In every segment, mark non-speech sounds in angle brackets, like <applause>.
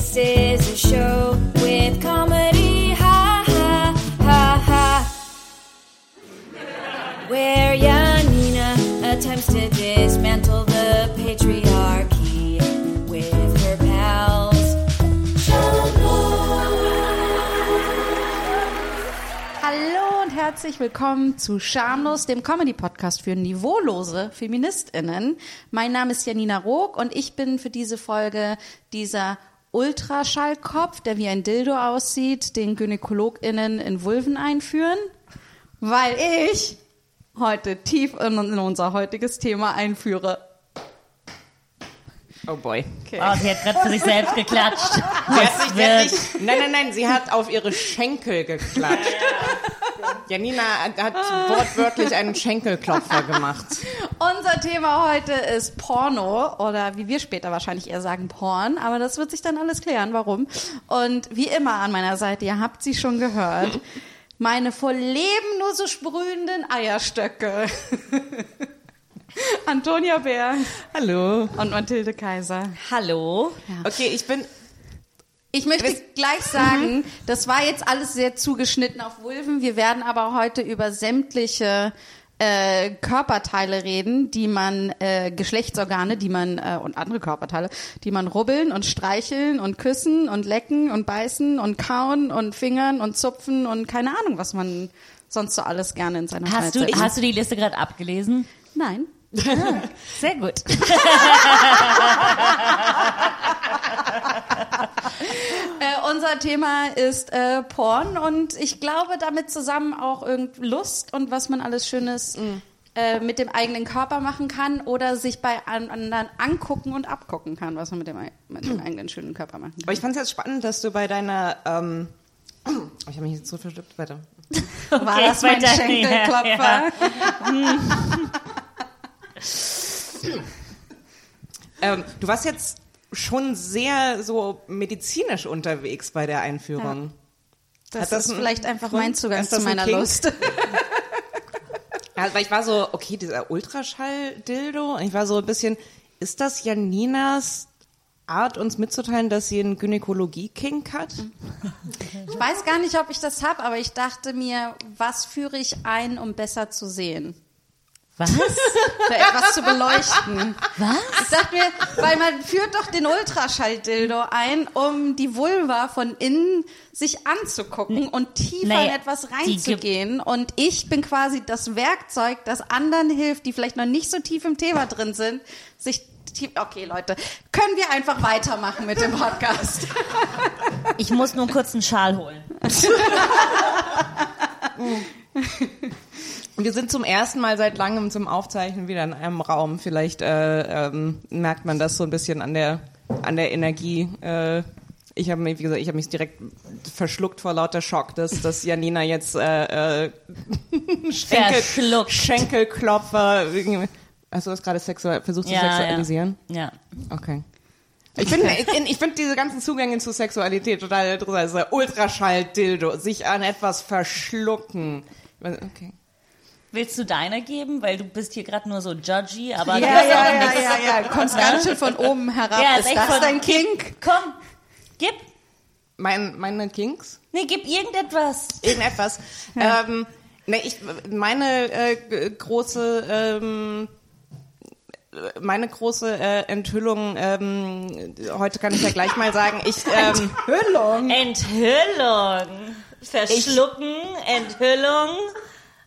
This is a show with comedy, ha ha ha ha. Where Janina attempts to dismantle the patriarchy with her pals. Hallo und herzlich willkommen zu Schamlos, dem Comedy-Podcast für niveaulose FeministInnen. Mein Name ist Janina Rook und ich bin für diese Folge dieser Ultraschallkopf, der wie ein Dildo aussieht, den GynäkologInnen in Vulven einführen, weil ich heute tief in, in unser heutiges Thema einführe. Oh boy. Oh, sie hat gerade für sich selbst geklatscht. Sie hat sich wirklich, nein, nein, nein, sie hat auf ihre Schenkel geklatscht. <laughs> Janina hat wortwörtlich einen Schenkelklopfer gemacht. <laughs> Unser Thema heute ist Porno oder wie wir später wahrscheinlich eher sagen Porn, aber das wird sich dann alles klären, warum. Und wie immer an meiner Seite, ihr habt sie schon gehört, <laughs> meine vor Leben nur so sprühenden Eierstöcke. <laughs> Antonia Bär Hallo. und Mathilde Kaiser. Hallo. Okay, ich bin, Ich möchte gleich sagen, das war jetzt alles sehr zugeschnitten auf Vulven. Wir werden aber heute über sämtliche äh, Körperteile reden, die man, äh, Geschlechtsorgane, die man, äh, und andere Körperteile, die man rubbeln und streicheln und küssen und lecken und beißen und kauen und fingern und zupfen und keine Ahnung, was man sonst so alles gerne in seiner Hast du, Freizeit macht. hast du die Liste gerade abgelesen? Nein. Sehr gut. <laughs> Äh, unser Thema ist äh, Porn und ich glaube damit zusammen auch irgend Lust und was man alles Schönes äh, mit dem eigenen Körper machen kann oder sich bei an anderen angucken und abgucken kann, was man mit dem, mit dem eigenen schönen Körper machen aber kann. ich fand es jetzt spannend, dass du bei deiner, ähm, oh, <clears throat> ich habe mich jetzt so verschluckt, weiter. <laughs> War Okay, das mein. Schenkelklopfer? <laughs> Ja, Ähm, du warst jetzt schon sehr so medizinisch unterwegs bei der Einführung. Das, Hat das ist ein vielleicht einfach Grund? mein Zugang das zu ein meiner? Lust. <laughs> <laughs> Ja, weil ich war so, okay, dieser Ultraschall-Dildo, und ich war so ein bisschen, ist das Janinas Art, uns mitzuteilen, dass sie einen Gynäkologie-Kink hat? Ich weiß gar nicht, ob ich das habe, aber ich dachte mir, was führe ich ein, um besser zu sehen? Was? da etwas zu beleuchten. Was? Ich dachte mir, weil man führt doch den Ultraschall-Dildo ein, um die Vulva von innen sich anzugucken und tiefer Naja, in etwas reinzugehen. Und ich bin quasi das Werkzeug, das anderen hilft, die vielleicht noch nicht so tief im Thema drin sind, sich tief. Okay, Leute, können wir einfach weitermachen mit dem Podcast? Ich muss nur kurz einen Schal holen. Und <laughs> <laughs> wir sind zum ersten Mal seit langem zum Aufzeichnen wieder in einem Raum. Vielleicht äh, ähm, merkt man das so ein bisschen an der an der Energie. Äh, ich habe mich, wie gesagt, ich habe mich direkt verschluckt vor lauter Schock, dass, dass Janina jetzt äh, äh, <laughs> Schenkel. Schenkelklopfer. Hast du das gerade sexuell versucht zu Ja, sexualisieren? Ja. Okay. Ich finde <laughs> ich, find diese ganzen Zugänge zu Sexualität total interessant. Also Ultraschall-Dildo, sich an etwas verschlucken. Okay. Willst du deiner geben? Weil du bist hier gerade nur so judgy, aber du ja, hast ja, auch ja, nichts. ja, ja. Kommst ganz schön von oben <laughs> herab. Ja, ist das von- dein Kink? Komm, gib. Mein, meine Kinks? Nee, gib irgendetwas. Irgendetwas. Ähm, ne, ich, meine äh, große, ähm, meine große äh, Enthüllung, ähm, heute kann ich ja gleich mal sagen, ich, ähm, Hüllung. Enthüllung. Verschlucken, Enthüllung.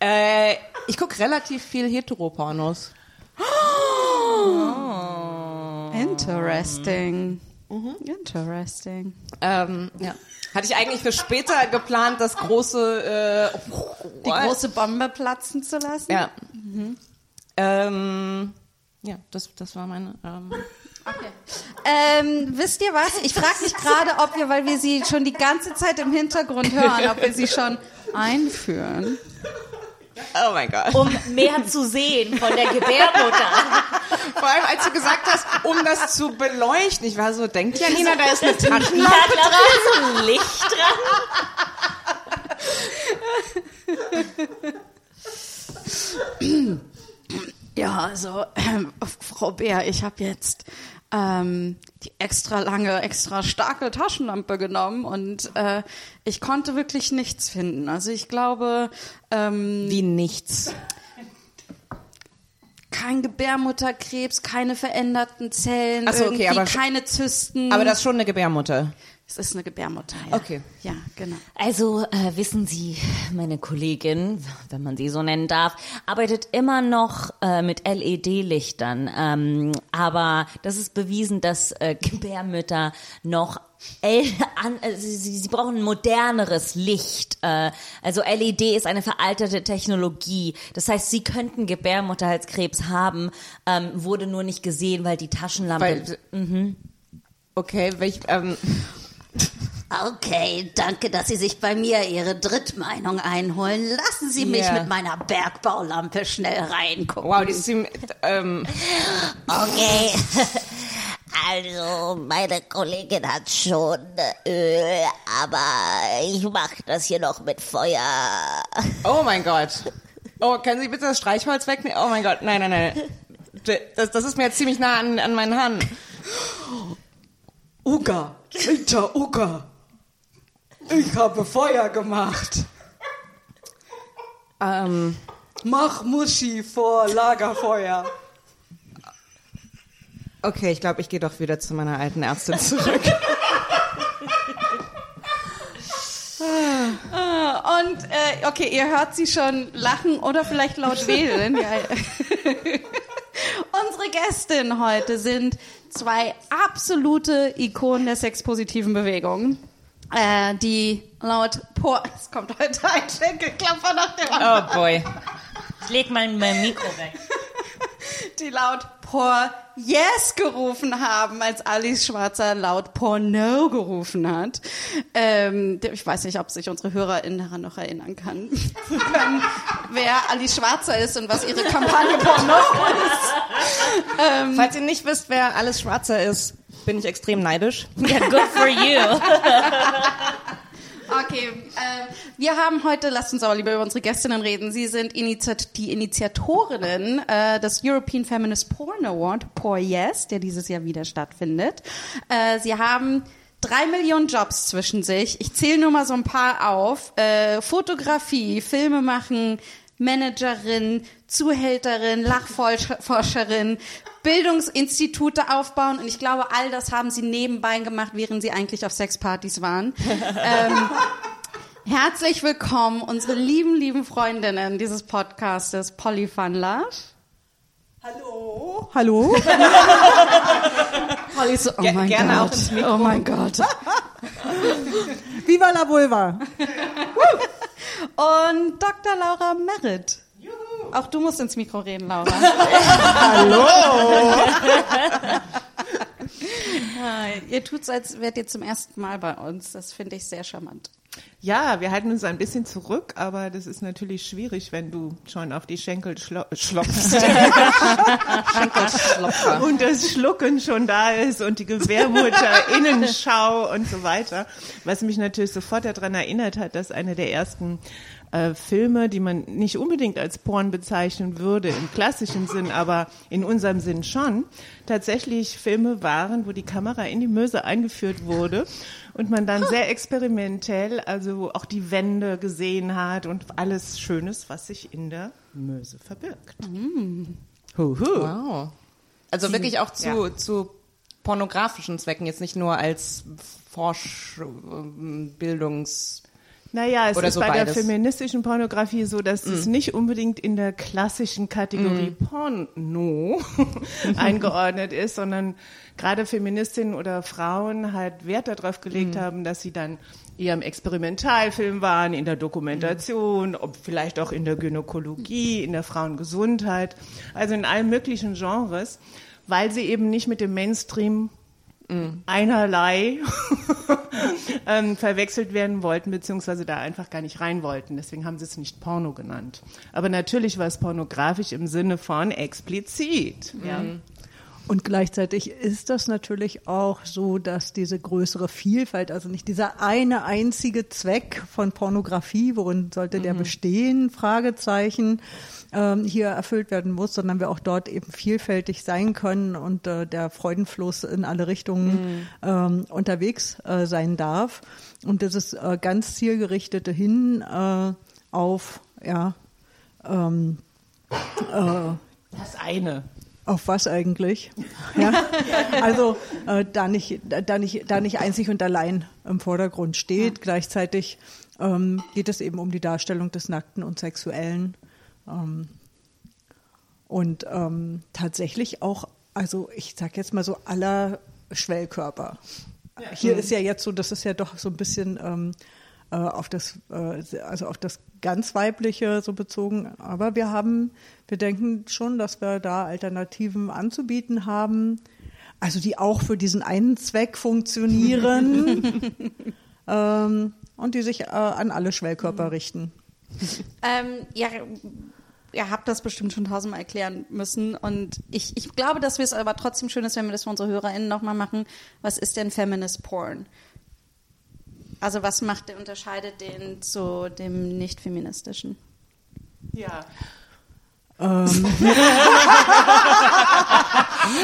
Äh, ich gucke relativ viel Heteropornos. Interesting. Interesting. Ähm, ja. Hatte ich eigentlich für später geplant, das große, äh, Die große Bombe platzen zu lassen? ja. Ähm, ja, das, das war meine. Ähm, Okay. Ähm, wisst ihr was? Ich frage mich gerade, ob wir, weil wir sie schon die ganze Zeit im Hintergrund hören, ob wir sie schon einführen. Oh mein Gott. Um mehr zu sehen von der Gebärmutter. Vor allem, als du gesagt hast, um das zu beleuchten. Ich war so, denkt Janina, da ist eine Ja, Taschenlampe. glaub, da ist ein Licht dran. Ja, also, ähm, <clears throat> Frau Bär, ich habe jetzt ähm, die extra lange, extra starke Taschenlampe genommen und äh, ich konnte wirklich nichts finden. Also ich glaube, ähm, Wie nichts. kein Gebärmutterkrebs, keine veränderten Zellen, so, okay, keine Zysten. Aber das ist schon eine Gebärmutter. Es ist eine Gebärmutter. Ja. Okay. Ja, genau. Also äh, wissen Sie, meine Kollegin, wenn man sie so nennen darf, arbeitet immer noch äh, mit LED-Lichtern. Ähm, aber das ist bewiesen, dass äh, Gebärmütter noch L an, äh, sie, sie brauchen ein moderneres Licht. Äh, also LED ist eine veraltete Technologie. Das heißt, sie könnten Gebärmutterhalskrebs haben, ähm, wurde nur nicht gesehen, weil die Taschenlampe. Weil, Okay, welch, ähm, Okay, danke, dass Sie sich bei mir Ihre Drittmeinung einholen. Lassen Sie mich Ja. mit meiner Bergbaulampe schnell reingucken. wow, die ist ziemlich, ähm, Okay. Also, meine Kollegin hat schon Öl, aber ich mache das hier noch mit Feuer. oh mein Gott. Oh, können Sie bitte das Streichholz wegnehmen? Oh mein Gott, nein, nein, nein. Das, das ist mir jetzt ziemlich nah an, an meinen Haaren. Uga, Winter Uga. Ich habe Feuer gemacht. Ähm, Mach Muschi vor Lagerfeuer. okay, ich glaube, ich gehe doch wieder zu meiner alten Ärztin zurück. <laughs> Ah, Und äh, okay, ihr hört sie schon lachen oder vielleicht laut wählen. <laughs> Unsere Gästinnen heute sind zwei absolute Ikonen der sexpositiven Bewegung. Äh, die laut Por <laughs> es kommt heute ein Schenkelklapper nach dem anderen. Oh boy. Ich leg mal mein Mikro weg. die laut Por Yes gerufen haben, als Alice Schwarzer laut Porno gerufen hat. Ähm, ich weiß nicht, ob sich unsere HörerInnen daran noch erinnern kann, können, <laughs> wer Alice Schwarzer ist und was ihre Kampagne Porno ist. Falls ihr nicht wisst, wer alles Schwarzer ist, bin ich extrem neidisch. Ja, good for you. <laughs> Okay, äh, wir haben heute, lasst uns aber lieber über unsere Gästinnen reden. Sie sind Initiat die Initiatorinnen äh, des European Feminist Porn Award, Por Yes, der dieses Jahr wieder stattfindet. Äh, sie haben drei Millionen Jobs zwischen sich. Ich zähle nur mal so ein paar auf. Äh, Fotografie, Filme machen, Managerin, Zuhälterin, Lachforscherin, Bildungsinstitute aufbauen und ich glaube, all das haben sie nebenbei gemacht, während sie eigentlich auf Sexpartys waren. <laughs> ähm, herzlich willkommen, unsere lieben, lieben Freundinnen dieses Podcastes, Polly Fun Love. Hallo. Hallo. <laughs> Polly so, oh Ge- mein gerne auch Gott, ins Mikro. oh mein Gott. Viva la Vulva. <laughs> Und Dr. Laura Merritt. Auch du musst ins Mikro reden, Laura. <laughs> Hallo. ihr tut's, als wärt ihr zum ersten Mal bei uns. Das finde ich sehr charmant. Ja, wir halten uns ein bisschen zurück, aber das ist natürlich schwierig, wenn du schon auf die Schenkel schlo schlopfst <laughs> und das Schlucken schon da ist und die Gebärmutter, <laughs> Innenschau und so weiter. Was mich natürlich sofort daran erinnert hat, dass eine der ersten äh, Filme, die man nicht unbedingt als Porn bezeichnen würde im klassischen Sinn, aber in unserem Sinn schon, tatsächlich Filme waren, wo die Kamera in die Möse eingeführt wurde und man dann sehr experimentell, also auch die Wände gesehen hat und alles Schönes, was sich in der Möse verbirgt. Huhu. Wow. Also wirklich auch zu, zu pornografischen Zwecken, jetzt nicht nur als Forsch, ähm. Naja, es Oder ist so bei der beides. feministischen Pornografie so, dass es nicht unbedingt in der klassischen Kategorie Porno <laughs> eingeordnet ist, sondern gerade Feministinnen oder Frauen halt Wert darauf gelegt haben, dass sie dann eher im Experimentalfilm waren, in der Dokumentation, ob vielleicht auch in der Gynäkologie, in der Frauengesundheit, also in allen möglichen Genres, weil sie eben nicht mit dem Mainstream einerlei <laughs> ähm, verwechselt werden wollten, beziehungsweise da einfach gar nicht rein wollten. Deswegen haben sie es nicht Porno genannt. Aber natürlich war es pornografisch im Sinne von explizit. Ja. Und gleichzeitig ist das natürlich auch so, dass diese größere Vielfalt, also nicht dieser eine einzige Zweck von Pornografie, worin sollte der bestehen, Fragezeichen, ähm, hier erfüllt werden muss, sondern wir auch dort eben vielfältig sein können und äh, der Freudenfluss in alle Richtungen ähm, unterwegs äh, sein darf. Und dieses äh, ganz zielgerichtete Hin äh, auf, ja, ähm, Das eine. Auf was eigentlich? Ja? Also äh, da nicht, da nicht, da nicht einzig und allein im Vordergrund steht. Gleichzeitig ähm, geht es eben um die Darstellung des Nackten und Sexuellen. Ähm, und ähm, tatsächlich auch, also ich sag jetzt mal so aller Schwellkörper. Hier ist ja jetzt so, das ist ja doch so ein bisschen ähm, äh, auf das, äh, also auf das ganz weibliche so bezogen. Aber wir haben, wir denken schon, dass wir da Alternativen anzubieten haben, also die auch für diesen einen Zweck funktionieren <laughs> ähm, und die sich äh, an alle Schwellkörper richten. Ähm, ja, ihr habt das bestimmt schon tausendmal erklären müssen. Und ich, ich glaube, dass wir es aber trotzdem schön ist, wenn wir das für unsere HörerInnen nochmal machen. Was ist denn Feminist Porn? Also was macht der, unterscheidet den zu dem nicht-feministischen? Ja. <laughs>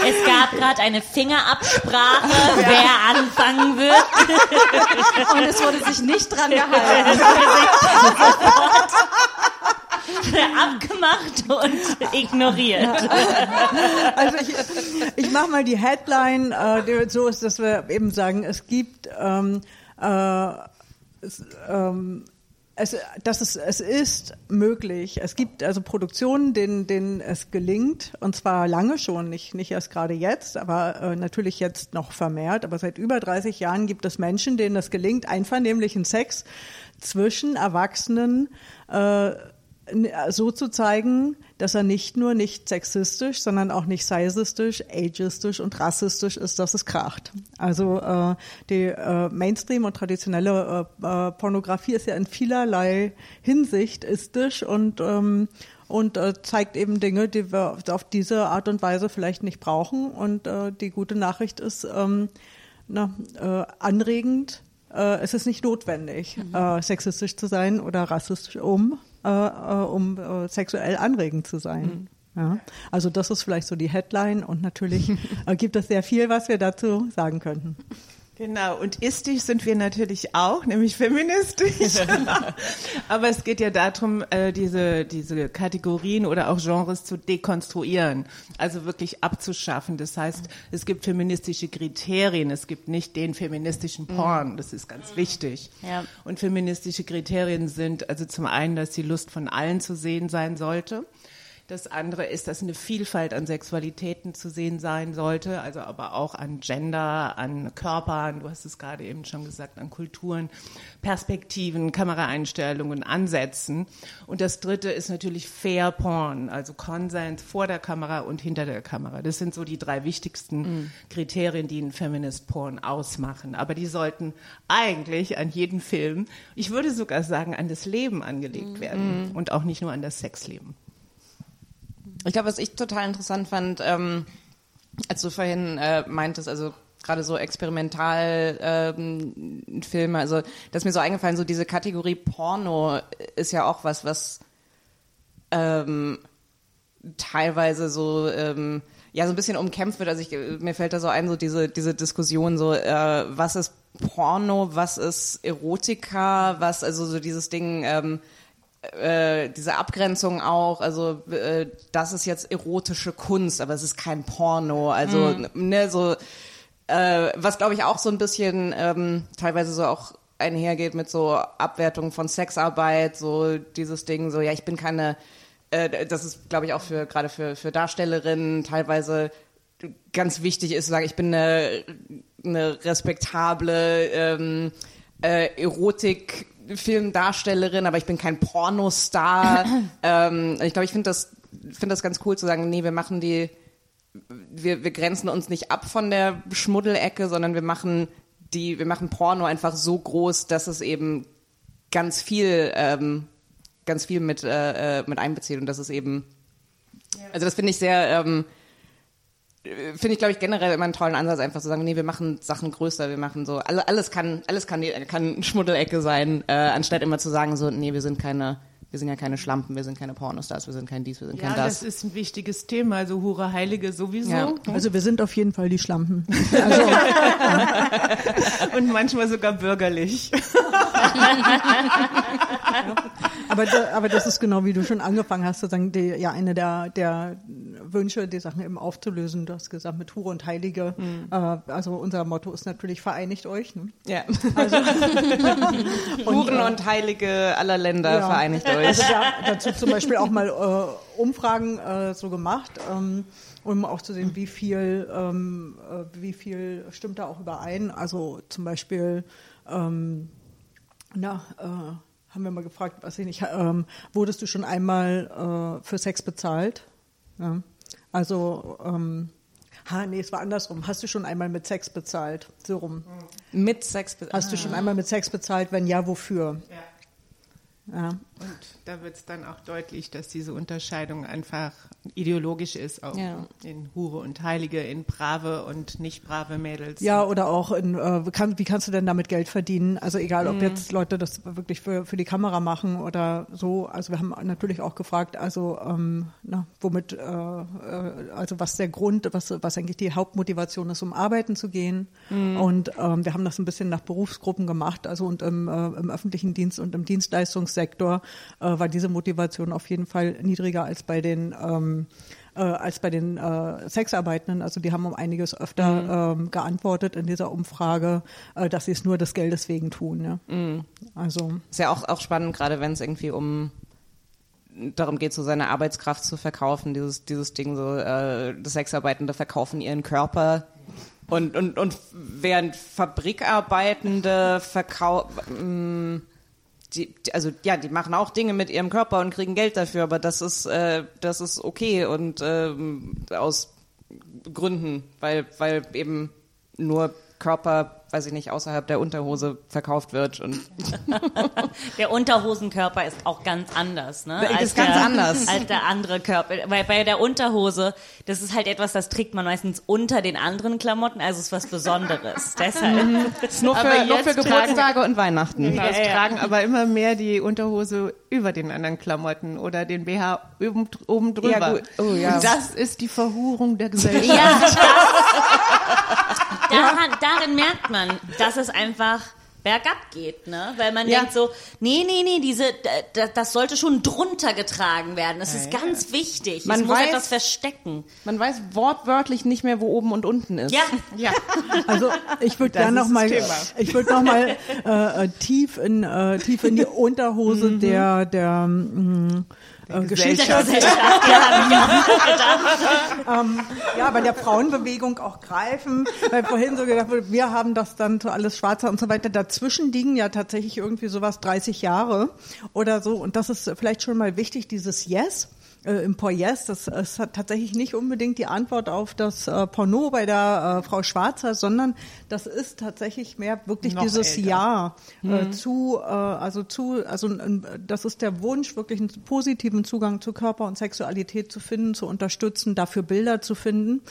Es gab gerade eine Fingerabsprache, wer anfangen wird. <laughs> Und es wurde sich nicht dran gehalten. Abgemacht und ignoriert. Also ich, ich mache mal die Headline, äh, die so ist, dass wir eben sagen, es gibt ähm, äh, es, ähm, es, es ist möglich. Es gibt also Produktionen, denen, denen es gelingt, und zwar lange schon, nicht, nicht erst gerade jetzt, aber äh, natürlich jetzt noch vermehrt. Aber seit über 30 Jahren gibt es Menschen, denen es gelingt, einvernehmlichen Sex zwischen Erwachsenen äh, so zu zeigen, dass er nicht nur nicht sexistisch, sondern auch nicht sexistisch, ageistisch und rassistisch ist, dass es kracht. Also äh, die äh, Mainstream und traditionelle äh, äh, Pornografie ist ja in vielerlei Hinsicht istisch und ähm, und äh, zeigt eben Dinge, die wir auf diese Art und Weise vielleicht nicht brauchen. Und äh, die gute Nachricht ist ähm, na, äh, anregend. Äh, es ist nicht notwendig, äh, sexistisch zu sein oder rassistisch, um äh, äh, um äh, sexuell anregend zu sein. Ja, also das ist vielleicht so die Headline und natürlich <laughs> äh, gibt es sehr viel, was wir dazu sagen könnten. Genau, und istisch sind wir natürlich auch, nämlich feministisch. <laughs> Aber es geht ja darum, äh, diese, diese Kategorien oder auch Genres zu dekonstruieren, also wirklich abzuschaffen. Das heißt, es gibt feministische Kriterien, es gibt nicht den feministischen Porn, das ist ganz wichtig. Ja. Und feministische Kriterien sind also zum einen, dass die Lust von allen zu sehen sein sollte. Das andere ist, dass eine Vielfalt an Sexualitäten zu sehen sein sollte, also aber auch an Gender, an Körpern, du hast es gerade eben schon gesagt, an Kulturen, Perspektiven, Kameraeinstellungen, Ansätzen. Und das dritte ist natürlich Fair Porn, also Consent vor der Kamera und hinter der Kamera. Das sind so die drei wichtigsten Kriterien, die einen Feminist Porn ausmachen. Aber die sollten eigentlich an jeden Film, ich würde sogar sagen, an das Leben angelegt werden und auch nicht nur an das Sexleben. Ich glaube, was ich total interessant fand, ähm, als du vorhin äh, meintest, also gerade so Experimentalfilme, ähm, Filme, also das ist mir so eingefallen, so diese Kategorie Porno ist ja auch was, was ähm, teilweise so ähm, ja so ein bisschen umkämpft wird. Also ich, mir fällt da so ein, so diese diese Diskussion so, äh, was ist Porno, was ist Erotika, was also so dieses Ding. Ähm, äh, diese Abgrenzung auch, also äh, das ist jetzt erotische Kunst, aber es ist kein Porno, also ne, so äh, was glaube ich auch so ein bisschen ähm, teilweise so auch einhergeht mit so Abwertung von Sexarbeit, so dieses Ding, so ja ich bin keine, äh, das ist glaube ich auch für gerade für für Darstellerinnen teilweise ganz wichtig ist, zu sagen ich bin eine, eine respektable ähm, äh, Erotik Filmdarstellerin, aber ich bin kein Pornostar. <clears throat> ähm, ich glaube, ich finde das, finde das ganz cool zu sagen, nee, wir machen die, wir, wir grenzen uns nicht ab von der Schmuddelecke, sondern wir machen die, wir machen Porno einfach so groß, dass es eben ganz viel, ähm, ganz viel mit, äh, äh, mit einbezieht und das ist eben, also das finde ich sehr, ähm, äh, finde ich, glaube ich, generell immer einen tollen Ansatz, einfach zu sagen, nee, wir machen Sachen größer, wir machen so, alle, alles kann, alles kann, kann Schmuddelecke sein, äh, anstatt immer zu sagen, so, nee, wir sind keine, wir sind ja keine Schlampen, wir sind keine Pornostars, wir sind kein dies, wir sind Ja, kein das das. ist ein wichtiges Thema. Also Hure Heilige sowieso. Ja. Also wir sind auf jeden Fall die Schlampen. <laughs> Also, Und manchmal sogar bürgerlich. <laughs> aber, da, aber das ist genau wie du schon angefangen hast, sozusagen die, ja eine der, der Wünsche, die Sachen eben aufzulösen. Du hast gesagt, mit Hure und Heilige. Äh, also unser Motto ist natürlich vereinigt euch. Ne? Ja. Also, <laughs> Huren äh, und Heilige aller Länder Ja. vereinigt euch. Also wir haben dazu zum Beispiel auch mal äh, Umfragen äh, so gemacht, ähm, um auch zu sehen, wie viel, ähm, äh, wie viel stimmt da auch überein. Also zum Beispiel, ähm, na, äh, haben wir mal gefragt, was ich nicht, ähm, wurdest du schon einmal äh, für Sex bezahlt? Ja. Also, ähm, ha, nee, es war andersrum. Hast du schon einmal mit Sex bezahlt? So rum. Mit Sex. Hast du schon einmal mit Sex bezahlt? Wenn ja, wofür? Ja. Und da wird es dann auch deutlich, dass diese Unterscheidung einfach ideologisch ist, auch Ja. in Hure und Heilige, in brave und nicht brave Mädels. Ja, oder auch in, äh, kann, wie kannst du denn damit Geld verdienen? Also egal, ob jetzt Leute das wirklich für, für die Kamera machen oder so. Also wir haben natürlich auch gefragt, also ähm, na, womit, äh, äh, also was der Grund, was, was eigentlich die Hauptmotivation ist, um arbeiten zu gehen. Und ähm, wir haben das ein bisschen nach Berufsgruppen gemacht, also und im, äh, im öffentlichen Dienst und im Dienstleistungssektor äh, war diese Motivation auf jeden Fall niedriger als bei den ähm, äh, als bei den äh, Sexarbeitenden. Also die haben um einiges öfter ähm, geantwortet in dieser Umfrage, äh, dass sie es nur des Geldes wegen tun. Ja? Also Ist ja auch, auch spannend, gerade wenn es irgendwie um darum geht, so seine Arbeitskraft zu verkaufen, dieses, dieses Ding so, äh, Sexarbeitende verkaufen ihren Körper und, und, und während Fabrikarbeitende verkaufen, die, also ja, die machen auch Dinge mit ihrem Körper und kriegen Geld dafür, aber das ist, äh, das ist okay und ähm, aus Gründen, weil, weil eben nur Körper, weiß ich nicht, außerhalb der Unterhose verkauft wird und <laughs> Der Unterhosenkörper ist auch ganz anders, ne? Der ist als ganz der, anders. Als der andere Körper. Weil bei der Unterhose, das ist halt etwas, das trägt man meistens unter den anderen Klamotten, also ist was Besonderes. <laughs> Deshalb. ist nur für, nur für Geburtstage und Weihnachten. Genau, es tragen aber immer mehr die Unterhose über den anderen Klamotten oder den BH oben, oben drüber. Ja, gut. Oh, ja. Und das ist die Verhurung der Gesellschaft. <laughs> Ja, das, daran, darin merkt man, dass es einfach bergab geht, ne? Weil man Ja. denkt so, nee, nee, nee, diese, da- das sollte schon drunter getragen werden. Das ist ganz wichtig. Man es muss weiß- etwas verstecken. Man weiß wortwörtlich nicht mehr, wo oben und unten ist. Ja, <laughs> Ja. Also ich würde gerne ist noch mal, das Thema. ich würde noch mal <laughs> äh, äh, tief in äh, tief in die Unterhose der der mh, äh, Geschichte, <laughs> ähm, ja, bei der Frauenbewegung auch greifen, weil vorhin so gedacht wurde, wir haben das dann so alles schwarzer und so weiter. Dazwischen liegen ja tatsächlich irgendwie sowas 30 Jahre oder so. Und das ist vielleicht schon mal wichtig, dieses Yes äh, im Poyes, das ist hat tatsächlich nicht unbedingt die Antwort auf das äh, Porno bei der äh, Frau Schwarzer, sondern das ist tatsächlich mehr wirklich Noch dieses älter. Ja äh, zu, äh, also zu, also das ist der Wunsch, wirklich einen positiven Zugang zu Körper und Sexualität zu finden, zu unterstützen, dafür Bilder zu finden.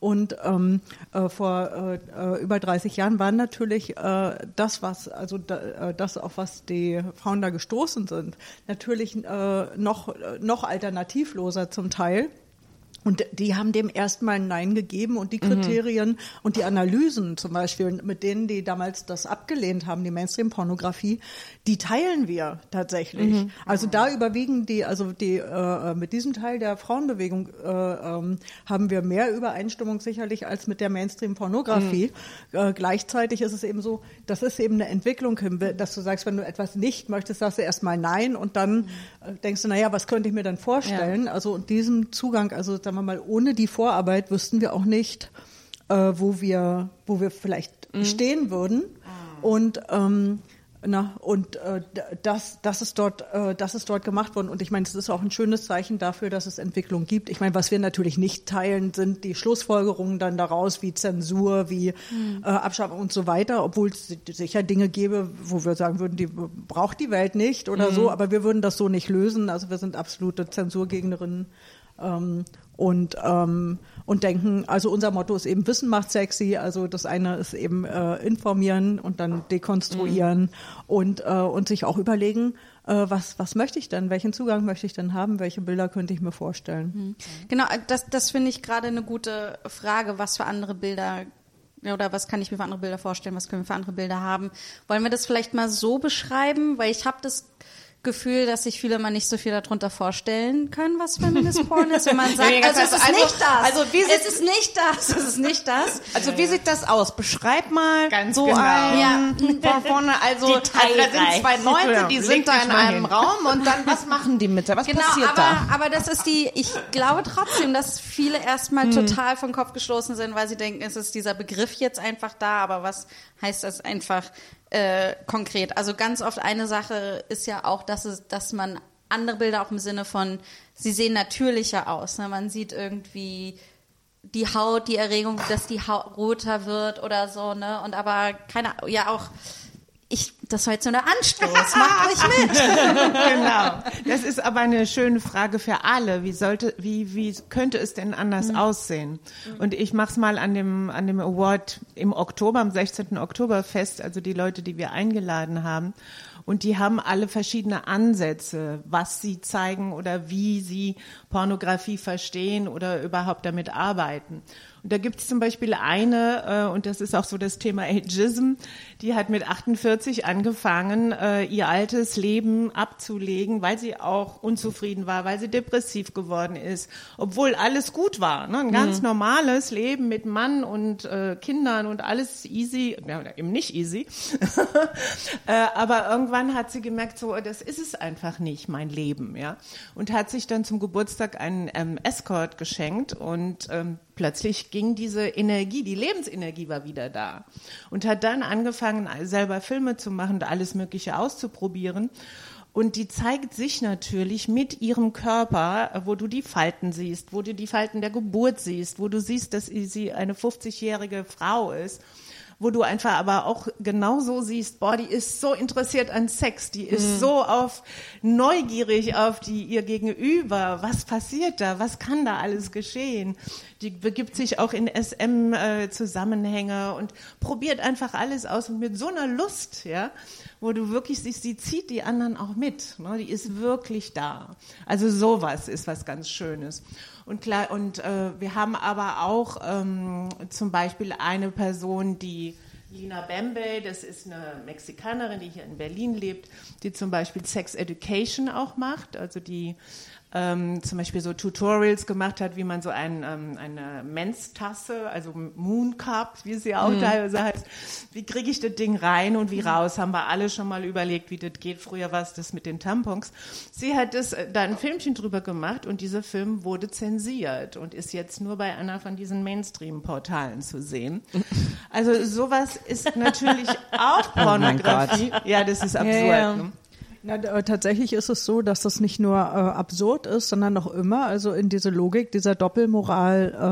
Und ähm, äh, vor über 30 Jahren war natürlich das, was, also da, das, auf was die Frauen da gestoßen sind, natürlich äh, noch, äh, alternativloser zum Teil. Und die haben dem erstmal ein Nein gegeben und die Kriterien und die Analysen zum Beispiel, mit denen die damals das abgelehnt haben, die Mainstream-Pornografie, die teilen wir tatsächlich. Also da überwiegen die, also die äh, mit diesem Teil der Frauenbewegung äh, ähm, haben wir mehr Übereinstimmung sicherlich als mit der Mainstream-Pornografie. Äh, gleichzeitig ist es eben so, das ist eben eine Entwicklung, hin, dass du sagst, wenn du etwas nicht möchtest, sagst du erstmal Nein und dann äh, denkst du, naja, was könnte ich mir dann vorstellen? Also in diesem Zugang, also sagen wir mal, ohne die Vorarbeit wüssten wir auch nicht, äh, wo wir, wo wir vielleicht stehen würden. Und ähm, na, und äh, das, das ist dort, äh, das ist dort gemacht worden. Und ich meine, es ist auch ein schönes Zeichen dafür, dass es Entwicklung gibt. Ich meine, was wir natürlich nicht teilen, sind die Schlussfolgerungen dann daraus, wie Zensur, wie äh, Abschaffung und so weiter, obwohl es sicher Dinge gäbe, wo wir sagen würden, die braucht die Welt nicht oder so, aber wir würden das so nicht lösen. Also wir sind absolute Zensurgegnerinnen Ähm, und ähm, und denken, also unser Motto ist eben Wissen macht sexy, also das eine ist eben äh, informieren und dann dekonstruieren Mhm. und äh, und sich auch überlegen, äh, was was möchte ich denn, welchen Zugang möchte ich denn haben, welche Bilder könnte ich mir vorstellen. Genau, das, das finde ich gerade eine gute Frage, was für andere Bilder oder was kann ich mir für andere Bilder vorstellen, was können wir für andere Bilder haben. Wollen wir das vielleicht mal so beschreiben, weil ich habe das Gefühl, dass sich viele mal nicht so viel darunter vorstellen können, was Feminist Porn ist, wenn man <laughs> sagt, Ja, also es ist also- nicht das, also wie sieht- es ist nicht das, es ist nicht das. Also wie sieht das aus? Beschreib mal Ganz so genau. ein Ja. von vorne. Also, also da sind zwei Leute, die Leg sind da in einem hin. Raum und dann was machen die mit da? Was Genau, passiert aber, da? aber das ist die, ich glaube trotzdem, dass viele erstmal total vom Kopf gestoßen sind, weil sie denken, es ist dieser Begriff jetzt einfach da, aber was heißt das einfach äh, konkret? Also ganz oft eine Sache ist ja auch, dass es, dass man andere Bilder auch im Sinne von, sie sehen natürlicher aus. Ne? Man sieht irgendwie die Haut, die Erregung, dass die Haut roter wird oder so, ne? Und aber keine, ja auch, ich, das war jetzt nur der Anstoß. Macht euch mit. <laughs> genau. Das ist aber eine schöne Frage für alle. Wie sollte, wie, wie könnte es denn anders aussehen? Und ich mach's mal an dem, an dem Award im Oktober, am 16. Oktober fest, also die Leute, die wir eingeladen haben. Und die haben alle verschiedene Ansätze, was sie zeigen oder wie sie Pornografie verstehen oder überhaupt damit arbeiten. Und da gibt es zum Beispiel eine, äh, und das ist auch so das Thema Ageism, die hat mit 48 angefangen, äh, ihr altes Leben abzulegen, weil sie auch unzufrieden war, weil sie depressiv geworden ist, obwohl alles gut war. Ne? Ein ganz normales Leben mit Mann und äh, Kindern und alles easy, ja, eben nicht easy. <laughs> äh, aber irgendwann hat sie gemerkt, so, das ist es einfach nicht, mein Leben. ja, Und hat sich dann zum Geburtstag einen ähm, Escort geschenkt und ähm, plötzlich ging diese Energie, die Lebensenergie war wieder da. Und hat dann angefangen, selber Filme zu machen und alles Mögliche auszuprobieren. Und die zeigt sich natürlich mit ihrem Körper, wo du die Falten siehst, wo du die Falten der Geburt siehst, wo du siehst, dass sie eine 50-jährige Frau ist wo du einfach aber auch genauso siehst, boah, die ist so interessiert an Sex, die ist so auf neugierig auf die ihr Gegenüber, was passiert da, was kann da alles geschehen? Die begibt sich auch in SM äh, Zusammenhänge und probiert einfach alles aus und mit so einer Lust, ja, wo du wirklich siehst, sie zieht die anderen auch mit, ne? die ist wirklich da. Also sowas ist was ganz Schönes. Und klar, und äh, wir haben aber auch ähm, zum Beispiel eine Person, die Lina Bembe, das ist eine Mexikanerin, die hier in Berlin lebt, die zum Beispiel Sex Education auch macht, also die ähm, zum Beispiel so Tutorials gemacht hat, wie man so ein, ähm, eine Menstasse, also Moon Cup, wie sie auch teilweise heißt, wie kriege ich das Ding rein und wie raus, haben wir alle schon mal überlegt, wie das geht. Früher war es das mit den Tampons. Sie hat das, äh, da ein Filmchen drüber gemacht und dieser Film wurde zensiert und ist jetzt nur bei einer von diesen Mainstream-Portalen zu sehen. <laughs> Also sowas ist natürlich <laughs> auch Pornografie. ja, das ist absurd. ja. Ne? Na, äh, tatsächlich ist es so, dass das nicht nur äh, absurd ist, sondern noch immer also in diese Logik dieser Doppelmoral äh, äh,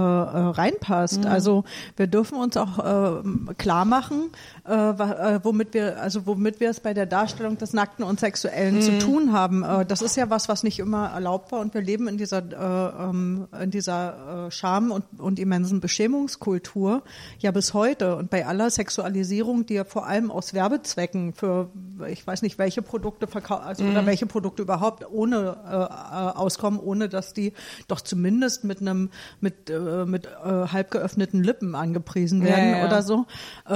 reinpasst. Also wir dürfen uns auch äh, klar machen, äh, äh, womit wir also womit wir es bei der Darstellung des Nackten und Sexuellen zu tun haben. Äh, das ist ja was, was nicht immer erlaubt war und wir leben in dieser äh, ähm, in dieser äh, Scham und, und immensen Beschämungskultur ja bis heute und bei aller Sexualisierung, die ja vor allem aus Werbezwecken für ich weiß nicht welche Produkte verkaufen, also oder welche Produkte überhaupt ohne äh, äh, auskommen, ohne dass die doch zumindest mit einem mit äh, mit äh, halb geöffneten Lippen angepriesen werden Ja, ja. oder so, äh,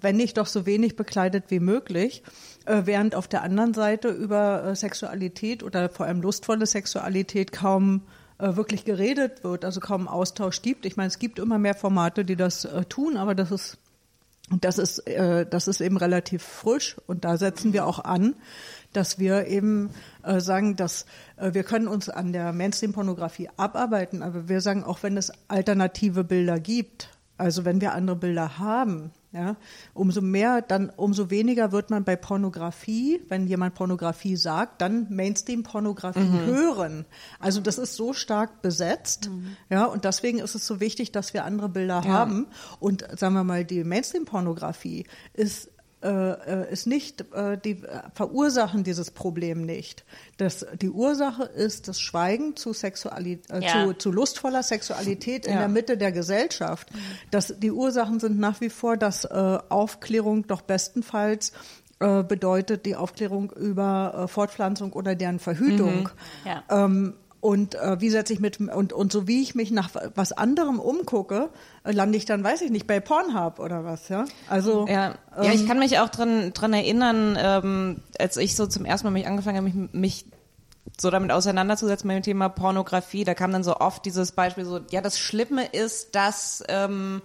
wenn nicht doch so wenig bekleidet wie möglich. Äh, während auf der anderen Seite über äh, Sexualität oder vor allem lustvolle Sexualität kaum äh, wirklich geredet wird, also kaum Austausch gibt. Ich meine, es gibt immer mehr Formate, die das äh, tun, aber das ist das ist, äh, das ist eben relativ frisch und da setzen wir auch an, dass wir eben äh, sagen, dass äh, wir können uns an der Mainstream-Pornografie abarbeiten, aber wir sagen, auch wenn es alternative Bilder gibt, also wenn wir andere Bilder haben, ja, umso mehr, dann umso weniger wird man bei Pornografie, wenn jemand Pornografie sagt, dann Mainstream-Pornografie hören. Also das ist so stark besetzt, ja, und deswegen ist es so wichtig, dass wir andere Bilder haben. Und sagen wir mal, die Mainstream-Pornografie ist äh, äh, ist nicht, äh, die äh, verursachen dieses Problem nicht. Das, die Ursache ist das Schweigen zu, Sexuali äh, Ja. zu, zu lustvoller Sexualität in Ja. der Mitte der Gesellschaft. Das, die Ursachen sind nach wie vor, dass äh, Aufklärung doch bestenfalls äh, bedeutet die Aufklärung über äh, Fortpflanzung oder deren Verhütung. Ja. Ähm, und äh, wie setze ich mit und und so wie ich mich nach was anderem umgucke, äh, lande ich dann, weiß ich nicht, bei Pornhub oder was, ja? Also Ja, ja ich kann mich auch dran, dran erinnern, ähm, als ich so zum ersten Mal mich angefangen habe, mich, mich so damit auseinanderzusetzen mit dem Thema Pornografie, da kam dann so oft dieses Beispiel so, ja, das Schlimme ist, dass, ähm,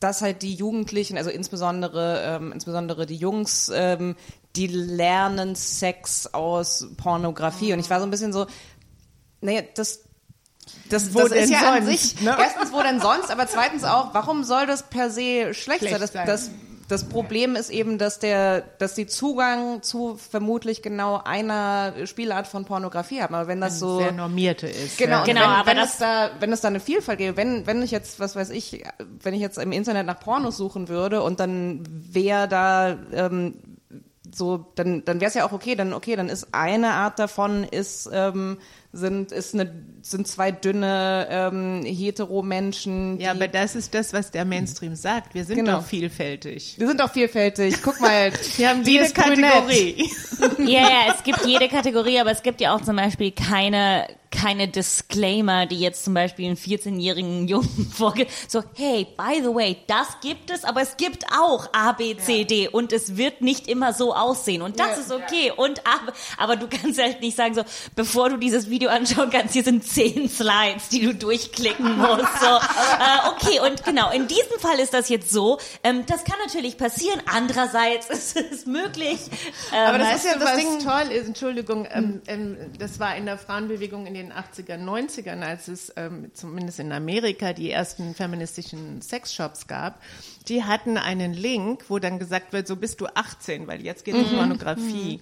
dass halt die Jugendlichen, also insbesondere, ähm, insbesondere die Jungs, ähm, die lernen Sex aus Pornografie. Und ich war so ein bisschen so, naja, das, das, Wo das denn ist ja an sonst, sich, ne? erstens, wo denn sonst, aber zweitens auch, warum soll das per se schlecht, Schlecht sein? Das, das, das Problem ist eben, dass der, dass die Zugang zu vermutlich genau einer Spielart von Pornografie haben. Aber wenn das so sehr normierte ist. Genau, ja. und Genau, wenn, aber wenn das- es da, wenn es da eine Vielfalt gäbe, wenn, wenn ich jetzt, was weiß ich, wenn ich jetzt im Internet nach Pornos suchen würde und dann wäre da ähm, so, dann, dann wäre es ja auch okay, dann okay, dann ist eine Art davon ist ähm, sind ist eine sind zwei dünne ähm, hetero Menschen. Ja, aber das ist das, was der Mainstream sagt. Wir sind Genau. doch vielfältig. wir sind auch vielfältig. Guck mal, <laughs> Wir haben die jede. Kategorie. Ja, ja, es gibt jede Kategorie, aber es gibt ja auch zum Beispiel keine, keine Disclaimer, die jetzt zum Beispiel einen 14-jährigen Jungen <laughs> vorgibt. So, hey, by the way, das gibt es, aber es gibt auch A, B, C, D und es wird nicht immer so aussehen und das Ja. ist okay. Und aber, aber du kannst halt nicht sagen so, bevor du dieses Video anschauen kannst, hier sind zehn Slides, die du durchklicken musst. So, <laughs> äh, okay, und genau, in diesem Fall ist das jetzt so. Ähm, das kann natürlich passieren. Andererseits <laughs> ist es möglich. Ähm, Aber das weißt ist ja das was Ding- toll ist, Entschuldigung, ähm, ähm, das war in der Frauenbewegung in den 80er, 90ern, als es ähm, zumindest in Amerika die ersten feministischen Sexshops gab. Die hatten einen Link, wo dann gesagt wird, so bist du 18, weil jetzt geht es um Pornografie.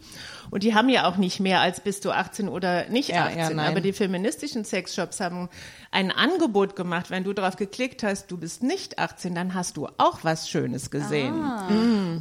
Und die haben ja auch nicht mehr als bist du 18 oder nicht Ja, 18. ja, aber die feministischen Sexshops haben ein Angebot gemacht, wenn du drauf geklickt hast, du bist nicht 18, dann hast du auch was Schönes gesehen.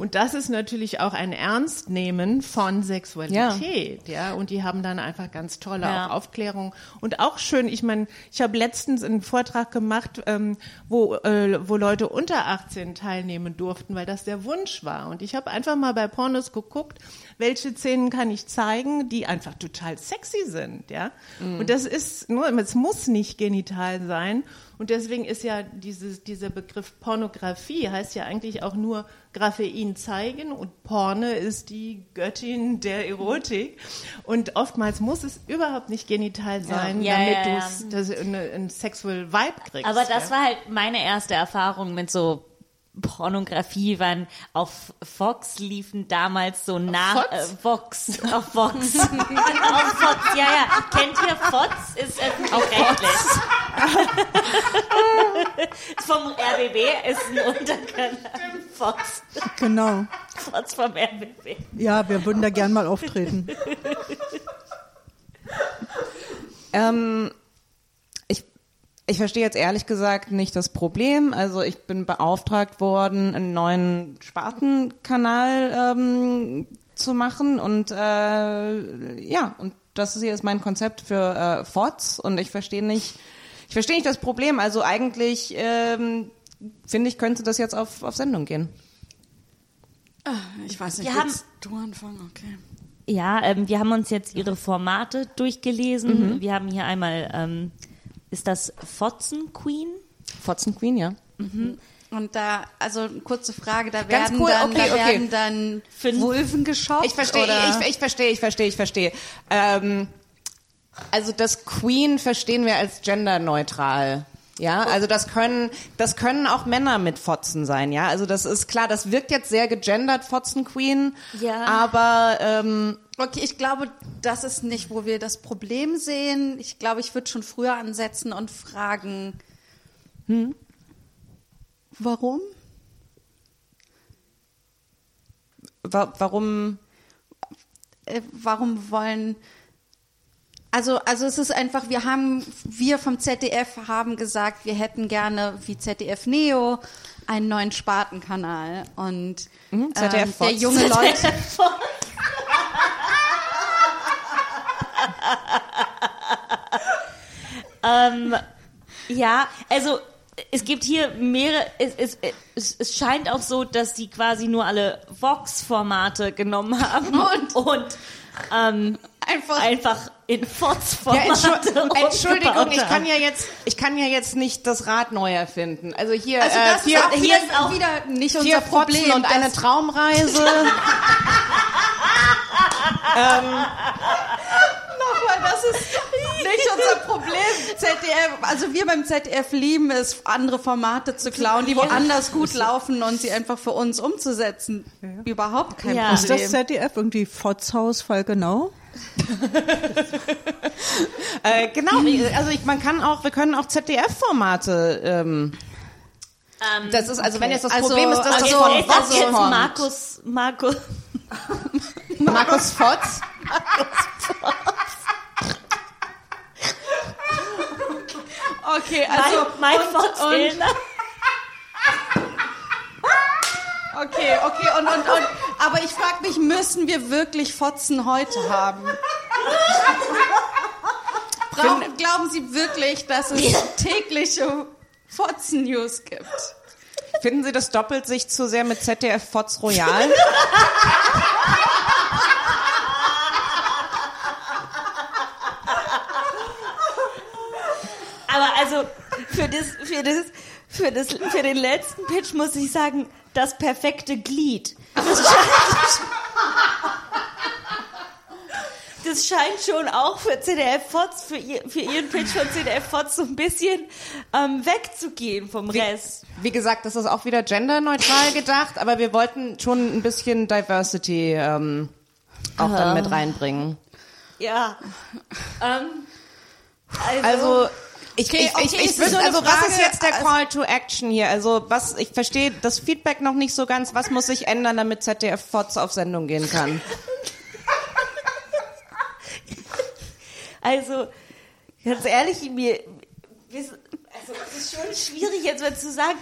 Und das ist natürlich auch ein Ernstnehmen von Sexualität, ja. Und die haben dann einfach ganz tolle Ja. Aufklärung und auch schön. Ich meine, ich habe letztens einen Vortrag gemacht, ähm, wo äh, wo Leute unter 18 teilnehmen durften, weil das der Wunsch war. Und ich habe einfach mal bei Pornos geguckt, welche Szenen kann ich zeigen, die einfach total sexy sind, ja. Und das ist nur, es muss nicht genital sein. Und deswegen ist ja dieses, dieser Begriff Pornografie heißt ja eigentlich auch nur Graphein zeigen und Porne ist die Göttin der Erotik. Und oftmals muss es überhaupt nicht genital sein, Ja, damit ja, du ja. das eine, ein sexual Vibe kriegst. Aber das war halt meine erste Erfahrung mit so Pornografie, wann auf Fox liefen damals so nach Fox? äh, Vox auf Fox. <laughs> Auf Fox ja ja. Kennt ihr Fox? Ist öffentlich-rechtlich <laughs> vom RBB ist ein Unterkanal Fox. Genau. Fox vom RBB Ja, wir würden da gern mal auftreten. <laughs> Ähm, ich verstehe jetzt ehrlich gesagt nicht das Problem. Also ich bin beauftragt worden, einen neuen Spartenkanal ähm, zu machen und äh, ja, und das hier ist mein Konzept für äh, FOTS und ich verstehe nicht, ich verstehe nicht das Problem. Also eigentlich ähm, finde ich, könnte das jetzt auf, auf Sendung gehen. Ich weiß nicht, Wir haben- du anfangen? Okay. Ja, ähm, wir haben uns jetzt ihre Formate durchgelesen. Wir haben hier einmal, ähm, ist das Fotzen Queen? Fotzen Queen, ja. Und da, also kurze Frage, da Ganz werden cool, dann, okay, da okay. werden dann Vulven geschaut. Ich verstehe, oder? ich, ich verstehe, ich verstehe, ich verstehe. Ähm, also das Queen verstehen wir als genderneutral. Ja, also das können, das können auch Männer mit Fotzen sein, ja. Also das ist klar, das wirkt jetzt sehr gegendert, Fotzen Queen. Ja. Aber ähm, Okay, ich glaube, das ist nicht, wo wir das Problem sehen. Ich glaube, ich würde schon früher ansetzen und fragen, warum? wa warum? Äh, warum wollen Also, also es ist einfach, wir haben, wir vom ZDF haben gesagt, wir hätten gerne wie ZDF Neo einen neuen Spartenkanal und Mhm, ZDF ähm, der junge <laughs> Leute. ähm, ja, also es gibt hier mehrere, es, es, es, es scheint auch so, dass die quasi nur alle Vox-Formate genommen haben und, und ähm, <laughs> Einfach- einfach in Fox-Formate Ja, Entschu <laughs> Entschuldigung, ich kann ja jetzt, ich kann ja jetzt nicht das Rad neu erfinden. Also hier, Also äh, das ist auch hier wieder, ist auch wieder nicht unser Problem. Und eine Traumreise. Nochmal, <laughs> das ist nicht unser Problem. ZDF, also wir beim ZDF lieben es, andere Formate zu klauen, die woanders gut laufen und sie einfach für uns umzusetzen. Überhaupt kein Ja. Ist das Problem. ZDF irgendwie Fotzhaus Fall genau? <laughs> äh, genau, also ich, man kann auch, wir können auch ZDF-Formate. Ähm, Ähm, das ist also, wenn jetzt das Also- Problem ist, dass also- das von jetzt, jetzt kommt. Markus, Markus, <laughs> Markus Fotz. Okay, also mein, mein und- Fox-Fehler. Okay, okay, und, und, und aber ich frage mich, müssen wir wirklich Fotzen heute haben? Brauchen, glauben Sie wirklich, dass es tägliche Fotzen-News gibt? Finden Sie, das doppelt sich zu sehr mit ZDF Fotz Royal? <laughs> Aber also für das, für das, für das, für den letzten Pitch muss ich sagen, das perfekte Glied. Das scheint, das scheint schon auch für CDF Fotz, für, ihr, für ihren Pitch von CDF Fotz so ein bisschen ähm, wegzugehen vom Rest. Wie gesagt, das ist auch wieder genderneutral gedacht, aber wir wollten schon ein bisschen Diversity ähm, auch dann mit reinbringen. Ja. Ähm, Also ich, Okay, ich, ich, okay, ich es ist würd, so also was ist Frage, jetzt der also- Call to Action hier? Also was ich verstehe das Feedback noch nicht so ganz. Was muss sich ändern, damit ZDF Fotz auf Sendung gehen kann? <laughs> Also, ganz ehrlich, mir, also, es ist schon schwierig jetzt mal zu sagen.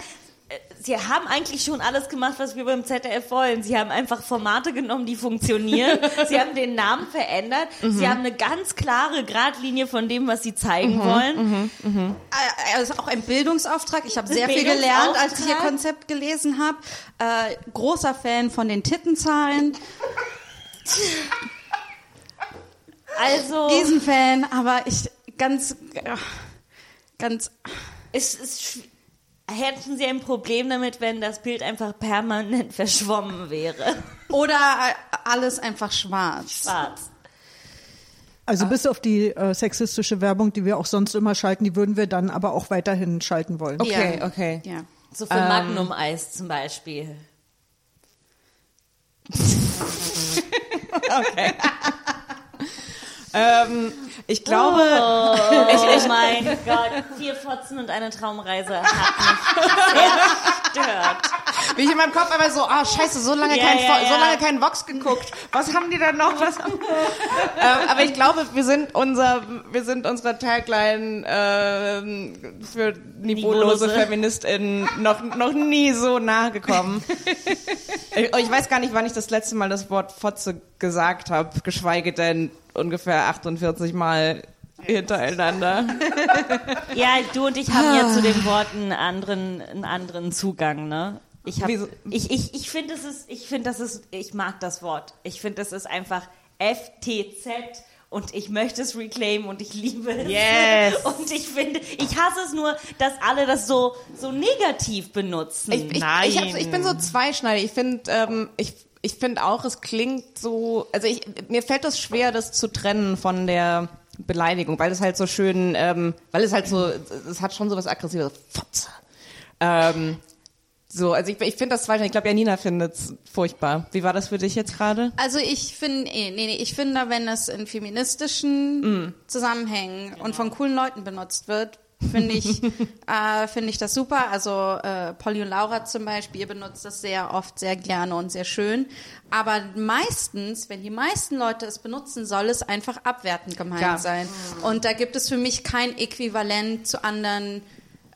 Sie haben eigentlich schon alles gemacht, was wir beim ZDF wollen. Sie haben einfach Formate genommen, die funktionieren. <laughs> Sie haben den Namen verändert. Sie haben eine ganz klare Gradlinie von dem, was sie zeigen wollen. Äh, Also auch ein Bildungsauftrag. Ich habe sehr viel gelernt, als ich ihr. Konzept gelesen habe. Äh, großer Fan von den Tittenzahlen. Also, Riesenfan, aber ich ganz, äh, ganz. es ist, schw- hätten Sie ein Problem damit, wenn das Bild einfach permanent <laughs> verschwommen wäre? Oder äh, alles einfach schwarz. Schwarz. Also bis auf die äh, sexistische Werbung, die wir auch sonst immer schalten, die würden wir dann aber auch weiterhin schalten wollen. Okay, Ja. okay. Ja. So für Magnum-Eis zum Beispiel. <laughs> <laughs> Ähm, ich glaube, Oh mein Gott, vier Fotzen und eine Traumreise hat mich zerstört. wie ich in meinem Kopf aber so, ah scheiße, so lange Ja, kein ja, so ja. lange kein Vox geguckt. Was haben die denn noch? Was haben ähm, aber ich glaube, wir sind unser, wir sind unserer Tagline ähm, für niveaulose Niveaulose. FeministInnen noch noch nie so nahe gekommen. <laughs> ich, ich weiß gar nicht, wann ich das letzte Mal das Wort Fotze gesagt habe, geschweige denn ungefähr 48 Mal hintereinander. <laughs> Ja, du und ich haben ja zu den Worten einen anderen, einen anderen Zugang, ne? Ich ich, ich, ich finde, es ist, ich finde, das ist, ich mag das Wort. Ich finde, das ist einfach FTZ und ich möchte es reclaimen und ich liebe es. Yes. <laughs> Und ich finde, ich hasse es nur, dass alle das so, so negativ benutzen. Ich, ich, ich, hab, ich bin so zweischneidig. Ich finde, ähm, ich, ich finde auch, es klingt so, also ich, mir fällt es schwer, das zu trennen von der Beleidigung, weil es halt so schön, ähm, weil es halt so, es hat schon so was Aggressives, Fotze. Ähm, so, also ich, ich finde das zweischneidig. Ich glaube, Janina findet es furchtbar. Wie war das für dich jetzt gerade? Also ich finde, nee, nee, nee, ich finde, wenn es in feministischen Zusammenhängen und von coolen Leuten benutzt wird, finde ich, äh, finde ich das super. Also äh, Polly und Laura zum Beispiel, ihr benutzt das sehr oft, sehr gerne und sehr schön. Aber meistens, wenn die meisten Leute es benutzen, soll es einfach abwertend gemeint Ja. sein. Und da gibt es für mich kein Äquivalent zu anderen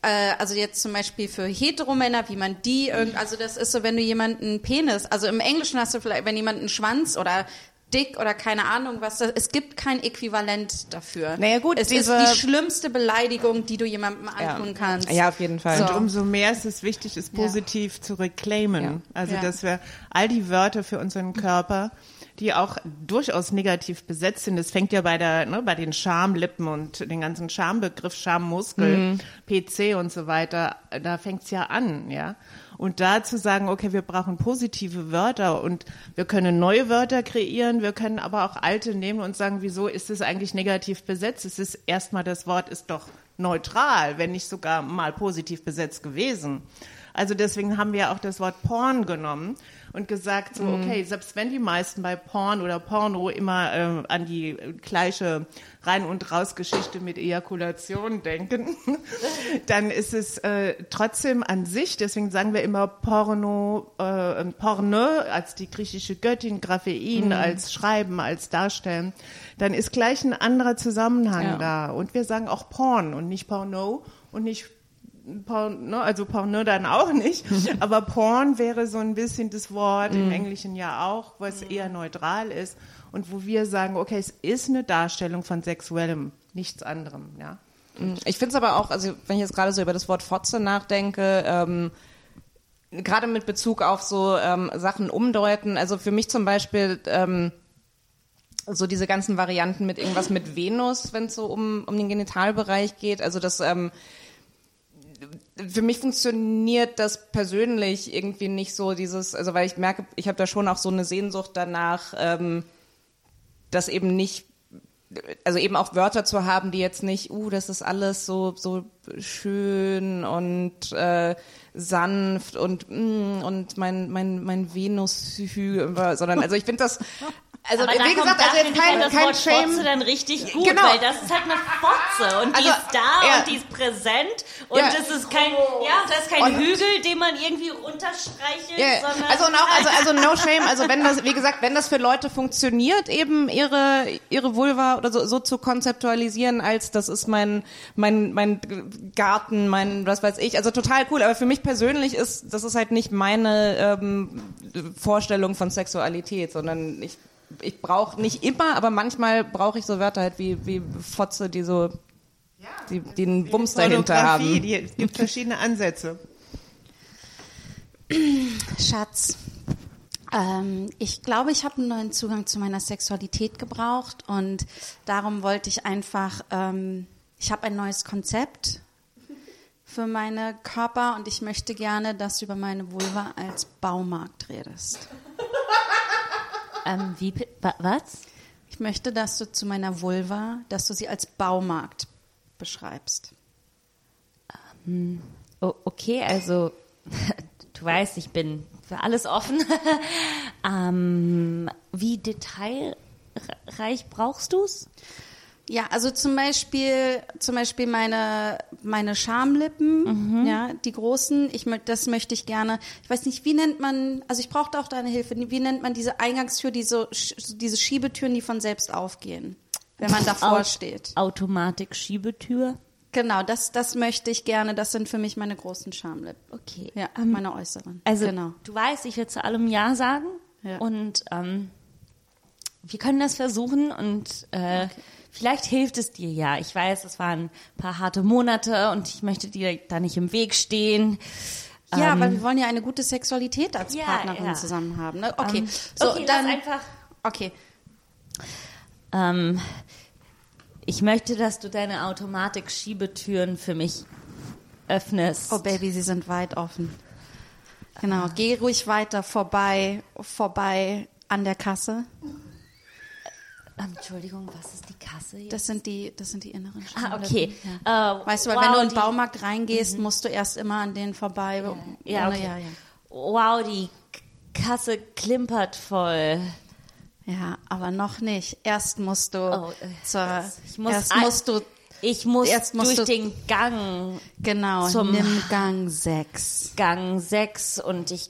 äh, also jetzt zum Beispiel für Heteromänner, wie man die irgend, also das ist so, wenn du jemanden Penis, also im Englischen hast du vielleicht, wenn jemand einen Schwanz oder dick oder keine Ahnung was, das, es gibt kein Äquivalent dafür. Naja, gut, es diese- ist die schlimmste Beleidigung, die du jemandem antun kannst. Ja, auf jeden Fall. So. Und umso mehr ist es wichtig, es positiv zu reclaimen. Ja. Also, Ja. dass wir all die Wörter für unseren Körper, die auch durchaus negativ besetzt sind, das fängt ja bei der, ne, bei den Schamlippen und den ganzen Schambegriff, Schammuskel, PC und so weiter, da fängt's ja an, ja. Und da zu sagen, okay, wir brauchen positive Wörter und wir können neue Wörter kreieren, wir können aber auch alte nehmen und sagen, wieso ist es eigentlich negativ besetzt? Es ist erstmal, das Wort ist doch neutral, wenn nicht sogar mal positiv besetzt gewesen. Also deswegen haben wir auch das Wort Porn genommen und gesagt, so, okay, selbst wenn die meisten bei Porn oder Porno immer äh, an die gleiche Rein- und Rausgeschichte mit Ejakulation denken, <laughs> dann ist es äh, trotzdem an sich, deswegen sagen wir immer Porno, äh, Porne als die griechische Göttin, Graphein als Schreiben, als Darstellen, dann ist gleich ein anderer Zusammenhang Ja. da. Und wir sagen auch Porn und nicht Porno und nicht Porn, ne, also Porno dann auch nicht, <laughs> aber Porn wäre so ein bisschen das Wort im Englischen ja auch, was eher neutral ist und wo wir sagen, okay, es ist eine Darstellung von Sexuellem, nichts anderem, ja. Ich finde es aber auch, also wenn ich jetzt gerade so über das Wort Fotze nachdenke, ähm, gerade mit Bezug auf so ähm, Sachen umdeuten, also für mich zum Beispiel ähm, so diese ganzen Varianten mit irgendwas mit Venus, wenn es so um, um den Genitalbereich geht, also das ähm, für mich funktioniert das persönlich irgendwie nicht so dieses, also weil ich merke, ich habe da schon auch so eine Sehnsucht danach, ähm, das eben nicht also eben auch Wörter zu haben, die jetzt nicht, uh, das ist alles so so schön und äh, sanft und mm, und mein mein mein Venus, sondern also ich finde das also Aber wie gesagt, also jetzt kein, das kein Wort Shame. Fotze dann richtig gut, Genau. weil das ist halt eine Fotze und die Also, ist da ja. und die ist präsent und Ja. das ist kein, ja, das ist kein Und- Hügel, den man irgendwie runterstreichelt, Ja, sondern also, und auch, also, also no <laughs> shame, also wenn das, wie gesagt, wenn das für Leute funktioniert, eben ihre, ihre Vulva oder so, so zu konzeptualisieren, als das ist mein, mein, mein Garten, mein, was weiß ich, also total cool, aber für mich persönlich ist, das ist halt nicht meine ähm, Vorstellung von Sexualität, sondern ich, ich brauche nicht immer, aber manchmal brauche ich so Wörter halt wie, wie Fotze, die so, die, die einen Bums dahinter haben. die, es gibt verschiedene Ansätze. <clears throat> Schatz, ähm, ich glaube, ich habe einen neuen Zugang zu meiner Sexualität gebraucht und darum wollte ich einfach, ähm, ich habe ein neues Konzept für meine Körper und ich möchte gerne, dass du über meine Vulva als Baumarkt redest. <laughs> ähm, wie, wa- was? Ich möchte, dass du zu meiner Vulva, dass du sie als Baumarkt beschreibst. Oh, okay, also <laughs> du weißt, ich bin für alles offen. <laughs> ähm, wie detailreich brauchst du's? Ja, also zum Beispiel, zum Beispiel meine, meine Schamlippen, ja, die großen, ich, das möchte ich gerne, ich weiß nicht, wie nennt man, also ich brauchte auch deine Hilfe, wie nennt man diese Eingangstür, diese, diese Schiebetüren, die von selbst aufgehen, wenn man davor Au- steht. Automatik-Schiebetür. Genau, das, das möchte ich gerne, das sind für mich meine großen Schamlippen. Okay. Ja, ähm, meine äußeren. Also genau. du weißt, ich will zu allem Ja sagen Ja. und ähm, wir können das versuchen und äh, vielleicht hilft es dir ja. Ich weiß, es waren ein paar harte Monate und ich möchte dir da nicht im Weg stehen. Ja, Ähm, weil wir wollen ja eine gute Sexualität als Ja, Partnerin ja. zusammen haben. Ne? Okay, ähm, so okay, dann einfach. Okay, Ähm, ich möchte, dass du deine Automatik-Schiebetüren für mich öffnest. Oh Baby, sie sind weit offen. Genau, geh ruhig weiter vorbei, vorbei an der Kasse. Entschuldigung, was ist die Kasse jetzt? Das sind die, das sind die inneren ah, Schamlippen. okay. Ja. Äh, Weißt du, weil wow, wenn du in den Baumarkt reingehst, musst du erst immer an denen vorbei. Ja, okay. ja, ja. Wow, die Kasse klimpert voll. Ja, aber noch nicht. Erst musst du Oh, äh, zur, ich muss erst ein- musst du Ich muss Erst musst durch du- den Gang, Genau, Zum- nimm Gang 6. Gang 6 und ich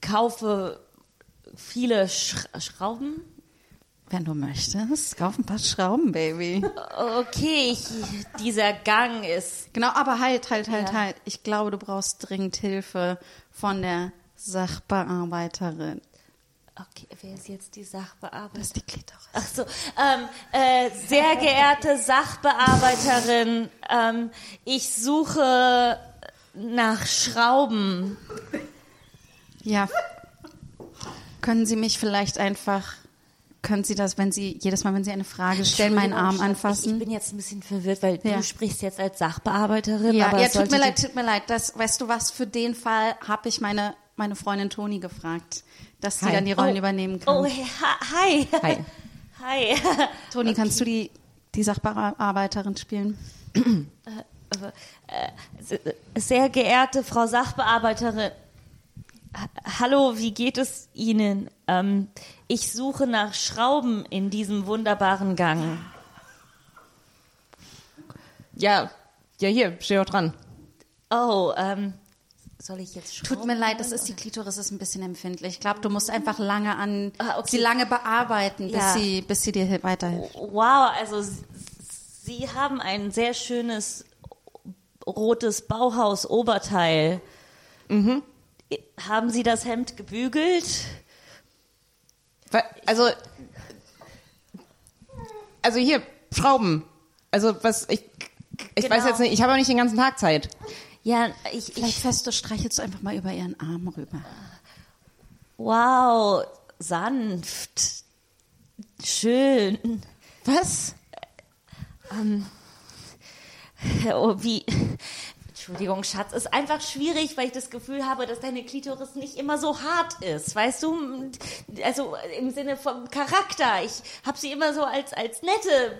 kaufe viele Sch Schrauben. Wenn du möchtest, kauf ein paar Schrauben, Baby. Okay, ich, dieser Gang ist. Genau, aber halt, halt, halt, Ja. halt. Ich glaube, du brauchst dringend Hilfe von der Sachbearbeiterin. Okay, wer ist jetzt die Sachbearbeiterin? Das ist die Klitoris. Ach so, ähm, äh, sehr geehrte Sachbearbeiterin, ähm, ich suche nach Schrauben. Ja. Können Sie mich vielleicht einfach, können Sie das, wenn Sie, jedes Mal, wenn Sie eine Frage stellen, meinen Arm Schatz, Ich, anfassen? ich bin jetzt ein bisschen verwirrt, weil Ja. du sprichst jetzt als Sachbearbeiterin. ja, aber ja tut mir leid, tut mir leid. Das, weißt du was, für den Fall habe ich meine, meine Freundin Toni gefragt, dass sie Hi. dann die Rollen Oh. übernehmen kann. Oh, hi. Hi. <laughs> Hi. Toni, kannst du die, die Sachbearbeiterin spielen? Sehr geehrte Frau Sachbearbeiterin, hallo, wie geht es Ihnen? Ähm, ich suche nach Schrauben in diesem wunderbaren Gang. Ja, ja, hier, steh doch dran. Oh, ähm, soll ich jetzt Schrauben? Tut mir leid, das ist die Klitoris ist ein bisschen empfindlich. Ich glaube, du musst einfach lange an Ah, okay. sie lange bearbeiten, bis Ja. sie bis sie dir hi- weiterhilft. Wow, also Sie haben ein sehr schönes rotes Bauhaus-Oberteil. Mhm. Haben Sie das Hemd gebügelt? Also, also hier, Schrauben. Also was, ich, ich Genau. weiß jetzt nicht, ich habe auch nicht den ganzen Tag Zeit. Ja, ich, Vielleicht ich fest, du streichelst du einfach mal über ihren Arm rüber. wow, sanft, schön. Was? Oh, wie. Entschuldigung, Schatz, ist einfach schwierig, weil ich das Gefühl habe, dass deine Klitoris nicht immer so hart ist, weißt du? Also im Sinne vom Charakter. Ich habe sie immer so als als nette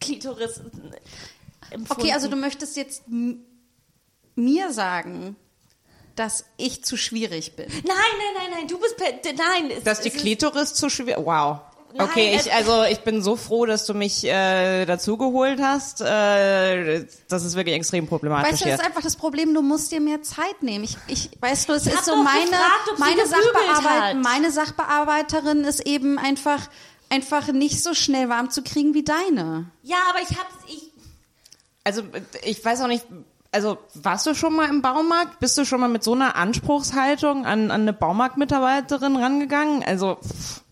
Klitoris empfunden. Okay, also du möchtest jetzt mir sagen, dass ich zu schwierig bin. Nein, nein, nein, nein, du bist per, nein. es- Dass die es ist- Klitoris zu schwer. Wow. Nein, Okay, ich, also ich bin so froh, dass du mich äh, dazugeholt hast. Äh, das ist wirklich extrem problematisch Weißt du, das ist einfach das Problem, du musst dir mehr Zeit nehmen. Ich, ich weißt du, es Ich ist so meine, gefragt, meine, Sachbearbeit, hat. meine Sachbearbeiterin ist eben einfach, einfach nicht so schnell warm zu kriegen wie deine. Ja, aber ich hab's, ich, Also ich weiß auch nicht. Also warst du schon mal im Baumarkt? Bist du schon mal mit so einer Anspruchshaltung an, an eine Baumarktmitarbeiterin rangegangen? Also pff,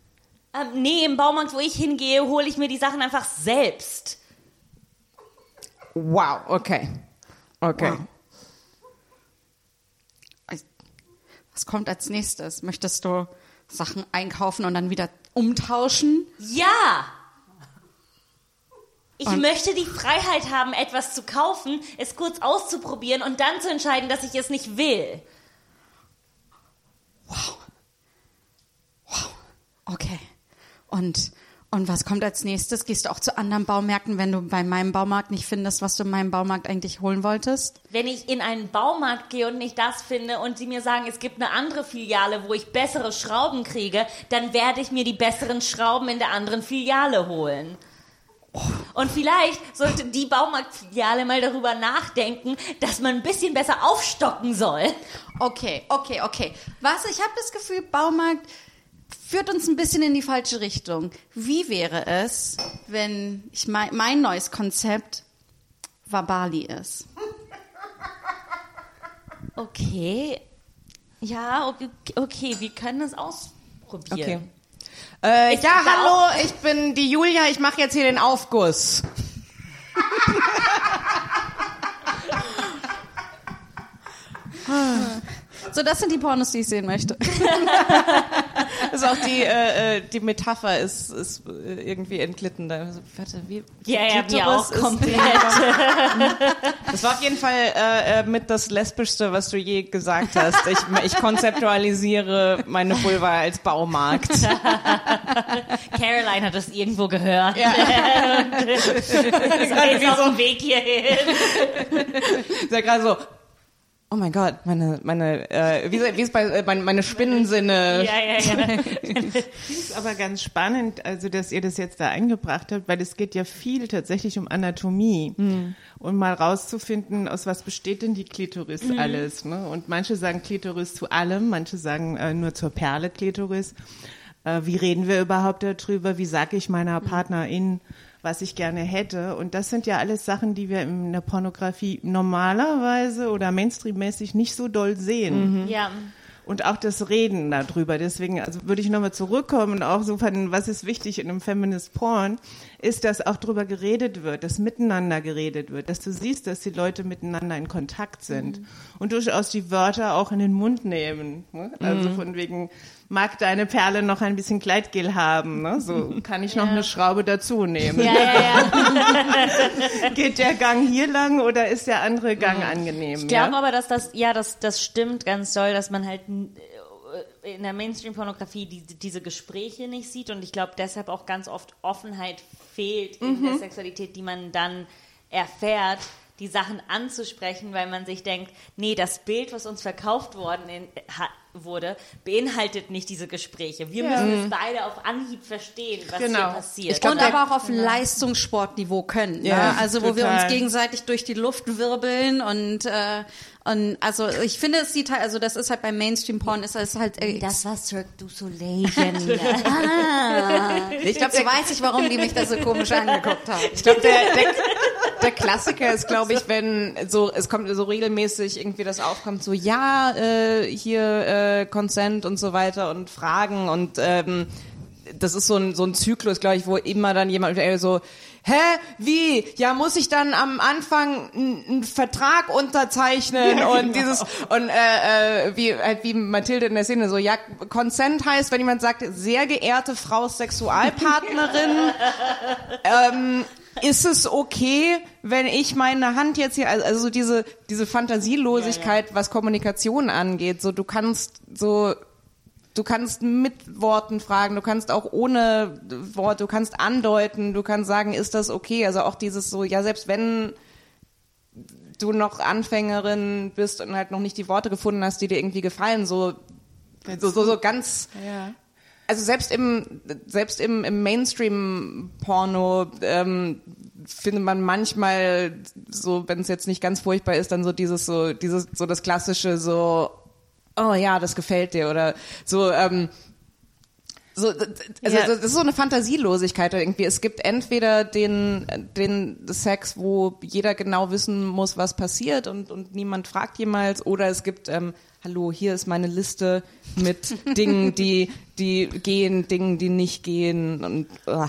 ähm, nee, im Baumarkt, wo ich hingehe, hole ich mir die Sachen einfach selbst. wow, okay, okay. Wow. Was kommt als nächstes? Möchtest du Sachen einkaufen und dann wieder umtauschen? Ja! Ich Und- möchte die Freiheit haben, etwas zu kaufen, es kurz auszuprobieren und dann zu entscheiden, dass ich es nicht will. Okay. Und, und was kommt als nächstes? Gehst du auch zu anderen Baumärkten, wenn du bei meinem Baumarkt nicht findest, was du in meinem Baumarkt eigentlich holen wolltest? Wenn ich in einen Baumarkt gehe und nicht das finde und sie mir sagen, es gibt eine andere Filiale, wo ich bessere Schrauben kriege, dann werde ich mir die besseren Schrauben in der anderen Filiale holen. Und vielleicht sollte die Baumarktfiliale mal darüber nachdenken, dass man ein bisschen besser aufstocken soll. Okay, okay, okay. Was? Ich habe das Gefühl, Baumarkt führt uns ein bisschen in die falsche Richtung. Wie wäre es, wenn ich mein, mein neues Konzept Wabali ist? Okay. Ja, okay, okay wir können es ausprobieren. Okay. Äh, ja, hallo, ich bin die Julia, ich mache jetzt hier den Aufguss. So, das sind die Pornos, die ich sehen möchte. <laughs> Das ist auch die, äh, äh, die Metapher ist, ist äh, irgendwie entglitten. Da, also, warte, wie? Ja, ja, mir auch ist- komplett. <laughs> Das war auf jeden Fall äh, äh, mit das lesbischste, was du je gesagt hast. Ich, ich konzeptualisiere meine Vulva als Baumarkt. <laughs> Caroline hat das irgendwo gehört. Ja. <laughs> ist auf dem Weg hierhin. Ist ja gerade so. Oh mein Gott, meine, meine, äh, wie, wie ist bei äh, meine, meine Spinnensinne. Ja, ja, ja. <laughs> ist aber ganz spannend, also dass ihr das jetzt da eingebracht habt, weil es geht ja viel tatsächlich um Anatomie und mal rauszufinden, aus was besteht denn die Klitoris alles. Ne? Und manche sagen Klitoris zu allem, manche sagen äh, nur zur Perle Klitoris. Äh, wie reden wir überhaupt darüber? Wie sage ich meiner Partnerin, was ich gerne hätte? Und das sind ja alles Sachen, die wir in der Pornografie normalerweise oder mainstreammäßig nicht so doll sehen ja. und auch das Reden darüber. Deswegen, also würde ich nochmal zurückkommen und auch so von, was ist wichtig in einem Feminist Porn, ist, dass auch drüber geredet wird, dass miteinander geredet wird, dass du siehst, dass die Leute miteinander in Kontakt sind und durchaus die Wörter auch in den Mund nehmen. Ne? Also von wegen, mag deine Perle noch ein bisschen Kleidgel haben, ne? so kann ich noch eine Schraube dazu nehmen. Ja, ja, ja. <laughs> Geht der Gang hier lang oder ist der andere Gang angenehm? Ich glaube ja? aber, dass das, ja, das, das stimmt ganz doll, dass man halt äh, in der Mainstream-Pornografie die, diese Gespräche nicht sieht und ich glaube deshalb auch ganz oft Offenheit fehlt in der Sexualität, die man dann erfährt, die Sachen anzusprechen, weil man sich denkt, nee, das Bild, was uns verkauft worden in, wurde, beinhaltet nicht diese Gespräche. Wir müssen es beide auf Anhieb verstehen, was Genau. hier passiert. Ich glaub, und aber auch auf Leistungssportniveau können. Ja, ne? Also wo wir uns gegenseitig durch die Luft wirbeln und äh, und also ich finde es sieht halt, also das ist halt beim Mainstream Porn ist es halt äh, Das war Cirque du Soleil. Jenny. <laughs> ich glaube, so weiß ich, warum die mich da so komisch angeguckt haben. Ich glaube, der, der, der Klassiker ist, glaube ich, <laughs> wenn so, es kommt so regelmäßig irgendwie das aufkommt, so, ja, äh, hier äh, Consent und so weiter und Fragen und ähm, das ist so ein, so ein Zyklus, glaube ich, wo immer dann jemand äh, so, hä, wie? Ja, muss ich dann am Anfang einen Vertrag unterzeichnen? Und dieses und äh, äh, wie halt wie Mathilde in der Szene so, ja, Consent heißt, wenn jemand sagt, sehr geehrte Frau Sexualpartnerin, <laughs> ähm, ist es okay, wenn ich meine Hand jetzt hier, also, also diese, diese Fantasielosigkeit, was Kommunikation angeht, so du kannst so, du kannst mit Worten fragen, du kannst auch ohne Wort, du kannst andeuten, du kannst sagen, ist das okay? Also auch dieses so, ja, selbst wenn du noch Anfängerin bist und halt noch nicht die Worte gefunden hast, die dir irgendwie gefallen, so, so, so, so ganz, Ja. Also selbst im selbst im, im Mainstream-Porno ähm, findet man manchmal so, wenn es jetzt nicht ganz furchtbar ist, dann so dieses so dieses so das klassische so oh ja, das gefällt dir oder so ähm, so, also Ja. das ist so eine Fantasielosigkeit irgendwie. Es gibt entweder den, den Sex, wo jeder genau wissen muss, was passiert und, und niemand fragt jemals, oder es gibt, ähm, hallo, hier ist meine Liste mit <laughs> Dingen, die, die gehen, Dingen, die nicht gehen und ah.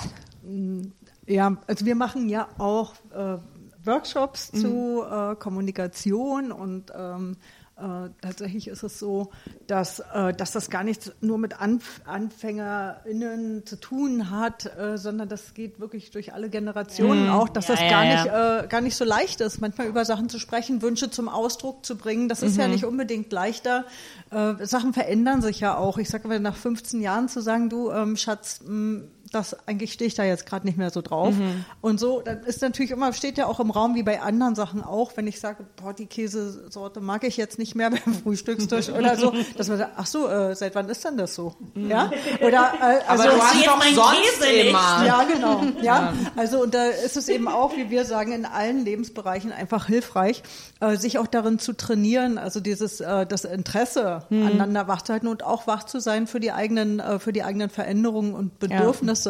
Ja, also wir machen ja auch äh, Workshops zu äh, Kommunikation und ähm, äh, tatsächlich ist es so, dass, äh, dass das gar nichts nur mit Anf AnfängerInnen zu tun hat, äh, sondern das geht wirklich durch alle Generationen auch, dass Ja, das ja, gar, ja. Nicht, äh, gar nicht so leicht ist, manchmal über Sachen zu sprechen, Wünsche zum Ausdruck zu bringen. Das ist ja nicht unbedingt leichter. Äh, Sachen verändern sich ja auch. Ich sage mal, nach 15 Jahren zu sagen, du ähm, Schatz, mh, das eigentlich stehe ich da jetzt gerade nicht mehr so drauf. Und so, dann ist natürlich immer, steht ja auch im Raum wie bei anderen Sachen auch, wenn ich sage, boah, die Käsesorte mag ich jetzt nicht mehr <laughs> beim Frühstückstisch oder so, dass man sagt, ach so, äh, seit wann ist denn das so? Ja? Oder, äh, also, Aber du hast jetzt doch mein sonst Käse nicht. immer. ja, genau. Ja, also und da ist es eben auch, wie wir sagen, in allen Lebensbereichen einfach hilfreich, äh, sich auch darin zu trainieren, also dieses äh, das Interesse aneinander wach zu halten und auch wach zu sein für die eigenen äh, für die eigenen Veränderungen und Bedürfnisse.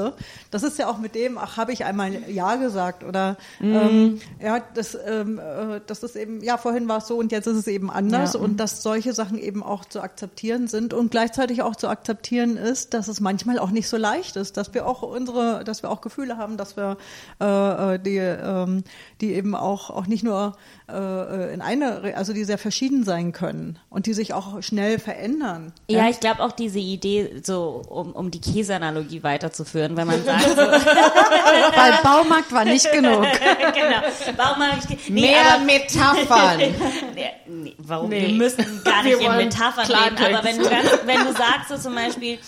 Das ist ja auch mit dem, ach, habe ich einmal ja gesagt oder ähm, ja, das ähm, äh, das ist eben ja vorhin war es so und jetzt ist es eben anders und dass solche Sachen eben auch zu akzeptieren sind und gleichzeitig auch zu akzeptieren ist, dass es manchmal auch nicht so leicht ist, dass wir auch unsere, dass wir auch Gefühle haben, dass wir äh, äh, die, ähm, die eben auch auch nicht nur äh, in eine, also die sehr verschieden sein können und die sich auch schnell verändern. Ja, ich glaube auch diese Idee, so um, um die Käseanalogie weiterzuführen, wenn man <laughs> sagt, so, <laughs> Weil Baumarkt war nicht genug. <laughs> genau, ich nee, Mehr aber, Metaphern. nee, nee, warum Nee. wir müssen gar Wir nicht in Metaphern leben, aber wenn du, wenn du sagst so zum Beispiel,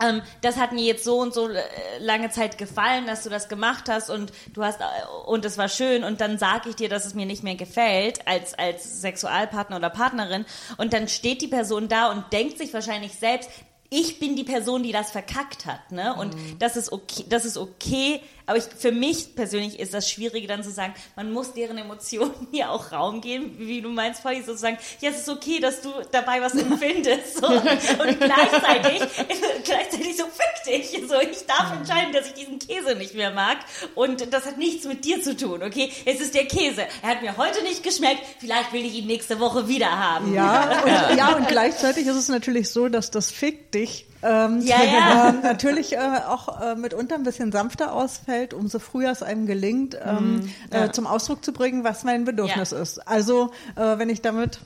ähm, das hat mir jetzt so und so äh, lange Zeit gefallen, dass du das gemacht hast und du hast äh, und es war schön und dann sage ich dir, dass es mir nicht mehr gefällt als als Sexualpartner oder Partnerin und dann steht die Person da und denkt sich wahrscheinlich selbst, ich bin die Person, die das verkackt hat, ne? Und Mhm. das ist okay, das ist okay. Aber ich, für mich persönlich ist das Schwierige dann zu sagen, man muss deren Emotionen hier auch Raum geben, wie du meinst, Polly, sozusagen, ja, es ist okay, dass du dabei was empfindest. So. Und gleichzeitig, <laughs> gleichzeitig so fick dich. So, ich darf entscheiden, dass ich diesen Käse nicht mehr mag. Und das hat nichts mit dir zu tun, okay? Es ist der Käse. Er hat mir heute nicht geschmeckt. Vielleicht will ich ihn nächste Woche wieder haben. Ja, <laughs> und, ja, und gleichzeitig ist es natürlich so, dass das Fick dich ähm, Ja, ja. ähm, natürlich äh, auch äh, mitunter ein bisschen sanfter ausfällt, umso früher es einem gelingt, ähm, äh, zum Ausdruck zu bringen, was mein Bedürfnis Ja. ist. Also äh, wenn ich damit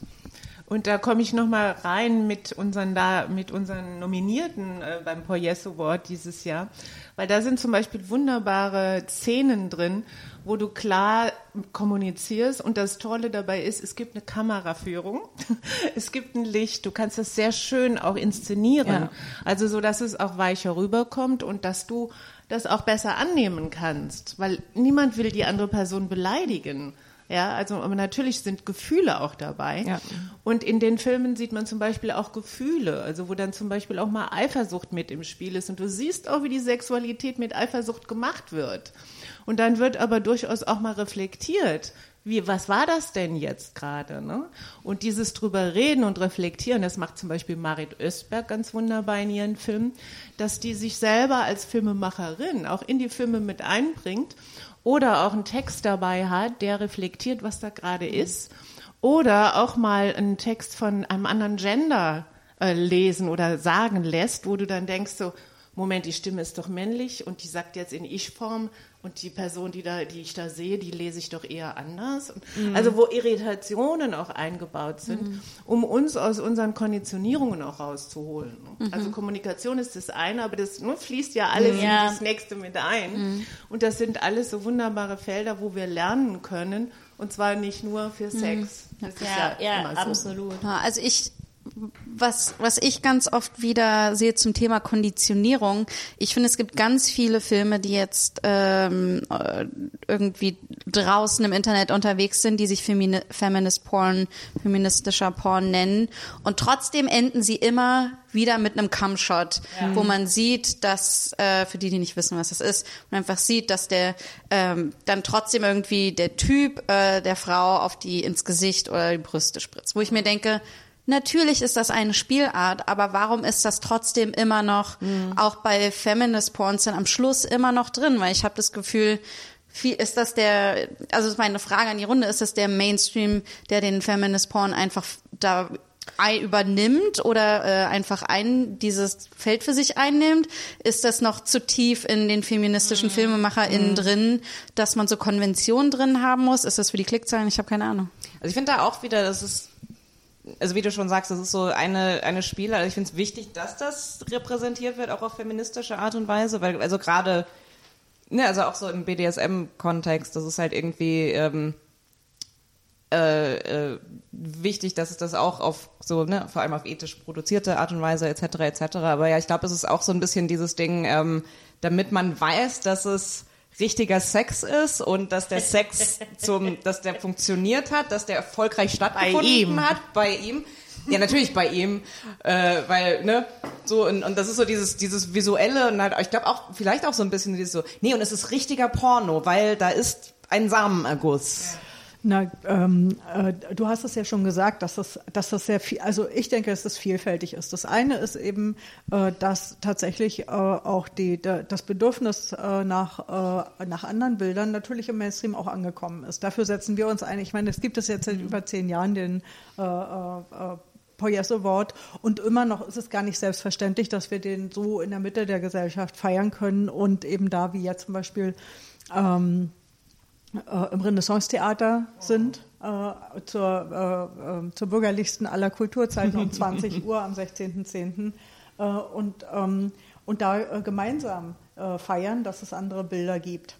Und da komme ich noch mal rein mit unseren da mit unseren Nominierten äh, beim Poyes Award dieses Jahr, weil da sind zum Beispiel wunderbare Szenen drin, wo du klar kommunizierst. Und das Tolle dabei ist, es gibt eine Kameraführung, <laughs> es gibt ein Licht, du kannst das sehr schön auch inszenieren, Ja. also so, dass es auch weicher rüberkommt und dass du das auch besser annehmen kannst, weil niemand will die andere Person beleidigen. Ja, also aber natürlich sind Gefühle auch dabei. Ja. Und in den Filmen sieht man zum Beispiel auch Gefühle, also wo dann zum Beispiel auch mal Eifersucht mit im Spiel ist. Und du siehst auch, wie die Sexualität mit Eifersucht gemacht wird. Und dann wird aber durchaus auch mal reflektiert. Wie, was war das denn jetzt gerade? Ne? Und dieses drüber reden und reflektieren, das macht zum Beispiel Marit Östberg ganz wunderbar in ihren Filmen, dass die sich selber als Filmemacherin auch in die Filme mit einbringt oder auch einen Text dabei hat, der reflektiert, was da gerade ist. Oder auch mal einen Text von einem anderen Gender äh, lesen oder sagen lässt, wo du dann denkst so, Moment, die Stimme ist doch männlich und die sagt jetzt in Ich-Form und die Person, die da, die ich da sehe, die lese ich doch eher anders. Und Also wo Irritationen auch eingebaut sind, um uns aus unseren Konditionierungen auch rauszuholen. ne? Also Kommunikation ist das eine, aber das ne, fließt ja alles Ja. in das nächste mit ein. Und das sind alles so wunderbare Felder, wo wir lernen können. Und zwar nicht nur für Sex. Das ist Ja, ja, immer so. absolut. Ja, also ich, was, was ich ganz oft wieder sehe zum Thema Konditionierung, ich finde, es gibt ganz viele Filme, die jetzt ähm, äh, irgendwie draußen im Internet unterwegs sind, die sich Femini Feminist Porn, feministischer Porn nennen. Und trotzdem enden sie immer wieder mit einem Cumshot, wo man sieht, dass, äh, für die, die nicht wissen, was das ist, man einfach sieht, dass der ähm, dann trotzdem irgendwie der Typ äh, der Frau auf die ins Gesicht oder die Brüste spritzt. Wo ich mir denke, Natürlich ist das eine Spielart, aber warum ist das trotzdem immer noch auch bei Feminist Porns dann am Schluss immer noch drin? Weil ich habe das Gefühl, viel, ist das der, also das ist meine Frage an die Runde, ist das der Mainstream, der den Feminist Porn einfach da übernimmt oder äh, einfach ein dieses Feld für sich einnimmt? Ist das noch zu tief in den feministischen FilmemacherInnen drin, dass man so Konventionen drin haben muss? Ist das für die Klickzahlen? Ich habe keine Ahnung. Also ich finde da auch wieder, das ist, also wie du schon sagst, das ist so eine, eine Spiele. Also ich finde es wichtig, dass das repräsentiert wird, auch auf feministische Art und Weise, weil also gerade, ne, also auch so im BDSM-Kontext, das ist halt irgendwie ähm, äh, äh, wichtig, dass es das auch auf so, ne, vor allem auf ethisch produzierte Art und Weise etc. etc. Aber ja, ich glaube, es ist auch so ein bisschen dieses Ding, ähm, damit man weiß, dass es richtiger Sex ist und dass der Sex zum, dass der funktioniert hat, dass der erfolgreich stattgefunden ihm. hat bei ihm. Ja, natürlich bei ihm, äh, weil, ne, so, und, und das ist so dieses, dieses visuelle und halt, ich glaube auch, vielleicht auch so ein bisschen dieses so, nee, und es ist richtiger Porno, weil da ist ein Samenerguss. Na, ähm, äh, du hast es ja schon gesagt, dass das, dass das sehr viel, also ich denke, dass das vielfältig ist. Das eine ist eben, äh, dass tatsächlich äh, auch die, da, das Bedürfnis äh, nach, äh, nach anderen Bildern natürlich im Mainstream auch angekommen ist. Dafür setzen wir uns ein. Ich meine, es gibt es jetzt seit über zehn Jahren den äh, Poyes Award und immer noch ist es gar nicht selbstverständlich, dass wir den so in der Mitte der Gesellschaft feiern können und eben da wie jetzt zum Beispiel ähm, äh, im Renaissance-Theater sind, äh, zur, äh, äh, zur bürgerlichsten aller Kulturzeiten um <laughs> 20 Uhr am 16.10. Äh, und, ähm, und da äh, gemeinsam feiern, dass es andere Bilder gibt.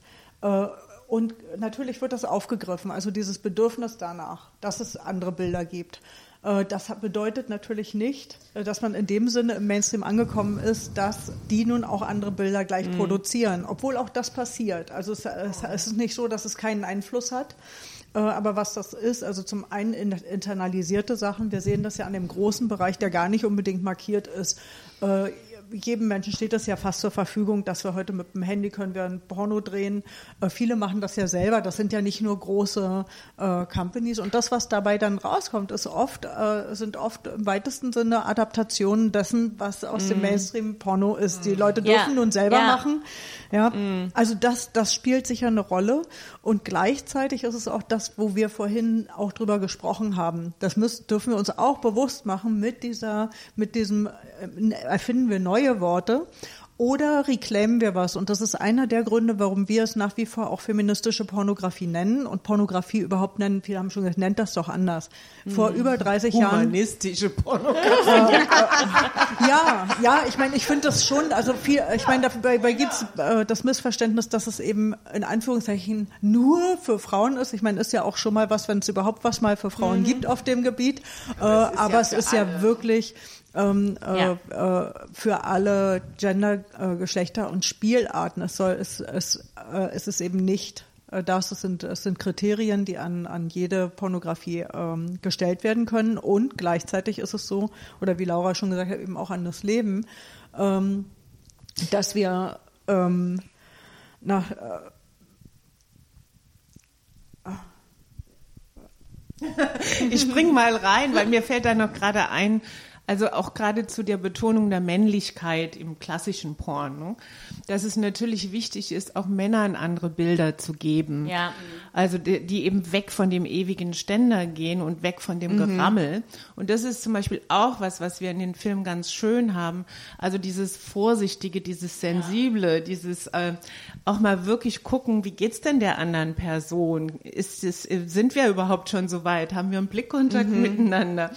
Und natürlich wird das aufgegriffen, also dieses Bedürfnis danach, dass es andere Bilder gibt. Äh, Das bedeutet natürlich nicht, äh, dass man in dem Sinne im Mainstream angekommen ist, dass die nun auch andere Bilder gleich produzieren, obwohl auch das passiert. Also es, es, ist nicht so, dass es keinen Einfluss hat. Äh, Aber was das ist, also zum einen in- internalisierte Sachen, wir sehen das ja an dem großen Bereich, der gar nicht unbedingt markiert ist. Jedem Menschen steht das ja fast zur Verfügung, dass wir heute mit dem Handy können wir ein Porno drehen. Äh, Viele machen das ja selber. Das sind ja nicht nur große äh, Companies. Und das, was dabei dann rauskommt, ist oft, äh, sind oft im weitesten Sinne Adaptationen dessen, was aus dem Mainstream-Porno ist. Die Leute dürfen nun selber Ja. machen. Ja, also das, das spielt sicher eine Rolle. Und gleichzeitig ist es auch das, wo wir vorhin auch drüber gesprochen haben. Das müssen, dürfen wir uns auch bewusst machen mit dieser, mit diesem, äh, erfinden wir neue Worte. Oder reclaimen wir was? Und das ist einer der Gründe, warum wir es nach wie vor auch feministische Pornografie nennen und Pornografie überhaupt nennen. Viele haben schon gesagt, nennt das doch anders. Vor über 30 Jahren Humanistische Pornografie. ja, ja, ich meine, ich finde das schon, also viel, ich meine, dabei, dabei gibt es äh, das Missverständnis, dass es eben in Anführungszeichen nur für Frauen ist. Ich meine, ist ja auch schon mal was, wenn es überhaupt was mal für Frauen gibt auf dem Gebiet. Äh, aber es ist ja wirklich ähm, Ja. Äh, äh, für alle Gender, äh, Geschlechter und Spielarten. Es soll, es, es, äh, es ist eben nicht äh, das, es sind, es sind Kriterien, die an, an jede Pornografie ähm, gestellt werden können. Und gleichzeitig ist es so, oder wie Laura schon gesagt hat, eben auch an das Leben, ähm, dass wir ähm, nach, äh, Ich spring mal rein, weil mir fällt da noch gerade ein, also auch gerade zu der Betonung der Männlichkeit im klassischen Porno, dass es natürlich wichtig ist, auch Männern andere Bilder zu geben. Ja. Also die, die eben weg von dem ewigen Ständer gehen und weg von dem Gerammel. Und das ist zum Beispiel auch was, was wir in den Filmen ganz schön haben. Also dieses Vorsichtige, dieses Sensible, dieses äh, auch mal wirklich gucken, wie geht's denn der anderen Person? Ist es, sind wir überhaupt schon so weit? Haben wir einen Blickkontakt miteinander?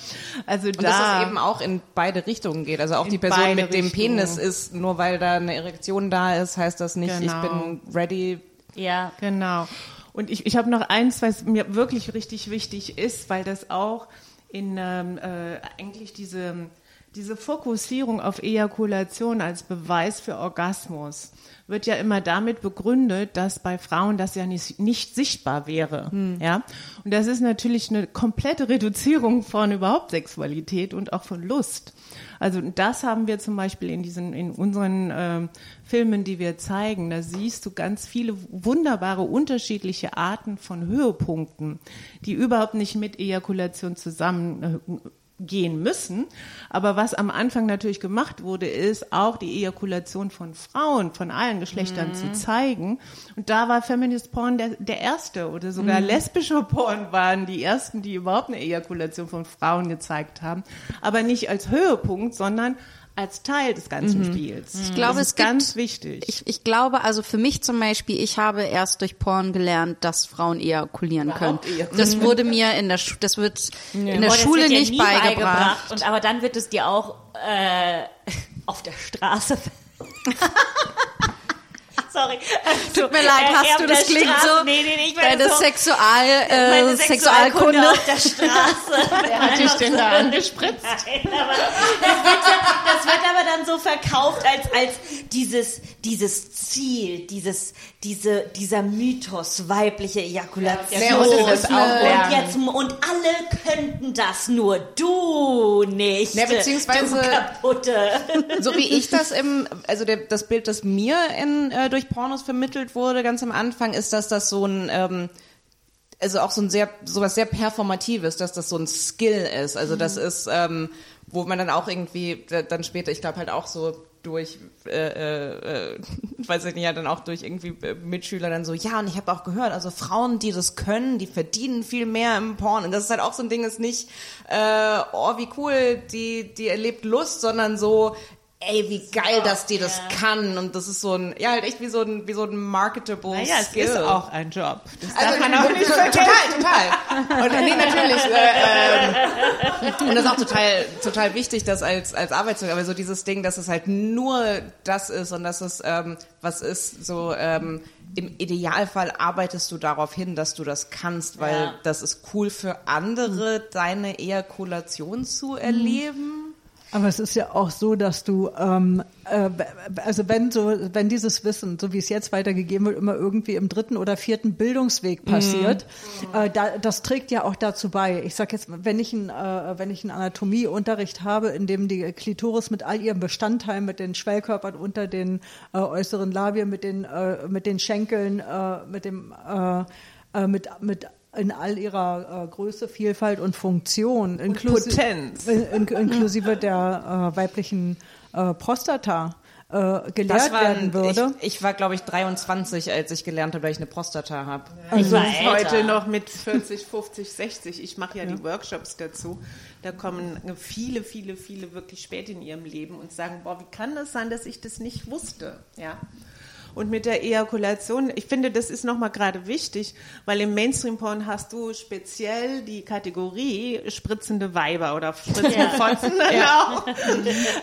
Also Und da dass es eben auch in beide Richtungen geht. Also auch die Person mit dem Richtungen. Penis ist, nur weil da eine Erektion da ist, heißt das nicht, Genau. ich bin ready. Ja. Genau. Und ich, ich habe noch eins, was mir wirklich richtig wichtig ist, weil das auch in ähm, äh, eigentlich diese, diese Fokussierung auf Ejakulation als Beweis für Orgasmus wird ja immer damit begründet, dass bei Frauen das ja nicht, nicht sichtbar wäre. Ja? Und das ist natürlich eine komplette Reduzierung von überhaupt Sexualität und auch von Lust. Also das haben wir zum Beispiel in diesen, in unseren ähm, Filmen, die wir zeigen. Da siehst du ganz viele wunderbare unterschiedliche Arten von Höhepunkten, die überhaupt nicht mit Ejakulation zusammen äh, gehen müssen. Aber was am Anfang natürlich gemacht wurde, ist auch die Ejakulation von Frauen, von allen Geschlechtern zu zeigen. Und da war Feminist Porn der, der erste oder sogar lesbischer Porn waren die ersten, die überhaupt eine Ejakulation von Frauen gezeigt haben. Aber nicht als Höhepunkt, sondern als Teil des ganzen Spiels. Ich glaube, das es ist ganz gibt, wichtig. Ich, ich glaube, also für mich zum Beispiel, ich habe erst durch Porn gelernt, dass Frauen ejakulieren können. Das wurde <laughs> mir in der, Schu das wird in der Boah, das Schule nicht nie beigebracht. Und aber dann wird es dir auch äh, <laughs> auf der Straße. <laughs> Sorry. Tut mir leid, hast du, das klingt so, Nee, nee, nee, ich deine meine so, Sexual, äh, meine Sexualkunde Sexualkunde. auf der Straße. Wer hat dich denn da angespritzt? <laughs> Nein, aber das, wird, ja- das wird aber dann so verkauft als, als dieses, dieses Ziel, dieses, diese, dieser Mythos weibliche Ejakulation. Das auch lernen? und, jetzt, und alle könnten das, nur du nicht. Ja, beziehungsweise- Du kaputte. so wie ich das im, also der, das Bild, das mir in, äh, durch Pornos vermittelt wurde, ganz am Anfang, ist, dass das so ein, ähm, also auch so ein sehr, sowas sehr Performatives, dass das so ein Skill ist. Also das ist, ähm, wo man dann auch irgendwie dann später, ich glaube halt auch so durch, äh, äh, äh, <laughs> weiß ich nicht, ja dann auch durch irgendwie äh, Mitschüler dann so, ja, und ich habe auch gehört, also Frauen, die das können, die verdienen viel mehr im Porn. Und das ist halt auch so ein Ding, ist nicht, äh, oh, wie cool, die, die erlebt Lust, sondern so, ey, wie geil, dass die das kann. Und das ist so ein, ja, halt echt wie so ein, wie so ein marketable Naja, es Skill. ist auch ein Job. Das Also, darf man auch nicht total, total. Und nee, natürlich. Äh, ähm, und das ist auch total, total wichtig, das als, als Arbeitszeug, aber so dieses Ding, dass es halt nur das ist und dass es ähm, was ist, so ähm, im Idealfall arbeitest du darauf hin, dass du das kannst, weil Ja. das ist cool für andere, deine Ejakulation zu erleben. Aber es ist ja auch so, dass du, ähm, äh, also wenn so, wenn dieses Wissen, so wie es jetzt weitergegeben wird, immer irgendwie im dritten oder vierten Bildungsweg passiert, äh, da, das trägt ja auch dazu bei. Ich sag jetzt, wenn ich einen, äh, wenn ich einen Anatomieunterricht habe, in dem die Klitoris mit all ihren Bestandteilen, mit den Schwellkörpern unter den äh, äußeren Labien, mit den, äh, mit den Schenkeln, äh, mit dem, mit, mit in all ihrer äh, Größe, Vielfalt und Funktion, inklusi- Potenz. in, in, inklusive der äh, weiblichen äh, Prostata äh, gelehrt war, werden würde. ich, ich war, glaube ich, 23, als ich gelernt habe, dass ich eine Prostata habe. Ich war Ich älter. heute noch mit 40, 50, 60. Ich mache ja, die Workshops dazu. Da kommen viele, viele, viele wirklich spät in ihrem Leben und sagen, boah, wie kann das sein, dass ich das nicht wusste? Ja. Und mit der Ejakulation, ich finde, das ist nochmal gerade wichtig, weil im Mainstream-Porn hast du speziell die Kategorie spritzende Weiber oder spritzende Fotzen. <laughs> Genau.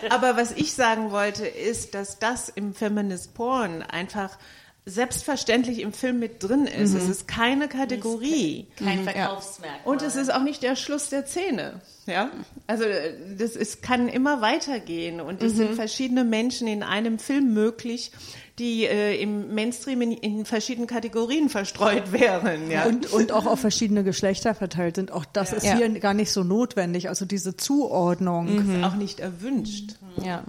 Aber was ich sagen wollte, ist, dass das im Feminist Porn einfach selbstverständlich im Film mit drin ist. Es ist keine Kategorie. Kein Verkaufsmerkmal. Und es ist auch nicht der Schluss der Szene. Ja, also das ist, kann immer weitergehen und es sind verschiedene Menschen in einem Film möglich, die äh, im Mainstream in, in verschiedenen Kategorien verstreut wären. Ja. und, und auch auf verschiedene Geschlechter verteilt sind. Auch das ist Ja. hier gar nicht so notwendig. Also diese Zuordnung. ist auch nicht erwünscht. Ja.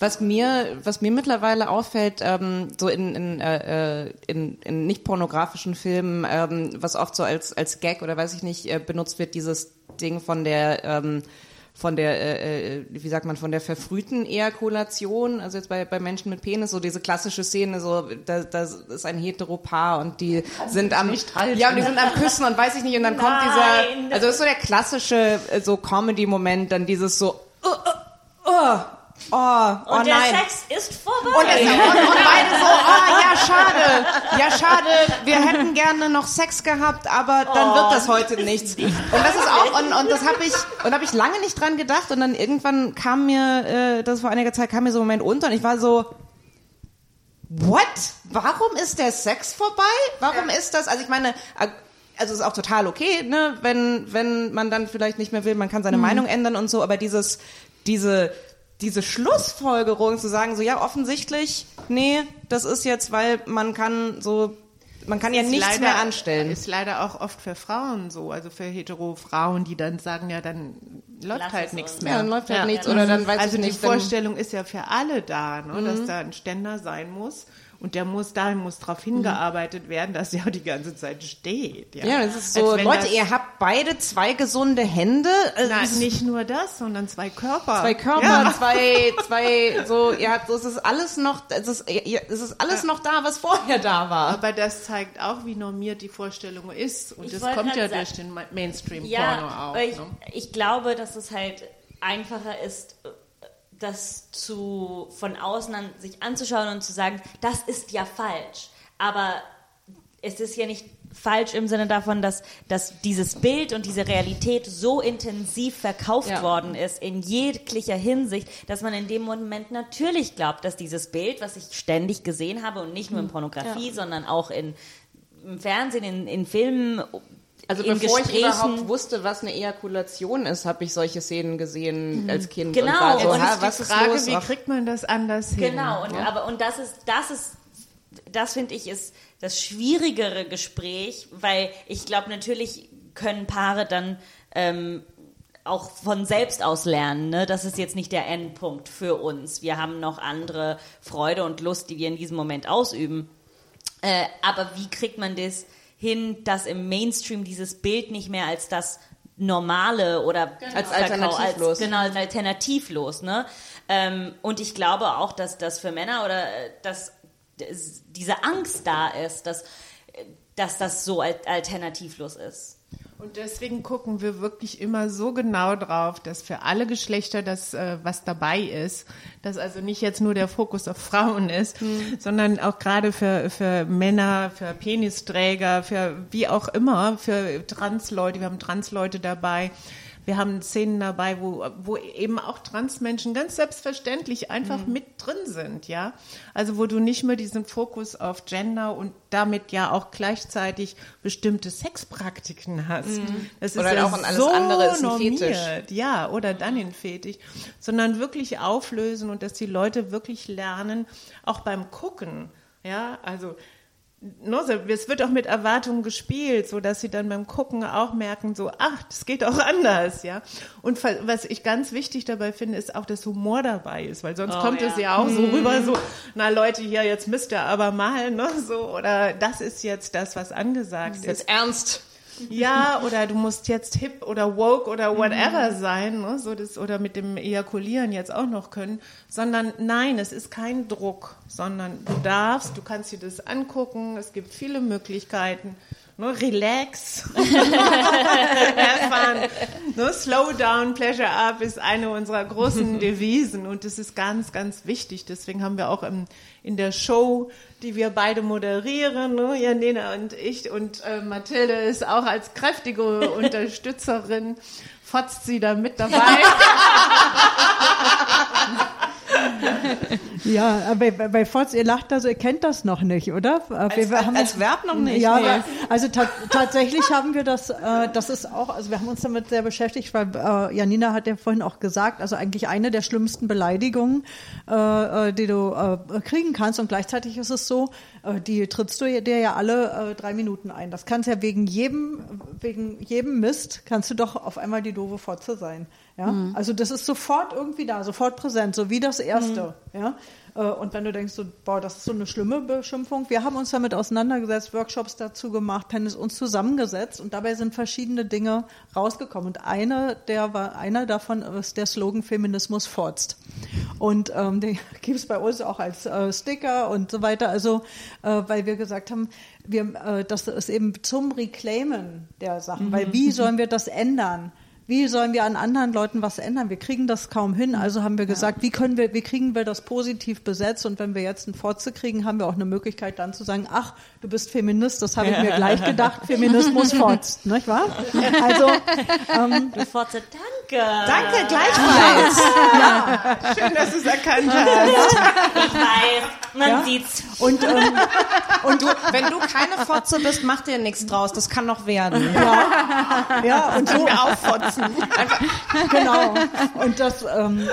Was mir, was mir mittlerweile auffällt, ähm, so in, in, äh, in, in nicht pornografischen Filmen, ähm, was oft so als, als Gag oder weiß ich nicht äh, benutzt wird, dieses Ding von der, ähm, von der, äh, äh, wie sagt man, von der verfrühten Ejakulation, also jetzt bei, bei Menschen mit Penis, so diese klassische Szene, so da, das ist ein Heteropaar und die sind am, ja, und die sind am Küssen und weiß ich nicht, und dann kommt Nein. dieser, also das ist so der klassische äh, so Comedy-Moment, dann dieses so, oh, oh, oh, oh, oh Und der nein. Sex ist vorbei. Und, es, und, und beide so, oh, ja, schade, ja, schade, wir hätten gerne noch Sex gehabt, aber dann wird das heute nichts. Und das ist auch, und, und das habe ich, und habe ich lange nicht dran gedacht und dann irgendwann kam mir, äh, das vor einiger Zeit kam mir so ein Moment unter und ich war so, what? Warum ist der Sex vorbei? Warum ist das, also ich meine, äh, also ist auch total okay, ne, wenn, wenn man dann vielleicht nicht mehr will, man kann seine Meinung ändern und so, aber dieses, diese, diese Schlussfolgerung zu sagen, so ja, offensichtlich, nee, das ist jetzt, weil man kann so, man kann ja nichts leider- mehr anstellen. Ist leider auch oft für Frauen so, also für hetero Frauen, die dann sagen, ja, dann läuft Lass halt nichts mehr. Ja, dann läuft halt nichts oder dann weiß also ich die nicht. Dann, Vorstellung ist ja für alle da, ne, dass Mhm. da ein Ständer sein muss und der muss, dahin muss darauf hingearbeitet werden, dass der auch die ganze Zeit steht. Ja, ja, das ist so, Leute, das- ihr habt beide zwei gesunde Hände, äh, ist nicht nur das, sondern zwei Körper. zwei Körper, Ja. zwei, zwei, so, ihr habt, so, es ist alles noch, es ist, es ist alles noch da, was vorher da war. Aber das zeigt auch, wie normiert die Vorstellung ist. Und Ich das kommt ja sagen- durch den Ma- Mainstream-Porno Ja, auch. weil ich, ne? ich glaube, dass es halt einfacher ist, das zu von außen an, sich anzuschauen und zu sagen, das ist ja falsch. Aber es ist ja nicht falsch im Sinne davon, dass, dass dieses Bild und diese Realität so intensiv verkauft Ja. worden ist, in jeglicher Hinsicht, dass man in dem Moment natürlich glaubt, dass dieses Bild, was ich ständig gesehen habe und nicht nur in Pornografie, sondern auch in, im Fernsehen, in, in Filmen, Also bevor ich Gesprächen. überhaupt wusste, was eine Ejakulation ist, habe ich solche Szenen gesehen als Kind. Genau, Und war so, und ha, ist was Die ist Frage, los? wie kriegt man das anders hin? Genau, und, aber, und das ist, das ist, das finde ich ist das schwierigere Gespräch, weil ich glaube, natürlich können Paare dann ähm, auch von selbst aus lernen. Ne? Das ist jetzt nicht der Endpunkt für uns. Wir haben noch andere Freude und Lust, die wir in diesem Moment ausüben. Äh, aber wie kriegt man das hin, dass im Mainstream dieses Bild nicht mehr als das Normale oder Als Verkau- alternativlos. Als, genau, als alternativlos. Ne? Ähm, und ich glaube auch, dass das für Männer oder äh, dass das, diese Angst da ist, dass, äh, dass das so al- alternativlos ist. Und deswegen gucken wir wirklich immer so genau drauf, dass für alle Geschlechter das, äh, was dabei ist, dass also nicht jetzt nur der Fokus auf Frauen ist, sondern auch gerade für, für Männer, für Penisträger, für wie auch immer, für Transleute, wir haben Transleute dabei. Wir haben Szenen dabei, wo, wo eben auch Transmenschen ganz selbstverständlich einfach mit drin sind, ja. Also wo du nicht mehr diesen Fokus auf Gender und damit ja auch gleichzeitig bestimmte Sexpraktiken hast. Das Oder auch ein alles so andere ist ein Fetisch. Ja, oder dann in Fetisch, sondern wirklich auflösen und dass die Leute wirklich lernen, auch beim Gucken, ja, also So, es wird auch mit Erwartungen gespielt, so dass sie dann beim Gucken auch merken, so, ach, das geht auch <laughs> anders, ja. Und was ich ganz wichtig dabei finde, ist auch, dass Humor dabei ist, weil sonst kommt es ja auch so rüber, so, na Leute, hier, jetzt müsst ihr aber mal, ne, so, oder das ist jetzt das, was angesagt ist. Jetzt ernst. Ja, <laughs> oder du musst jetzt hip oder woke oder whatever sein, ne? so das, oder mit dem Ejakulieren jetzt auch noch können, sondern nein, es ist kein Druck, sondern du darfst, du kannst dir das angucken, es gibt viele Möglichkeiten. Ne, relax, <laughs> erfahren. Ne, slow down, pleasure up ist eine unserer großen <laughs> Devisen und das ist ganz, ganz wichtig. Deswegen haben wir auch im, in der Show, die wir beide moderieren, ne, Janina und ich und äh, Mathilde ist auch als kräftige <laughs> Unterstützerin, fotzt sie da mit dabei. <laughs> Ja, bei, bei Forts, ihr lacht da so, ihr kennt das noch nicht, oder? Äh, Als, wir, haben als Verb noch nicht. Ja, nee. aber- also ta tatsächlich haben wir das, äh, das ist auch, also wir haben uns damit sehr beschäftigt, weil äh, Janina hat ja vorhin auch gesagt, also eigentlich eine der schlimmsten Beleidigungen, äh, äh, die du äh, kriegen kannst und gleichzeitig ist es so, die trittst du dir ja alle drei Minuten ein. Das kannst ja wegen jedem, wegen jedem Mist, kannst du doch auf einmal die doofe Fotze sein. Ja, also das ist sofort irgendwie da, sofort präsent, so wie das erste. Ja, Äh, und wenn du denkst, so, boah, das ist so eine schlimme Beschimpfung, wir haben uns damit auseinandergesetzt, Workshops dazu gemacht, Tennis uns zusammengesetzt und dabei sind verschiedene Dinge rausgekommen. Und eine der war, einer davon ist der Slogan Feminismus forzt. Und ähm, <laughs> den gibt es bei uns auch als äh, Sticker und so weiter. Also, äh, weil wir gesagt haben, wir, äh, das ist eben zum Reclaimen der Sachen. Weil wie sollen wir das ändern? Wie sollen wir an anderen Leuten was ändern? Wir kriegen das kaum hin. Also haben wir gesagt, wie können wir, wie kriegen wir das positiv besetzt? Und wenn wir jetzt einen Fotze kriegen, haben wir auch eine Möglichkeit dann zu sagen, ach, du bist Feminist, das habe ich mir gleich <laughs> gedacht, Feminismus fotzt, nicht wahr? Also, ähm, Du Fotze, danke. Danke, gleichfalls. Schön, dass du es erkannt hast. Ich weiß, man Ja? sieht's. und, ähm, Und du, wenn du keine Fotze bist, mach dir nichts draus. Das kann noch werden. ja, und so, Wir auffotzen. genau. Und das, ähm,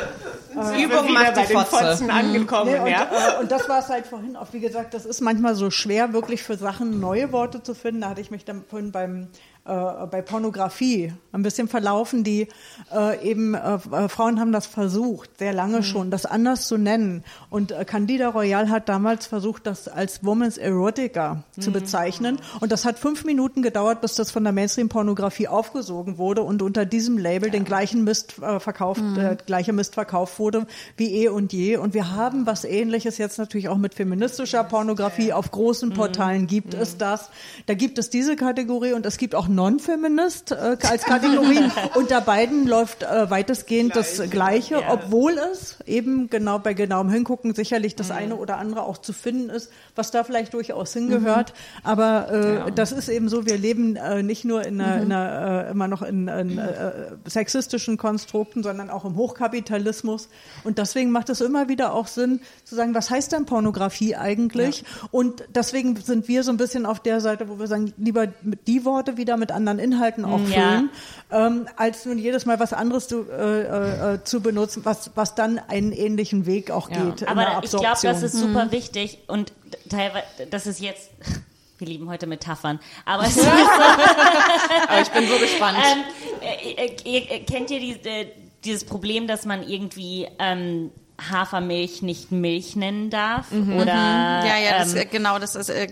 Übung wieder macht bei die den Fotze. Fotzen angekommen, Nee, und, ja. äh, und das war es halt vorhin auch, wie gesagt, das ist manchmal so schwer, wirklich für Sachen neue Worte zu finden. Da hatte ich mich dann vorhin beim äh, bei Pornografie ein bisschen verlaufen, die äh, eben äh, äh, Frauen haben das versucht, sehr lange schon, das anders zu nennen. Und äh, Candida Royal hat damals versucht, das als Woman's Erotica zu bezeichnen. Und das hat fünf Minuten gedauert, bis das von der Mainstream-Pornografie aufgesogen wurde und unter diesem Label den gleichen Mist äh, verkauft, äh, gleiche Mist verkauft wurde wie eh und je. Und wir haben was Ähnliches jetzt natürlich auch mit feministischer Pornografie. Auf großen Portalen gibt es das. Da gibt es diese Kategorie und es gibt auch Non-Feminist äh, als Kategorie. <laughs> Unter beiden läuft äh, weitestgehend das Gleiche, obwohl es eben genau bei genauem Hingucken sicherlich das eine oder andere auch zu finden ist, was da vielleicht durchaus hingehört. Aber äh, das ist eben so, wir leben äh, nicht nur in einer, in einer äh, immer noch in, in äh, sexistischen Konstrukten, sondern auch im Hochkapitalismus. Und deswegen macht es immer wieder auch Sinn zu sagen, was heißt denn Pornografie eigentlich? Und deswegen sind wir so ein bisschen auf der Seite, wo wir sagen, lieber die Worte wieder mit anderen Inhalten auch Ja. füllen, ähm, als nun jedes Mal was anderes zu, äh, äh, zu benutzen, was, was dann einen ähnlichen Weg auch geht. in der Aber ich glaube, das ist super wichtig und teilweise, das ist jetzt, <laughs> wir lieben heute Metaphern, aber es <laughs> ist so, Aber ich bin so gespannt. ähm, äh, äh, äh, kennt ihr die, äh, dieses Problem, dass man irgendwie ähm, Hafermilch nicht Milch nennen darf? Oder Ja, ja, das, ähm, äh, genau, das ist äh,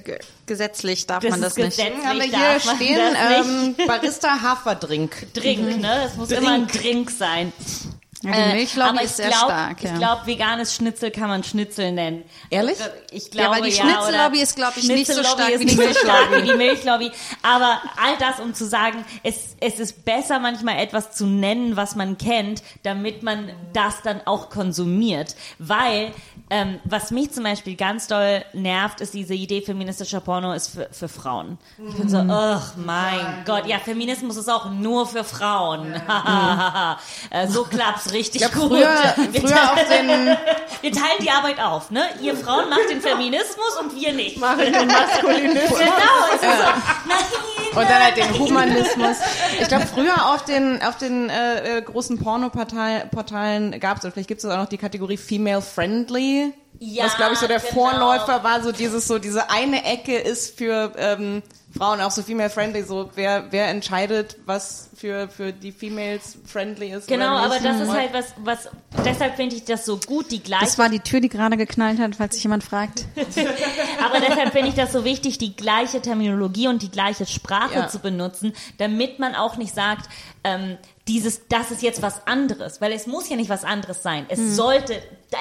gesetzlich darf das man das nicht. gesetzlich, haben wir hier darf man stehen, das nicht. ähm, Barista Haferdrink. Drink, ne? Das muss immer ein Drink sein. Ja, die Milchlobby aber ist ich sehr glaub, stark, ja. Ich glaube, veganes Schnitzel kann man Schnitzel nennen. Ehrlich? Ich glaube, Ja, weil die ja, Schnitzellobby ist, glaub ich, nicht so stark ist wie die nicht so stark Milchlobby. wie die Milchlobby. Aber all das, um zu sagen, es, es ist besser, manchmal etwas zu nennen, was man kennt, damit man das dann auch konsumiert. Weil, ähm, was mich zum Beispiel ganz doll nervt, ist diese Idee, feministischer Porno ist für, für Frauen. Ich bin so, ach mein Gott, ja, Feminismus ist auch nur für Frauen. <laughs> Äh, so klappt's richtig glaub, gut. früher- wir, früher teilen, <laughs> wir teilen die Arbeit auf, ne? Ihr Frauen macht den Feminismus und wir nicht. Machen den Maskulinismus. Genau, es ist so, nein, Und dann halt den. Humanismus. Ich glaube, früher auf den, auf den äh, äh, großen Pornoportalen gab es, oder vielleicht gibt es auch noch die Kategorie Female Friendly. Ja, was, glaube ich, so der genau. Vorläufer war, so dieses, so diese eine Ecke ist für ähm, Frauen auch so female friendly, so wer, wer entscheidet, was für, für die Females friendly ist. Genau, aber das ist halt was, was, deshalb finde ich das so gut, die gleiche Das war die Tür, die gerade geknallt hat, falls sich jemand fragt. <laughs> Aber deshalb finde ich das so wichtig, die gleiche Terminologie und die gleiche Sprache Ja. zu benutzen, damit man auch nicht sagt, ähm, dieses, das ist jetzt was anderes, weil es muss ja nicht was anderes sein. Es sollte,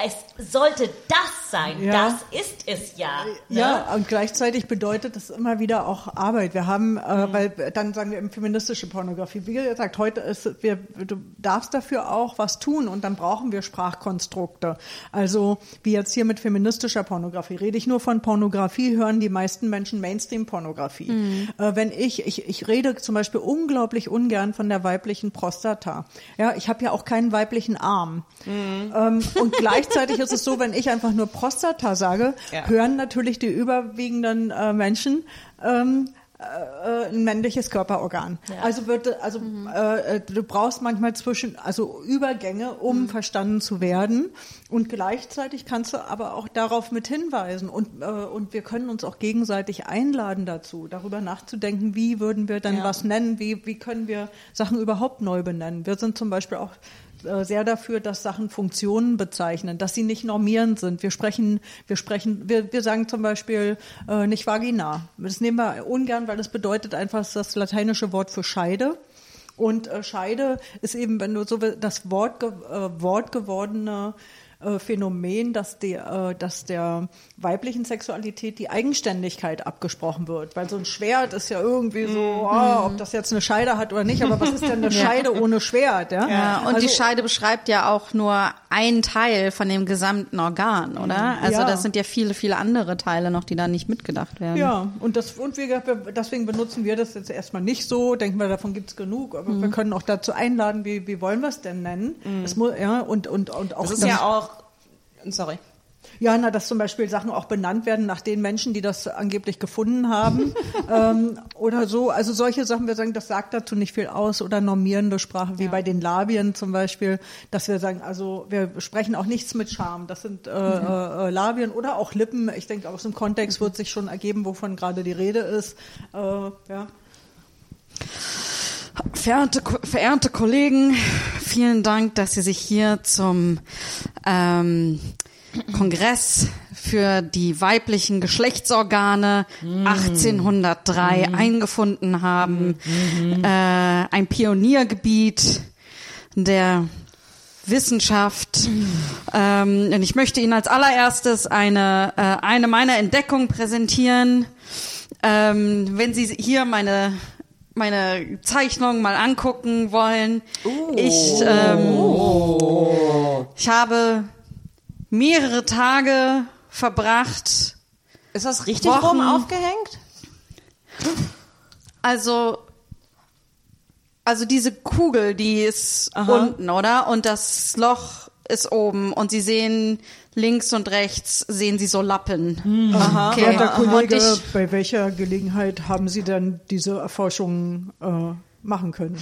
es sollte das sein. Ja. Das ist es ja. ne? Ja, und gleichzeitig bedeutet das immer wieder auch Arbeit. Wir haben, äh, weil dann sagen wir eben feministische Pornografie. Wie gesagt, heute ist, wir, du darfst dafür auch was tun und dann brauchen wir Sprachkonstrukte. Also wie jetzt hier mit feministischer Pornografie. Rede ich nur von Pornografie, hören die meisten Menschen Mainstream-Pornografie. Äh, wenn ich, ich, ich rede zum Beispiel unglaublich ungern von der weiblichen Prostata. Ja, ich habe ja auch keinen weiblichen Arm. Ähm, und gleichzeitig ist es so, wenn ich einfach nur Prostata sage, Ja. hören natürlich die überwiegenden äh, Menschen ähm, äh, ein männliches Körperorgan. Also wird also äh, äh, du brauchst manchmal zwischen also Übergänge, um verstanden zu werden. Und gleichzeitig kannst du aber auch darauf mit hinweisen. Und äh, und wir können uns auch gegenseitig einladen dazu, darüber nachzudenken, wie würden wir dann was nennen, wie wie können wir Sachen überhaupt neu benennen. Wir sind zum Beispiel auch sehr dafür, dass Sachen Funktionen bezeichnen, dass sie nicht normierend sind. Wir sprechen, wir sprechen, wir, wir sagen zum Beispiel äh, nicht Vagina. Das nehmen wir ungern, weil das bedeutet einfach das lateinische Wort für Scheide. Und äh, Scheide ist eben, wenn du so das Wort, äh, Wort gewordene äh, Phänomen, dass der, äh, dass der weiblichen Sexualität die Eigenständigkeit abgesprochen wird. Weil so ein Schwert ist ja irgendwie so, oh, ob das jetzt eine Scheide hat oder nicht, aber was ist denn eine <laughs> Scheide ohne Schwert? Ja, Ja, und die Also- Scheide beschreibt ja auch nur einen Teil von dem gesamten Organ, oder? Also Ja. das sind ja viele, viele andere Teile noch, die da nicht mitgedacht werden. Ja, und, das, und wie gesagt, wir- deswegen benutzen wir das jetzt erstmal nicht so, denken wir, davon gibt's genug, aber wir können auch dazu einladen, wie, wie wollen wir es denn nennen? Es muss, ja, und, und, und auch Das ist ja auch, sorry. Ja, na, dass zum Beispiel Sachen auch benannt werden nach den Menschen, die das angeblich gefunden haben <laughs> ähm, oder so. Also solche Sachen, wir sagen, das sagt dazu nicht viel aus oder normierende Sprache, wie bei den Labien zum Beispiel, dass wir sagen, also wir sprechen auch nichts mit Charme. Das sind äh, äh, Labien oder auch Lippen. Ich denke, aus dem Kontext wird sich schon ergeben, wovon gerade die Rede ist. Äh, ja. Verehrte, verehrte Kollegen, vielen Dank, dass Sie sich hier zum ähm, Kongress für die weiblichen Geschlechtsorgane 1803 eingefunden haben. Äh, ein Pioniergebiet der Wissenschaft. Ähm, und ich möchte Ihnen als allererstes eine, äh, eine meiner Entdeckungen präsentieren. Ähm, wenn Sie hier meine meine Zeichnung mal angucken wollen. Ich, ähm, ich habe mehrere Tage verbracht. Ist das richtig Wochen- rum aufgehängt? Also, also diese Kugel, die ist unten, oder? Und das Loch ist oben und Sie sehen links und rechts sehen Sie so Lappen. Aha. Okay. Werter Kollege, ich, bei welcher Gelegenheit haben Sie denn diese Erforschung äh, machen können?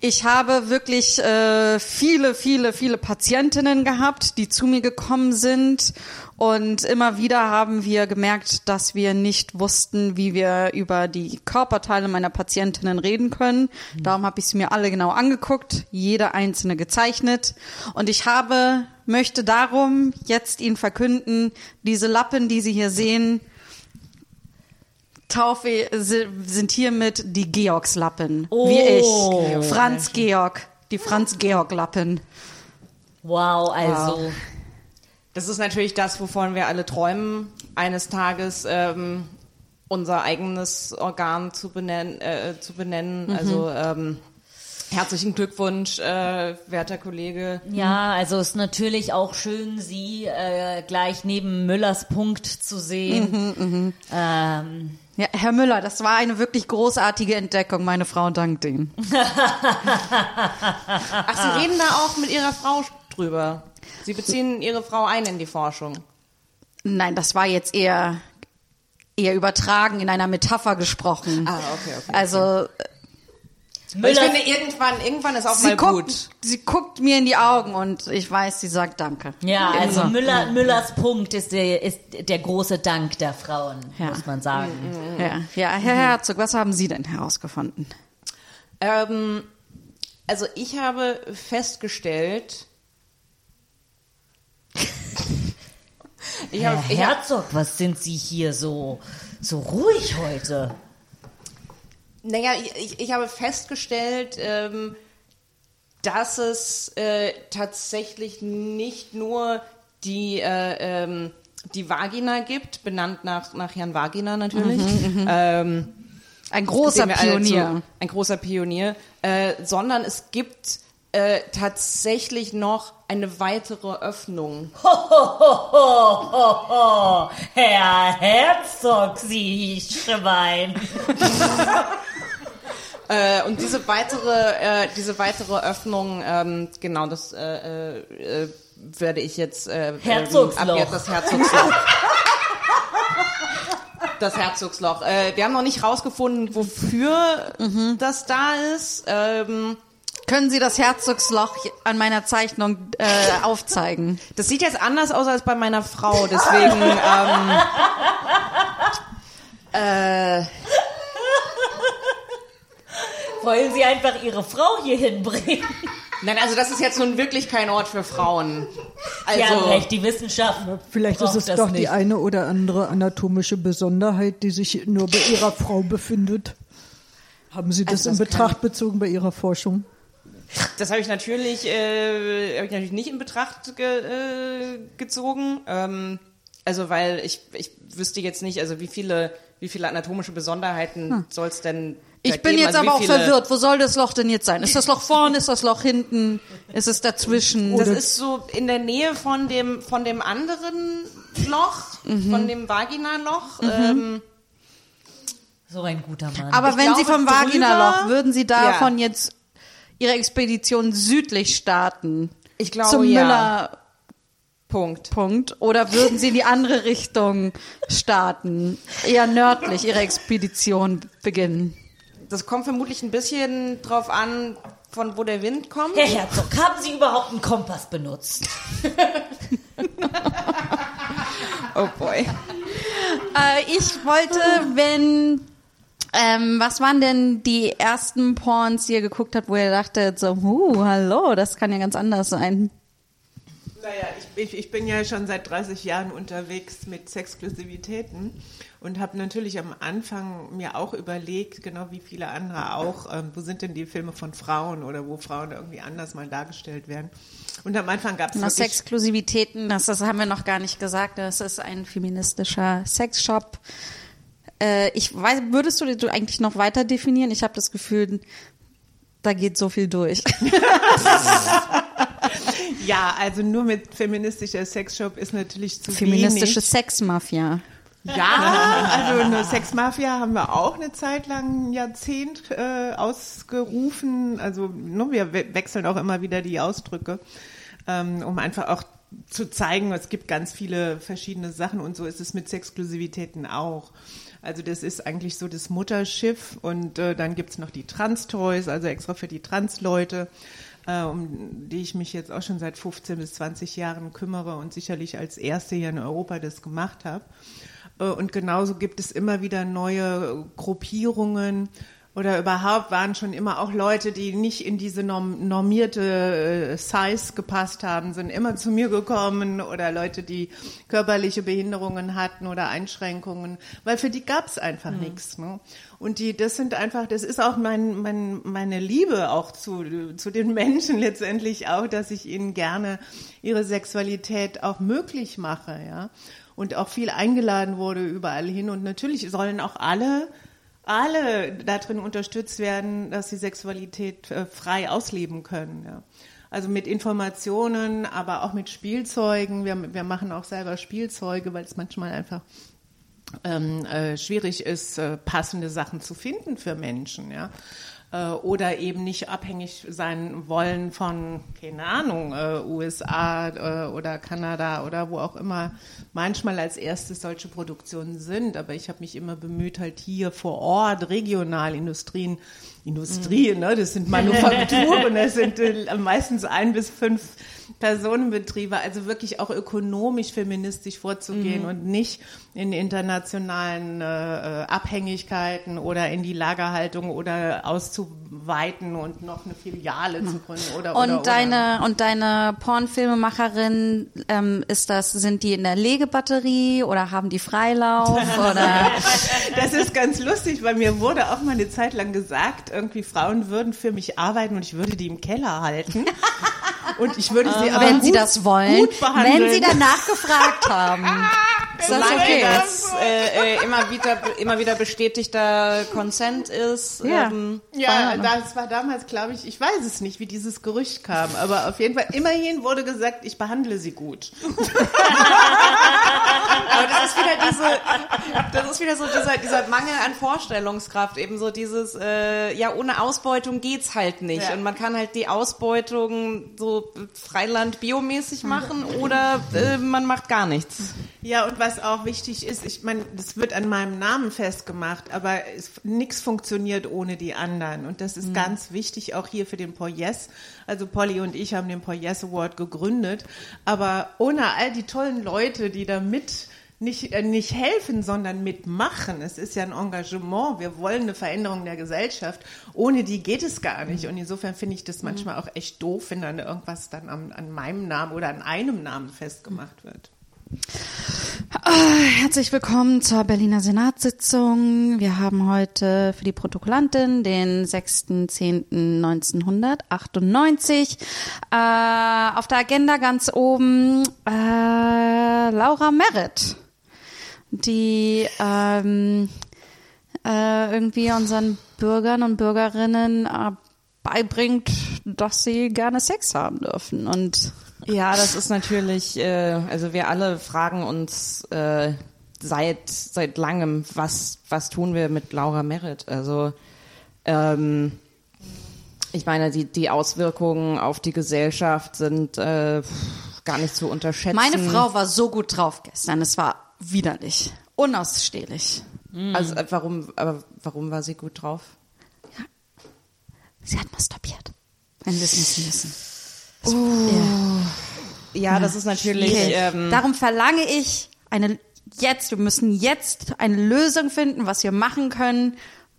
Ich habe wirklich äh, viele, viele, viele Patientinnen gehabt, die zu mir gekommen sind. Und immer wieder haben wir gemerkt, dass wir nicht wussten, wie wir über die Körperteile meiner Patientinnen reden können. Darum habe ich sie mir alle genau angeguckt, jede einzelne gezeichnet. Und ich habe, möchte darum jetzt Ihnen verkünden, diese Lappen, die Sie hier sehen, Taufe si- sind hiermit die Georgslappen. Wie ich. Franz Georg. Die Franz Georg Lappen. Wow, also. Das ist natürlich das, wovon wir alle träumen, eines Tages ähm, unser eigenes Organ zu benennen. Äh, zu benennen. Also ähm, herzlichen Glückwunsch, äh, werter Kollege. Ja, also ist natürlich auch schön, Sie äh, gleich neben Müllers Punkt zu sehen. ähm, Ja, Herr Müller, das war eine wirklich großartige Entdeckung. Meine Frau dankt Ihnen. <laughs> <laughs> Ach, Sie reden da auch mit Ihrer Frau drüber. Sie beziehen Ihre Frau ein in die Forschung. Nein, das war jetzt eher eher übertragen in einer Metapher gesprochen. Ah, okay, okay. Also ich Müller, finde, irgendwann, irgendwann ist auch sie mal guckt, gut. sie guckt mir in die Augen und ich weiß, sie sagt Danke. ja, also Immer. Müller, Müllers Punkt ist der, ist der große Dank der Frauen, Ja. muss man sagen. Ja, ja, Herr Herzog, was haben Sie denn herausgefunden? Ähm, also ich habe festgestellt, ich habe, Herr Herzog, was sind Sie hier so, so ruhig heute? naja, ich, ich, habe festgestellt, ähm, dass es äh, tatsächlich nicht nur die äh, ähm, die Vagina gibt, benannt nach nach Herrn Vagina natürlich. ähm, Ein großer alle Pionier. Zu, ein großer Pionier, äh, sondern es gibt äh, tatsächlich noch eine weitere Öffnung. <laughs> Hohoho, Herr Herzog, Sie Schwein. <laughs> Äh, und diese weitere, äh, diese weitere Öffnung, ähm, genau, das äh, äh, werde ich jetzt äh, ähm, Herzogsloch. ab jetzt das Herzogsloch. <laughs> Das Herzogsloch. Äh, wir haben noch nicht rausgefunden, wofür das da ist. Ähm, Können Sie das Herzogsloch an meiner Zeichnung äh, aufzeigen? das sieht jetzt anders aus als bei meiner Frau, deswegen. <laughs> ähm, äh, Wollen Sie einfach Ihre Frau hier hinbringen? nein, also das ist jetzt nun wirklich kein Ort für Frauen. Also, Sie haben recht, die Wissenschaft Vielleicht ist es das doch nicht. die eine oder andere anatomische Besonderheit, die sich nur bei Ihrer Frau befindet. Haben Sie das, Also in das Betracht bezogen bei Ihrer Forschung? Das habe ich natürlich, äh, habe ich natürlich nicht in Betracht ge, äh, gezogen. Ähm, also weil ich, ich wüsste jetzt nicht, also wie viele, wie viele anatomische Besonderheiten soll es denn Ich bin jetzt also aber auch verwirrt. Wo soll das Loch denn jetzt sein? Ist das Loch vorne? Ist das Loch hinten? Ist es dazwischen? Das ist so in der Nähe von dem von dem anderen Loch, Mhm. von dem Vaginaloch. Ähm, So ein guter Mann. aber ich wenn Sie glaube, vom Vaginaloch, würden Sie Ja. davon jetzt Ihre Expedition südlich starten? Ich glaube, Zum ja. Müller Punkt. Punkt. Oder würden Sie in die andere Richtung starten? Eher nördlich Ihre Expedition beginnen? Das kommt vermutlich ein bisschen drauf an, von wo der Wind kommt. Herr Herzog, haben Sie überhaupt einen Kompass benutzt? <laughs> Oh boy. Äh, ich wollte, wenn, ähm, was waren denn die ersten Porns, die ihr geguckt habt, wo ihr dachtet, so, huh, hallo, das kann ja ganz anders sein. Naja, ich, ich, ich bin ja schon seit 30 Jahren unterwegs mit Sexklusivitäten und habe natürlich am Anfang mir auch überlegt, genau wie viele andere auch, ähm, wo sind denn die Filme von Frauen oder wo Frauen irgendwie anders mal dargestellt werden. Und am Anfang gab es wirklich... Sexklusivitäten, das, das haben wir noch gar nicht gesagt, das ist ein feministischer Sexshop. Äh, ich weiß, würdest du du eigentlich noch weiter definieren? Ich habe das Gefühl, da geht so viel durch. <laughs> Ja, also nur mit feministischer Sexshop ist natürlich zu Feministische wenig. Sexmafia. Ja, also eine Sexmafia haben wir auch eine Zeit lang, ein Jahrzehnt äh, ausgerufen. Also ne, wir we wechseln auch immer wieder die Ausdrücke, ähm, um einfach auch zu zeigen, es gibt ganz viele verschiedene Sachen und so ist es mit Sexklusivitäten auch. Also das ist eigentlich so das Mutterschiff und äh, dann gibt's noch die Trans-Toys, also extra für die Trans-Leute, äh, um die ich mich jetzt auch schon seit 15 bis 20 Jahren kümmere und sicherlich als erste hier in Europa das gemacht habe. Äh, Und genauso gibt es immer wieder neue Gruppierungen, oder überhaupt waren schon immer auch Leute, die nicht in diese norm normierte äh, Size gepasst haben, sind immer zu mir gekommen oder Leute, die körperliche Behinderungen hatten oder Einschränkungen, weil für die gab's einfach Mhm. nichts. Ne? Und die, das sind einfach, das ist auch mein, mein, meine Liebe auch zu, zu den Menschen letztendlich auch, dass ich ihnen gerne ihre Sexualität auch möglich mache, ja. Und auch viel eingeladen wurde überall hin. Und natürlich sollen auch alle alle darin unterstützt werden, dass sie Sexualität äh, frei ausleben können. Ja. Also mit Informationen, aber auch mit Spielzeugen. Wir, wir machen auch selber Spielzeuge, weil es manchmal einfach ähm, äh, schwierig ist, äh, passende Sachen zu finden für Menschen, ja. Äh, oder eben nicht abhängig sein wollen von, keine Ahnung, äh, USA äh, oder Kanada oder wo auch immer manchmal als erstes solche Produktionen sind. Aber ich habe mich immer bemüht, halt hier vor Ort regional Industrien, Industrien, ne, das sind Manufakturen, <laughs> das sind äh, meistens ein bis fünf Personenbetriebe, also wirklich auch ökonomisch feministisch vorzugehen und nicht in internationalen äh, äh, Abhängigkeiten oder in die Lagerhaltung oder auszuweiten und noch eine Filiale zu gründen oder Und oder, deine und deine Pornfilmemacherin ähm, ist das sind die in der Legebatterie oder haben die Freilauf <laughs> oder? Das ist ganz lustig, weil mir wurde auch mal eine Zeit lang gesagt, irgendwie Frauen würden für mich arbeiten und ich würde die im Keller halten. <laughs> Und ich würde sie aber wenn gut, sie das wollen, gut behandeln. wenn sie danach gefragt haben. <laughs> Ist das Solange okay? das äh, äh, immer wieder immer wieder bestätigter Consent ist. Ja. Ähm, Ja, das war damals, glaube ich, ich weiß es nicht, wie dieses Gerücht kam, aber auf jeden Fall, immerhin wurde gesagt, ich behandle sie gut. <laughs> Aber das ist wieder diese, das ist wieder so dieser, dieser Mangel an Vorstellungskraft, eben so dieses, äh, ja, ohne Ausbeutung geht's halt nicht. Ja. Und man kann halt die Ausbeutung so Freiland biomäßig machen oder äh, man macht gar nichts. Ja, und was auch wichtig ist, ich meine, das wird an meinem Namen festgemacht, aber nichts funktioniert ohne die anderen. Und das ist ganz wichtig auch hier für den Poyes. Also Polly und ich haben den Poyes Award gegründet. Aber ohne all die tollen Leute, die da mit nicht, äh, nicht helfen, sondern mitmachen. Es ist ja ein Engagement. Wir wollen eine Veränderung der Gesellschaft. Ohne die geht es gar nicht. Und insofern finde ich das manchmal auch echt doof, wenn dann irgendwas dann an, an meinem Namen oder an einem Namen festgemacht wird. Herzlich willkommen zur Berliner Senatssitzung. Wir haben heute für die Protokollantin den 6.10.1998 äh, auf der Agenda ganz oben äh, Laura Merritt, die ähm, äh, irgendwie unseren Bürgern und Bürgerinnen äh, beibringt, dass sie gerne Sex haben dürfen und Ja, das ist natürlich, äh, also wir alle fragen uns äh, seit seit langem, was was tun wir mit Laura Merritt? Also ähm, ich meine, die die Auswirkungen auf die Gesellschaft sind äh, gar nicht zu unterschätzen. Meine Frau war so gut drauf gestern. Es war widerlich, unausstehlich. Also äh, warum, aber warum war sie gut drauf? Sie hat masturbiert. Wenn wir es wissen müssen. Ja, das ist natürlich. Okay. Ähm, Darum verlange ich eine jetzt, wir müssen jetzt eine Lösung finden, was wir machen können,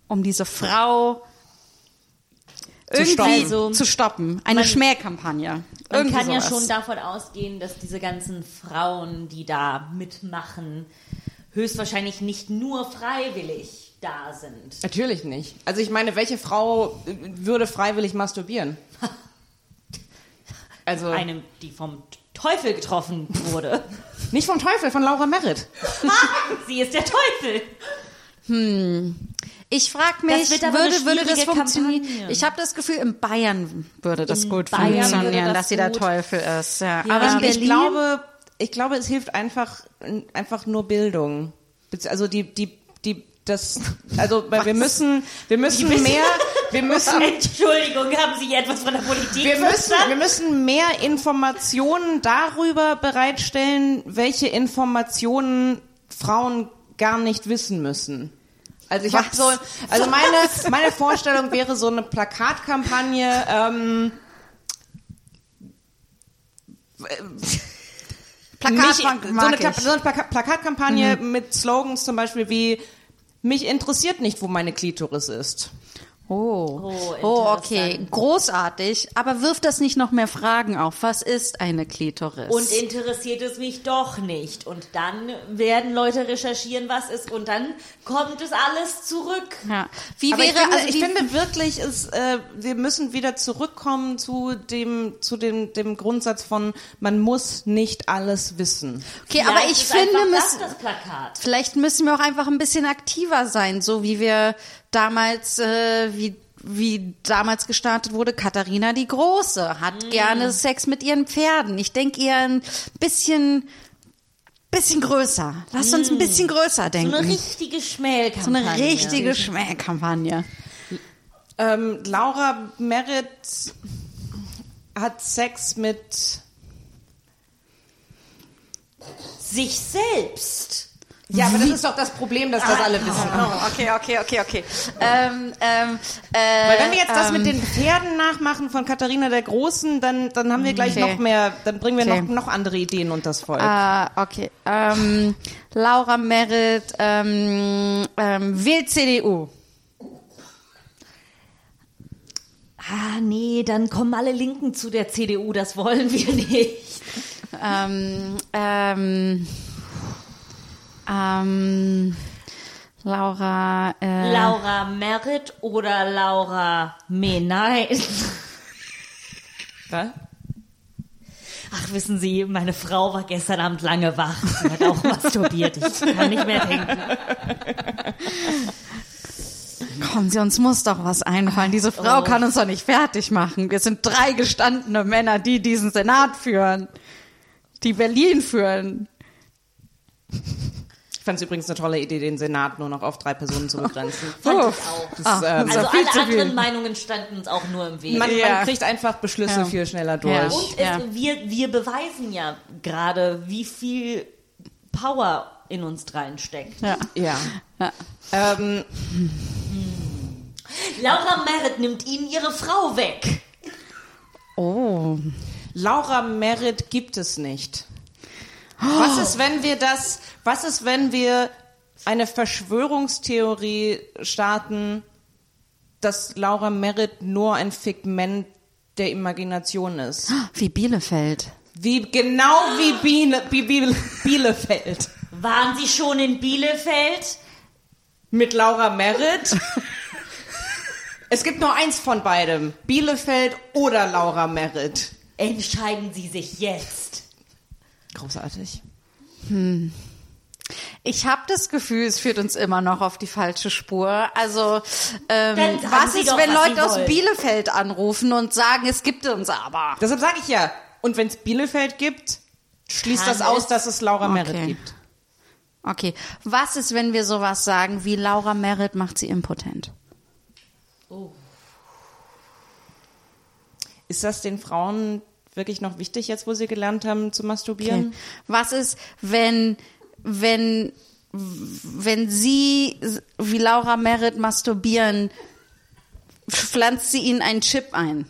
um diese Frau irgendwie stoppen. zu stoppen. Eine Schmähkampagne. Man kann ja sowas. schon davon ausgehen, dass diese ganzen Frauen, die da mitmachen, höchstwahrscheinlich nicht nur freiwillig da sind. natürlich nicht. Also ich meine, welche Frau äh, würde freiwillig masturbieren? <laughs> Also Eine, die vom Teufel getroffen wurde. nicht vom Teufel, von Laura Merritt. <laughs> Sie ist der Teufel. Ich frage mich, Das wird aber würde, würde das funktionieren? Kampagne. Ich habe das Gefühl, in Bayern würde das In gut Bayern funktionieren, das dass sie der. Teufel ist. Ja. Ja, Aber ich Berlin, glaube, ich glaube, es hilft einfach, einfach nur Bildung. Also die, die, die, das, also weil wir müssen, wir müssen mehr, wir müssen, <laughs> Entschuldigung, haben Sie etwas von der Politik wir müssen, verstanden? wir müssen mehr Informationen darüber bereitstellen, welche Informationen Frauen gar nicht wissen müssen. Also ich habe so, also meine meine Vorstellung wäre so eine Plakatkampagne. Ähm, Plakat mich, so, eine, so eine Plaka Plakatkampagne mit Slogans zum Beispiel wie mich interessiert nicht, wo meine Klitoris ist. Oh. Oh, Oh, okay. Großartig. Aber wirft das nicht noch mehr Fragen auf? Was ist eine Klitoris? Und interessiert es mich doch nicht. Und dann werden Leute recherchieren, was ist. Und dann kommt es alles zurück. ja. Wie Aber wäre, ich, finde, also ich finde wirklich, ist, äh, wir müssen wieder zurückkommen zu dem, zu dem, dem Grundsatz von, man muss nicht alles wissen. okay, aber Vielleicht ich ist finde, müssen, das das Plakat. vielleicht müssen wir auch einfach ein bisschen aktiver sein, so wie wir damals, äh, wie wie damals gestartet wurde, Katharina die Große hat gerne Sex mit ihren Pferden. Ich denke eher ein bisschen, bisschen größer. Lass uns ein bisschen größer So denken. eine richtige So Schmähkampagne. eine richtige Schmähkampagne. Ähm, Laura Merritt hat Sex mit Sich selbst. Ja, aber das ist doch das Problem, dass das alle wissen. Oh, okay, okay, okay, okay. Ähm, ähm, äh, Weil wenn wir jetzt das ähm, mit den Pferden nachmachen von Katharina der Großen, dann, dann haben wir gleich Okay. noch mehr, dann bringen wir Okay. noch, noch andere Ideen und das Volk. Ah, okay. Ähm, Laura Merritt, ähm, ähm, wählt CDU. Ah, nee, dann kommen alle Linken zu der CDU. Das wollen wir nicht. Ähm, ähm, ähm, Laura, äh, Laura Merritt oder Laura Menay. Was? Ach, wissen Sie, meine Frau war gestern Abend lange wach. Sie hat auch <laughs> masturbiert. Ich kann nicht mehr denken. kommen Sie, uns muss doch was einfallen. Diese Frau Oh. kann uns doch nicht fertig machen. Wir sind drei gestandene Männer, die diesen Senat führen, die Berlin führen. Ich fand es übrigens eine tolle Idee, den Senat nur noch auf drei Personen zu begrenzen. <laughs> Fand ich auch. Das, ähm, Also viel alle zu anderen viel. Meinungen standen uns auch nur im Weg. man, Ja. man kriegt einfach Beschlüsse Ja. viel schneller durch. Ja. Und es, wir, wir beweisen ja gerade, wie viel Power in uns dreien steckt. Ja. Ja. Ja. Ähm, Laura Merritt nimmt ihnen ihre Frau weg. Oh. Laura Merritt gibt es nicht. Was ist, wenn wir das, was ist, wenn wir eine Verschwörungstheorie starten, dass Laura Merritt nur ein Figment der Imagination ist? Wie Bielefeld. Wie, genau wie, Biele, wie Biele, Bielefeld. Waren Sie schon in Bielefeld? Mit Laura Merritt? es gibt nur eins von beidem. Bielefeld oder Laura Merritt. Entscheiden Sie sich jetzt. Großartig. Ich habe das Gefühl, es führt uns immer noch auf die falsche Spur. Also, ähm, was Sie ist, doch, wenn was Leute aus. Bielefeld anrufen und sagen, es gibt uns aber? Deshalb sage ich ja. Und wenn es Bielefeld gibt, schließt Kann das aus, es- dass es Laura Merritt Okay. gibt. Okay. Was ist, wenn wir sowas sagen wie Laura Merritt macht sie impotent? Ist das den Frauen wirklich noch wichtig, jetzt wo sie gelernt haben zu masturbieren? Okay. Was ist, wenn, wenn, wenn sie wie Laura Merritt masturbieren, pflanzt sie ihnen einen Chip ein?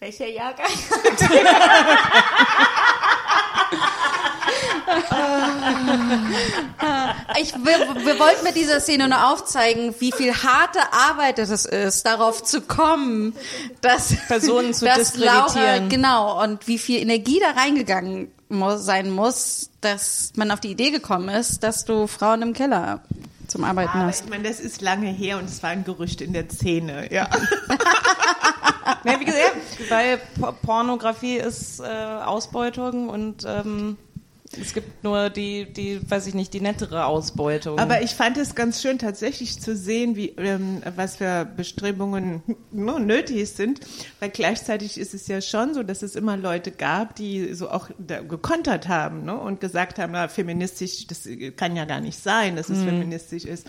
Welcher Jahrgang? <laughs> <laughs> Ich, wir, wir wollten mit dieser Szene nur aufzeigen, wie viel harte Arbeit es ist, darauf zu kommen, dass Personen zu dass Laura, diskreditieren. genau, und wie viel Energie da reingegangen muss, sein muss, dass man auf die Idee gekommen ist, dass du Frauen im Keller zum Arbeiten Aber hast. ich meine, das ist lange her und es war ein Gerücht in der Szene. Ja. <laughs> Ja, wie gesagt, weil Po- Pornografie ist äh, Ausbeutung und ähm, es gibt nur die, die, weiß ich nicht, die nettere Ausbeutung. Aber ich fand es ganz schön, tatsächlich zu sehen, wie, ähm, was für Bestrebungen <laughs> no, nötig sind, weil gleichzeitig ist es ja schon so, dass es immer Leute gab, die so auch gekontert haben ne, und gesagt haben, na, feministisch, das kann ja gar nicht sein, dass es feministisch ist.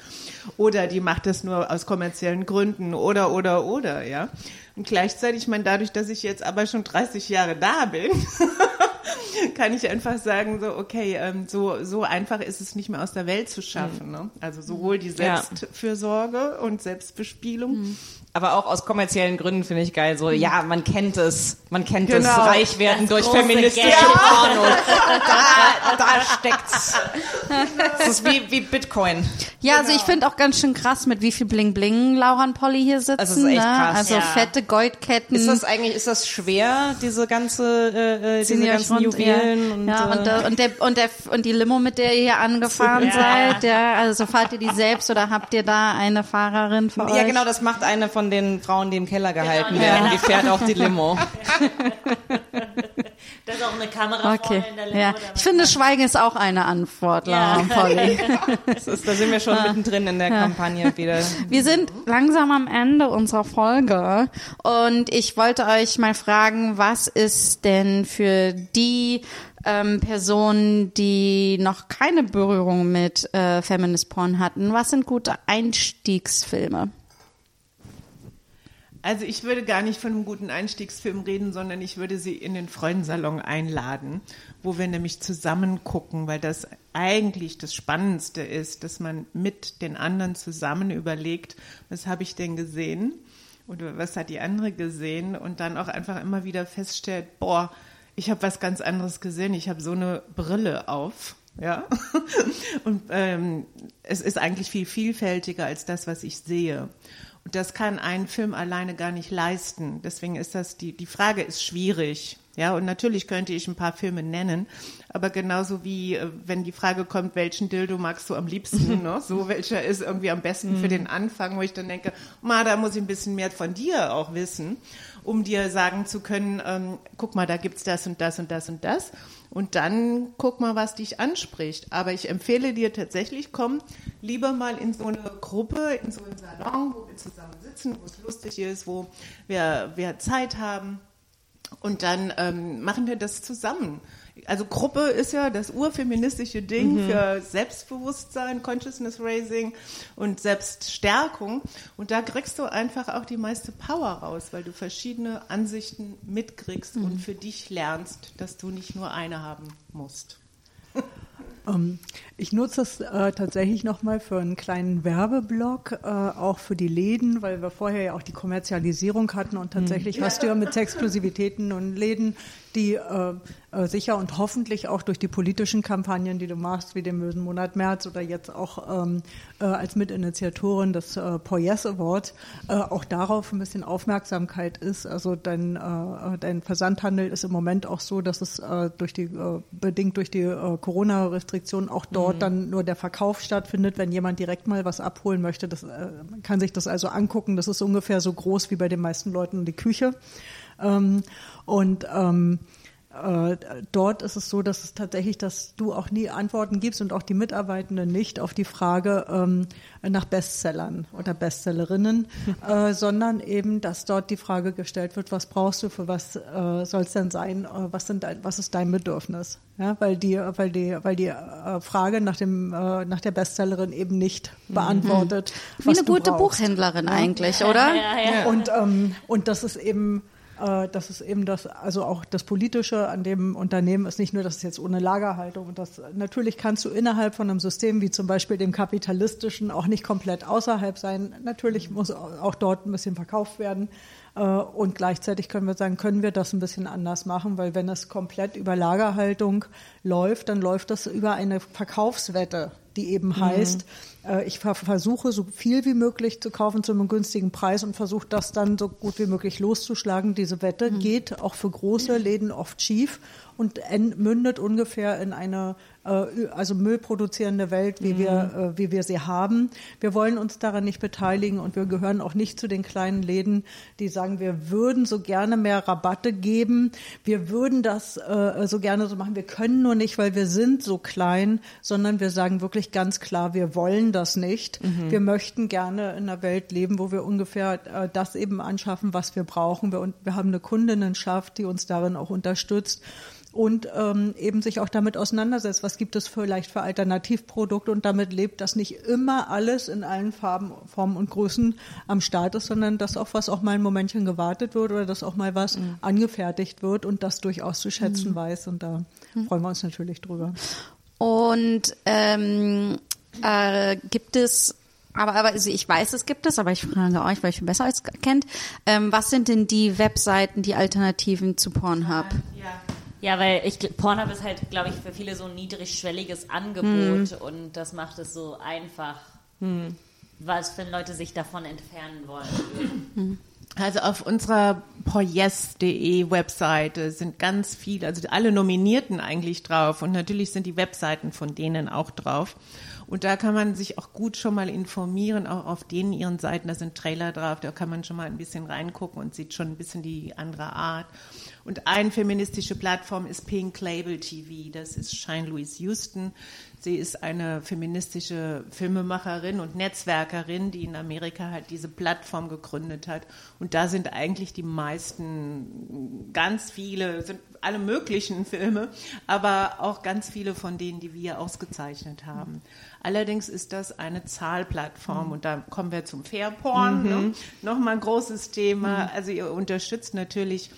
Oder die macht das nur aus kommerziellen Gründen oder, oder, oder, ja. Und gleichzeitig, ich meine, dadurch, dass ich jetzt aber schon 30 Jahre da bin, <laughs> kann ich einfach sagen, so, okay, ähm, so, so einfach ist es nicht mehr aus der Welt zu schaffen. Ne? Also sowohl die. Selbstfürsorge und Selbstbespielung. Aber auch aus kommerziellen Gründen finde ich geil, so, ja, man kennt es, man kennt es, Genau. reich werden Das durch feministische Geld. Pornos. <laughs> da, da steckt's. Das ist wie, wie Bitcoin. Ja, also ich finde auch ganz schön krass, mit wie viel Bling Bling Laura und Polly hier sitzen. Das ist echt ne? krass. Also Ja. fette Goldketten. Ist das eigentlich, ist das schwer, diese ganze, äh, äh, diese ganzen rund- Juwelen ja. und, ja, und, äh, der, und, der, und, der, und die Limo, mit der ihr hier angefahren Ja. seid, ja, also fahrt ihr die selbst oder habt ihr da eine Fahrerin für euch? Ja, genau, das macht eine von den Frauen, die im Keller gehalten Genau, werden. ja. Die fährt auch die Limo. <laughs> Da ist auch eine Kamera Okay, vorne in der Limo. ja. Ich finde, Schweigen ist auch eine Antwort, Laura Ja. und Polly. <laughs> Ist, da sind wir schon mittendrin in der Kampagne wieder. Wir sind langsam am Ende unserer Folge und ich wollte euch mal fragen, was ist denn für die ähm, Personen, die noch keine Berührung mit äh, Feminist Porn hatten, was sind gute Einstiegsfilme? Also ich würde gar nicht von einem guten Einstiegsfilm reden, sondern ich würde sie in den Freundensalon einladen, wo wir nämlich zusammen gucken, weil das eigentlich das Spannendste ist, dass man mit den anderen zusammen überlegt, was habe ich denn gesehen oder was hat die andere gesehen und dann auch einfach immer wieder feststellt, boah, ich habe was ganz anderes gesehen, ich habe so eine Brille auf. Ja, <laughs> und ähm, es ist eigentlich viel vielfältiger als das, was ich sehe. Das kann ein Film alleine gar nicht leisten. Deswegen ist das, die, die Frage ist schwierig. Ja, und natürlich könnte ich ein paar Filme nennen, aber genauso wie, äh, wenn die Frage kommt, welchen Dildo magst du am liebsten, <laughs> ne? so welcher ist irgendwie am besten für den Anfang, wo ich dann denke, ma, da muss ich ein bisschen mehr von dir auch wissen, um dir sagen zu können, ähm, guck mal, da gibt's das und das und das und das. Und dann guck mal, was dich anspricht. Aber ich empfehle dir tatsächlich, komm lieber mal in so eine Gruppe, in so einen Salon, wo wir zusammen sitzen, wo es lustig ist, wo wir, wir Zeit haben. Und dann ähm, machen wir das zusammen. Also Gruppe ist ja das urfeministische Ding für Selbstbewusstsein, Consciousness Raising und Selbststärkung. Und da kriegst du einfach auch die meiste Power raus, weil du verschiedene Ansichten mitkriegst und für dich lernst, dass du nicht nur eine haben musst. <laughs> Ähm, ich nutze es äh, tatsächlich nochmal für einen kleinen Werbeblock, äh, auch für die Läden, weil wir vorher ja auch die Kommerzialisierung hatten und tatsächlich hast du ja mit Sexklusivitäten und Läden, die äh, äh, sicher und hoffentlich auch durch die politischen Kampagnen, die du machst, wie den Bösen Monat März oder jetzt auch ähm, äh, als Mitinitiatorin des äh, Paul Yes Award, äh, auch darauf ein bisschen Aufmerksamkeit ist. Also dein, dein Versandhandel ist im Moment auch so, dass es durch die, bedingt durch die äh, Corona-Restriktionen auch dort dann nur der Verkauf stattfindet, wenn jemand direkt mal was abholen möchte. Das, äh, man kann sich das also angucken. Das ist ungefähr so groß wie bei den meisten Leuten die Küche. Ähm, und ähm, äh, dort ist es so, dass es tatsächlich, dass du auch nie Antworten gibst und auch die Mitarbeitenden nicht auf die Frage ähm, nach Bestsellern oder Bestsellerinnen, äh, sondern eben, dass dort die Frage gestellt wird, was brauchst du, für was äh, soll es denn sein, äh, was, sind dein, was ist dein Bedürfnis? Ja, weil die, weil die, weil die äh, Frage nach dem, äh, nach der Bestsellerin eben nicht beantwortet. Wie was eine du gute brauchst. Buchhändlerin eigentlich, oder? Und, ähm, und das ist eben, äh, das ist eben das, also auch das Politische an dem Unternehmen ist nicht nur, dass es jetzt ohne Lagerhaltung und das, natürlich kannst du innerhalb von einem System wie zum Beispiel dem kapitalistischen auch nicht komplett außerhalb sein. Natürlich muss auch dort ein bisschen verkauft werden. Äh, Und gleichzeitig können wir sagen, können wir das ein bisschen anders machen, weil wenn es komplett über Lagerhaltung läuft, dann läuft das über eine Verkaufswette, die eben heißt, äh, ich ver versuche so viel wie möglich zu kaufen zu einem günstigen Preis und versuche das dann so gut wie möglich loszuschlagen. Diese Wette geht auch für große Läden oft schief und mündet ungefähr in eine äh, also müllproduzierende Welt, wie wir äh, wie wir sie haben. Wir wollen uns daran nicht beteiligen und wir gehören auch nicht zu den kleinen Läden, die sagen, wir würden so gerne mehr Rabatte geben, wir würden das äh, so gerne so machen, wir können nur nicht, weil wir sind so klein, sondern wir sagen wirklich ganz klar, wir wollen das nicht. Wir möchten gerne in einer Welt leben, wo wir ungefähr äh, das eben anschaffen, was wir brauchen. Wir, und wir haben eine Kundinnenschaft, die uns darin auch unterstützt und ähm, eben sich auch damit auseinandersetzt, was gibt es vielleicht für Alternativprodukte und damit lebt, dass nicht immer alles in allen Farben, Formen und Größen am Start ist, sondern dass auf was auch mal ein Momentchen gewartet wird oder dass auch mal was angefertigt wird und das durchaus zu schätzen weiß und da freuen wir uns natürlich drüber. Und ähm, äh, gibt es, aber, aber also ich weiß, es gibt es, aber ich frage euch, weil ich viel besser als kennt, ähm, was sind denn die Webseiten, die Alternativen zu Pornhub? Ja. Ja, weil ich Pornhub ist halt, glaube ich, für viele so ein niedrigschwelliges Angebot und das macht es so einfach, was wenn Leute sich davon entfernen wollen. Also auf unserer poyes.de Webseite sind ganz viele, also alle Nominierten eigentlich drauf und natürlich sind die Webseiten von denen auch drauf. Und da kann man sich auch gut schon mal informieren, auch auf denen ihren Seiten, da sind Trailer drauf, da kann man schon mal ein bisschen reingucken und sieht schon ein bisschen die andere Art. Und eine feministische Plattform ist Pink Label TV, das ist Shine Louise Houston. Sie ist eine feministische Filmemacherin und Netzwerkerin, die in Amerika halt diese Plattform gegründet hat. Und da sind eigentlich die meisten, ganz viele, sind alle möglichen Filme, aber auch ganz viele von denen, die wir ausgezeichnet haben. Allerdings ist das eine Zahlplattform und da kommen wir zum Fairporn. Ne? Nochmal ein großes Thema. Also ihr unterstützt natürlich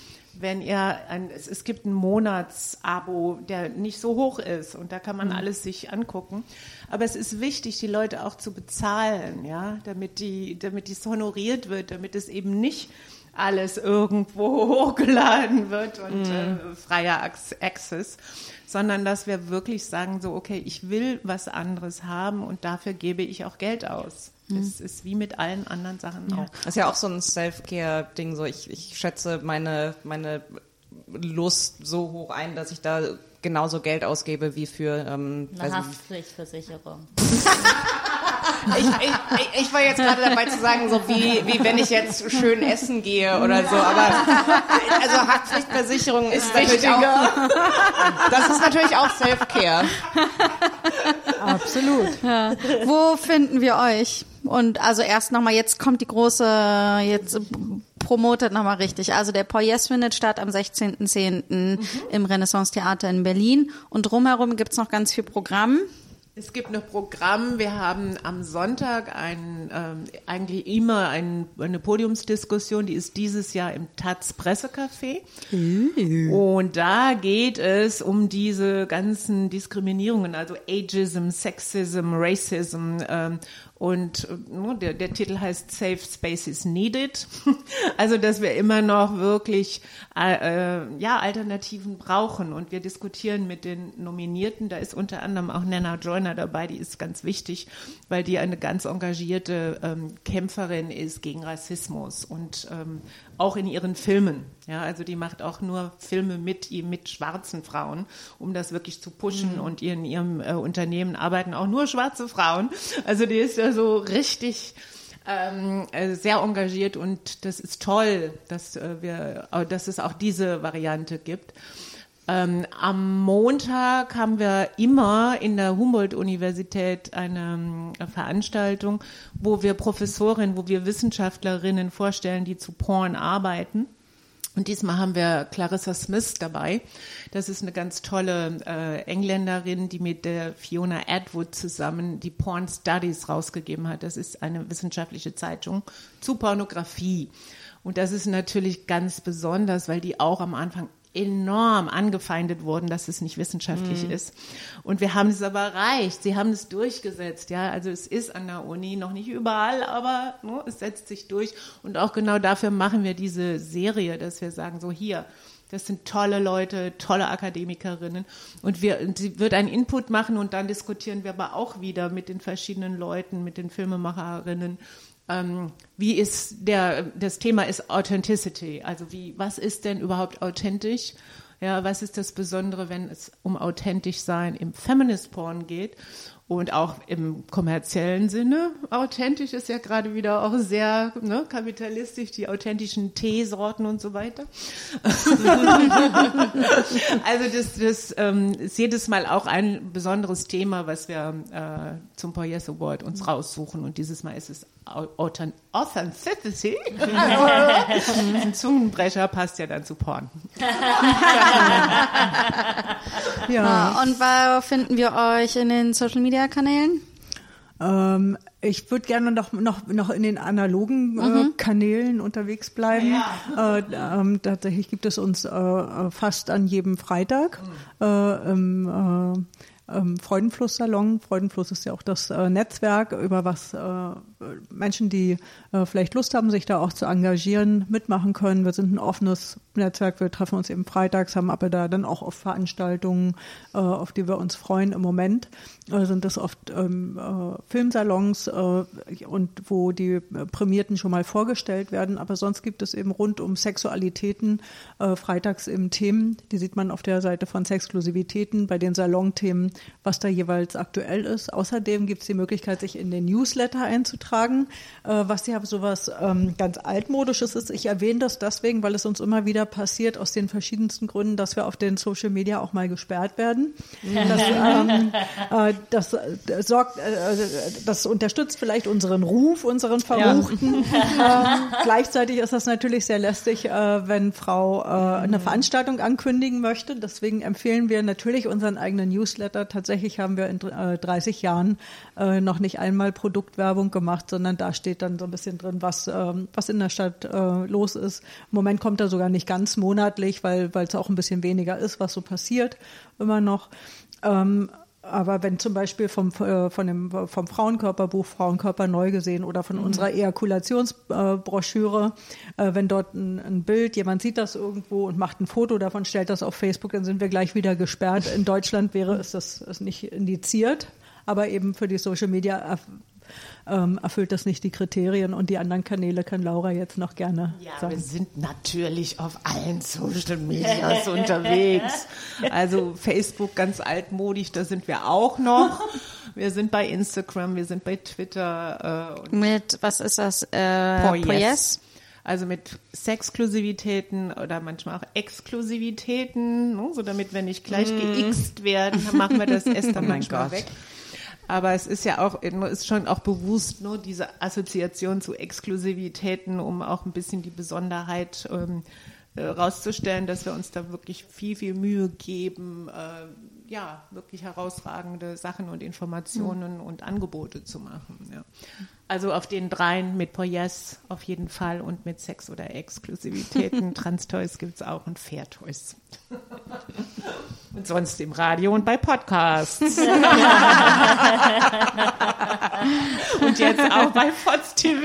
wenn ihr ein, es, es gibt ein Monatsabo, der nicht so hoch ist und da kann man alles sich angucken. Aber es ist wichtig, die Leute auch zu bezahlen, ja, damit die, damit dies honoriert wird, damit es eben nicht alles irgendwo <laughs> hochgeladen wird und äh, freier Ac- Access, sondern dass wir wirklich sagen so, okay, ich will was anderes haben und dafür gebe ich auch Geld aus. Es ist wie mit allen anderen Sachen auch. Das ist ja auch so ein Self-Care-Ding. So, ich, ich schätze meine, meine Lust so hoch ein, dass ich da genauso Geld ausgebe wie für ähm, Eine Haftpflichtversicherung. <laughs> ich, ich, ich, war jetzt gerade dabei zu sagen, so wie, wie wenn ich jetzt schön essen gehe oder so, aber also Haftpflichtversicherung ist natürlich auch, das ist natürlich auch Self-Care. Absolut. Wo finden wir euch? Und also erst nochmal, jetzt kommt die große, jetzt promotet nochmal richtig. Also der Poyes findet statt am 16.10. im Renaissance Theater in Berlin. Und drumherum gibt's noch ganz viel Programm. Es gibt noch Programm. Wir haben am Sonntag ein, ähm, eigentlich immer ein, eine Podiumsdiskussion, die ist dieses Jahr im Taz Pressecafé. Und da geht es um diese ganzen Diskriminierungen, also Ageism, Sexism, Racism. Ähm, und äh, ne, der, der Titel heißt Safe Spaces Needed. <laughs> Also, dass wir immer noch wirklich äh, äh, ja, Alternativen brauchen. Und wir diskutieren mit den Nominierten. Da ist unter anderem auch Nana Joyner dabei, die ist ganz wichtig, weil die eine ganz engagierte ähm, Kämpferin ist gegen Rassismus und ähm, auch in ihren Filmen. Ja, also die macht auch nur Filme mit, mit schwarzen Frauen, um das wirklich zu pushen. Und in ihrem äh, Unternehmen arbeiten auch nur schwarze Frauen. Also die ist ja so richtig ähm, äh, sehr engagiert und das ist toll, dass äh, wir, äh, dass es auch diese Variante gibt. Ähm, am Montag haben wir immer in der Humboldt-Universität eine ähm, Veranstaltung, wo wir Professorinnen, wo wir Wissenschaftlerinnen vorstellen, die zu Porn arbeiten. Und diesmal haben wir Clarissa Smith dabei. Das ist eine ganz tolle äh, Engländerin, die mit der Fiona Atwood zusammen die Porn Studies rausgegeben hat. Das ist eine wissenschaftliche Zeitung zu Pornografie. Und das ist natürlich ganz besonders, weil die auch am Anfang enorm angefeindet wurden, dass es nicht wissenschaftlich ist. Und wir haben es aber erreicht. Sie haben es durchgesetzt. Ja, also es ist an der Uni noch nicht überall, aber ne, es setzt sich durch. Und auch genau dafür machen wir diese Serie, dass wir sagen, so hier, das sind tolle Leute, tolle Akademikerinnen. Und wir, und sie wird einen Input machen und dann diskutieren wir aber auch wieder mit den verschiedenen Leuten, mit den Filmemacherinnen. Ähm, wie ist der, das Thema ist Authenticity. Also wie, was ist denn überhaupt authentisch? Ja, was ist das Besondere, wenn es um authentisch sein im Feminist Porn geht? Und auch im kommerziellen Sinne. Authentisch ist ja gerade wieder auch sehr ne, kapitalistisch, die authentischen Teesorten und so weiter. <laughs> also das, das ähm, ist jedes Mal auch ein besonderes Thema, was wir äh, zum Poyes Award uns raussuchen. Und dieses Mal ist es Au- Authent Authenticity. <laughs> Ein Zungenbrecher passt ja dann zu Porn. <laughs> Ja. Und wo finden wir euch in den Social Media Kanälen? Ähm, ich würde gerne noch, noch, noch in den analogen äh, Kanälen unterwegs bleiben. Äh, ähm, tatsächlich gibt es uns äh, äh, fast an jedem Freitag äh, im äh, ähm, Freudenfluss-Salon. Freudenfluss ist ja auch das äh, Netzwerk, über was äh, Menschen, die äh, vielleicht Lust haben, sich da auch zu engagieren, mitmachen können. Wir sind ein offenes Netzwerk, wir treffen uns eben freitags, haben aber da dann auch oft Veranstaltungen, äh, auf die wir uns freuen. Im Moment äh, sind das oft ähm, äh, Filmsalons und wo die Prämierten schon mal vorgestellt werden. Aber sonst gibt es eben rund um Sexualitäten freitags eben Themen. Die sieht man auf der Seite von Sexklusivitäten bei den Salonthemen, was da jeweils aktuell ist. Außerdem gibt es die Möglichkeit, sich in den Newsletter einzutragen, äh, was ja sowas ähm, ganz altmodisches ist. Ich erwähne das deswegen, weil es uns immer wieder passiert, aus den verschiedensten Gründen, dass wir auf den Social Media auch mal gesperrt werden. Das, ähm, <laughs> äh, das, äh, sorgt, äh, das unterstützt vielleicht unseren Ruf, unseren Verruchten. <laughs> ähm, gleichzeitig ist das natürlich sehr lästig, äh, wenn Frau äh, eine Veranstaltung ankündigen möchte. Deswegen empfehlen wir natürlich unseren eigenen Newsletter. Tatsächlich haben wir in äh, 30 Jahren äh, noch nicht einmal Produktwerbung gemacht, sondern da steht dann so ein bisschen drin, was, ähm, was in der Stadt äh, los ist. Im Moment kommt er sogar nicht ganz monatlich, weil weil es auch ein bisschen weniger ist, was so passiert immer noch. Ähm, aber wenn zum Beispiel vom, äh, von dem, vom Frauenkörperbuch Frauenkörper neu gesehen oder von unserer Ejakulationsbroschüre, äh, wenn dort ein, ein Bild, jemand sieht das irgendwo und macht ein Foto davon, stellt das auf Facebook, dann sind wir gleich wieder gesperrt. In Deutschland wäre es das ist nicht indiziert, aber eben für die Social Media erf- ähm, erfüllt das nicht die Kriterien und die anderen Kanäle kann Laura jetzt noch gerne Ja, sagen. wir sind natürlich auf allen Social Medias unterwegs. <laughs> Also Facebook ganz altmodisch, da sind wir auch noch. Wir sind bei Instagram, wir sind bei Twitter äh, und Mit, was ist das? Äh, Poyes. Poyes? Also mit Sexklusivitäten oder manchmal auch Exklusivitäten, ne? so damit wir nicht gleich geixt werden, dann machen wir das <laughs> erst dann manchmal Gott. weg. Aber es ist ja auch, ist schon auch bewusst nur diese Assoziation zu Exklusivitäten, um auch ein bisschen die Besonderheit ähm, äh, rauszustellen, dass wir uns da wirklich viel, viel Mühe geben, äh, ja, wirklich herausragende Sachen und Informationen und Angebote zu machen. Ja. Also auf den dreien mit Poyes auf jeden Fall und mit Sex oder Exklusivitäten. <laughs> Transtoys gibt's auch und Fairtoys. <laughs> und sonst im Radio und bei Podcasts. <laughs> und jetzt auch bei Fox TV.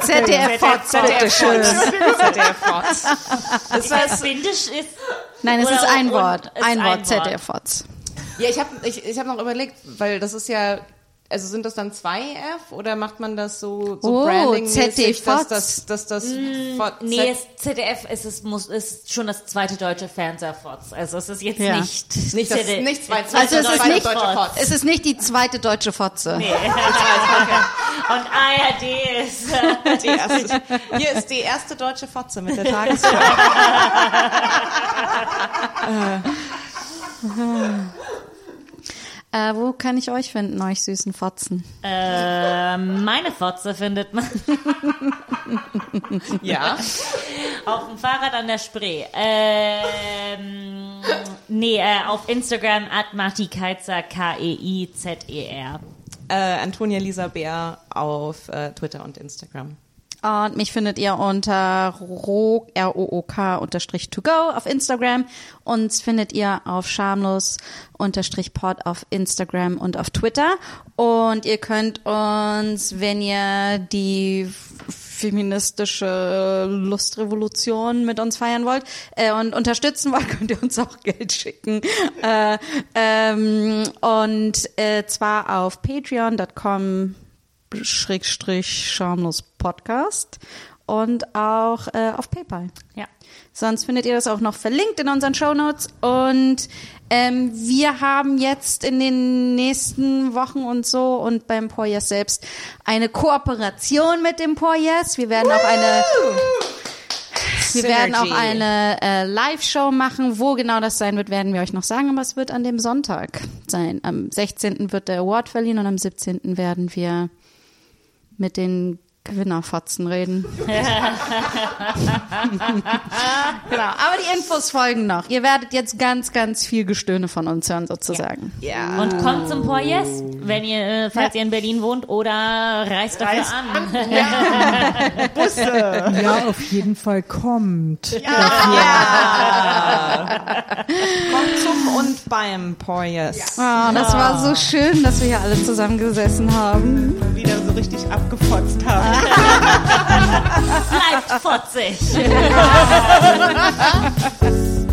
ZDF Fox, bitteschön. ZDF Fox. Das heißt, ist. Nein, es ist ein Wort. Ein Wort, Wort. ZDF Fox. Ja, ich habe ich, ich hab noch überlegt, weil das ist ja, also sind das dann zwei F oder macht man das so, so Oh, branding-mäßig, ZDF dass das, dass das Fo- Nee, Z- es, ZDF ist, es muss, ist schon das zweite deutsche Fernseherfotz. Also es ist jetzt Ja. nicht. Nicht das- ZDF nicht zwei- das Also es ist zweite nicht, deutsche Fotz. es ist nicht die zweite deutsche Fotze. Nee. Und ARD ist. äh, die erste, hier ist die erste deutsche Fotze mit der Tagesschau. Äh, wo kann ich euch finden, euch süßen Fotzen? Äh, meine Fotze findet man <laughs> ja. auf dem Fahrrad an der Spree. Ähm, nee, äh, auf Instagram at Marti Keizer, E K-E-I-Z-E-R. Äh, Antonia Lisa Bär auf äh, Twitter und Instagram. Und mich findet ihr unter ro, R-O-O-K unterstrich to go auf Instagram. Uns findet ihr auf schamlos unterstrich pod auf Instagram und auf Twitter. Und ihr könnt uns, wenn ihr die feministische Lustrevolution mit uns feiern wollt äh, und unterstützen wollt, <laughs> könnt ihr uns auch Geld schicken. Äh, ähm, und äh, zwar auf patreon.com Schrägstrich schamlos Podcast und auch äh, auf PayPal. Ja. Sonst findet ihr das auch noch verlinkt in unseren Shownotes. Und ähm, wir haben jetzt in den nächsten Wochen und so und beim Poyes selbst eine Kooperation mit dem Poyes. Wir werden auch eine wir werden auch eine äh, Live-Show machen. Wo genau das sein wird, werden wir euch noch sagen, aber es wird an dem Sonntag sein. Am 16. wird der Award verliehen und am 17. werden wir mit den Gewinnerfotzen reden. <laughs> genau, aber die Infos folgen noch. Ihr werdet jetzt ganz, ganz viel Gestöhne von uns hören, sozusagen. Ja. Und kommt zum Poyes, wenn ihr, äh, falls ihr in Berlin wohnt, oder reist dafür an. <laughs> Ja, auf jeden Fall kommt. <laughs> Kommt zum und beim Poyes. Oh, das war so schön, dass wir hier alle zusammengesessen haben. Wieder so richtig abgefotzt haben. <laughs> Bleibt fotzig. <laughs>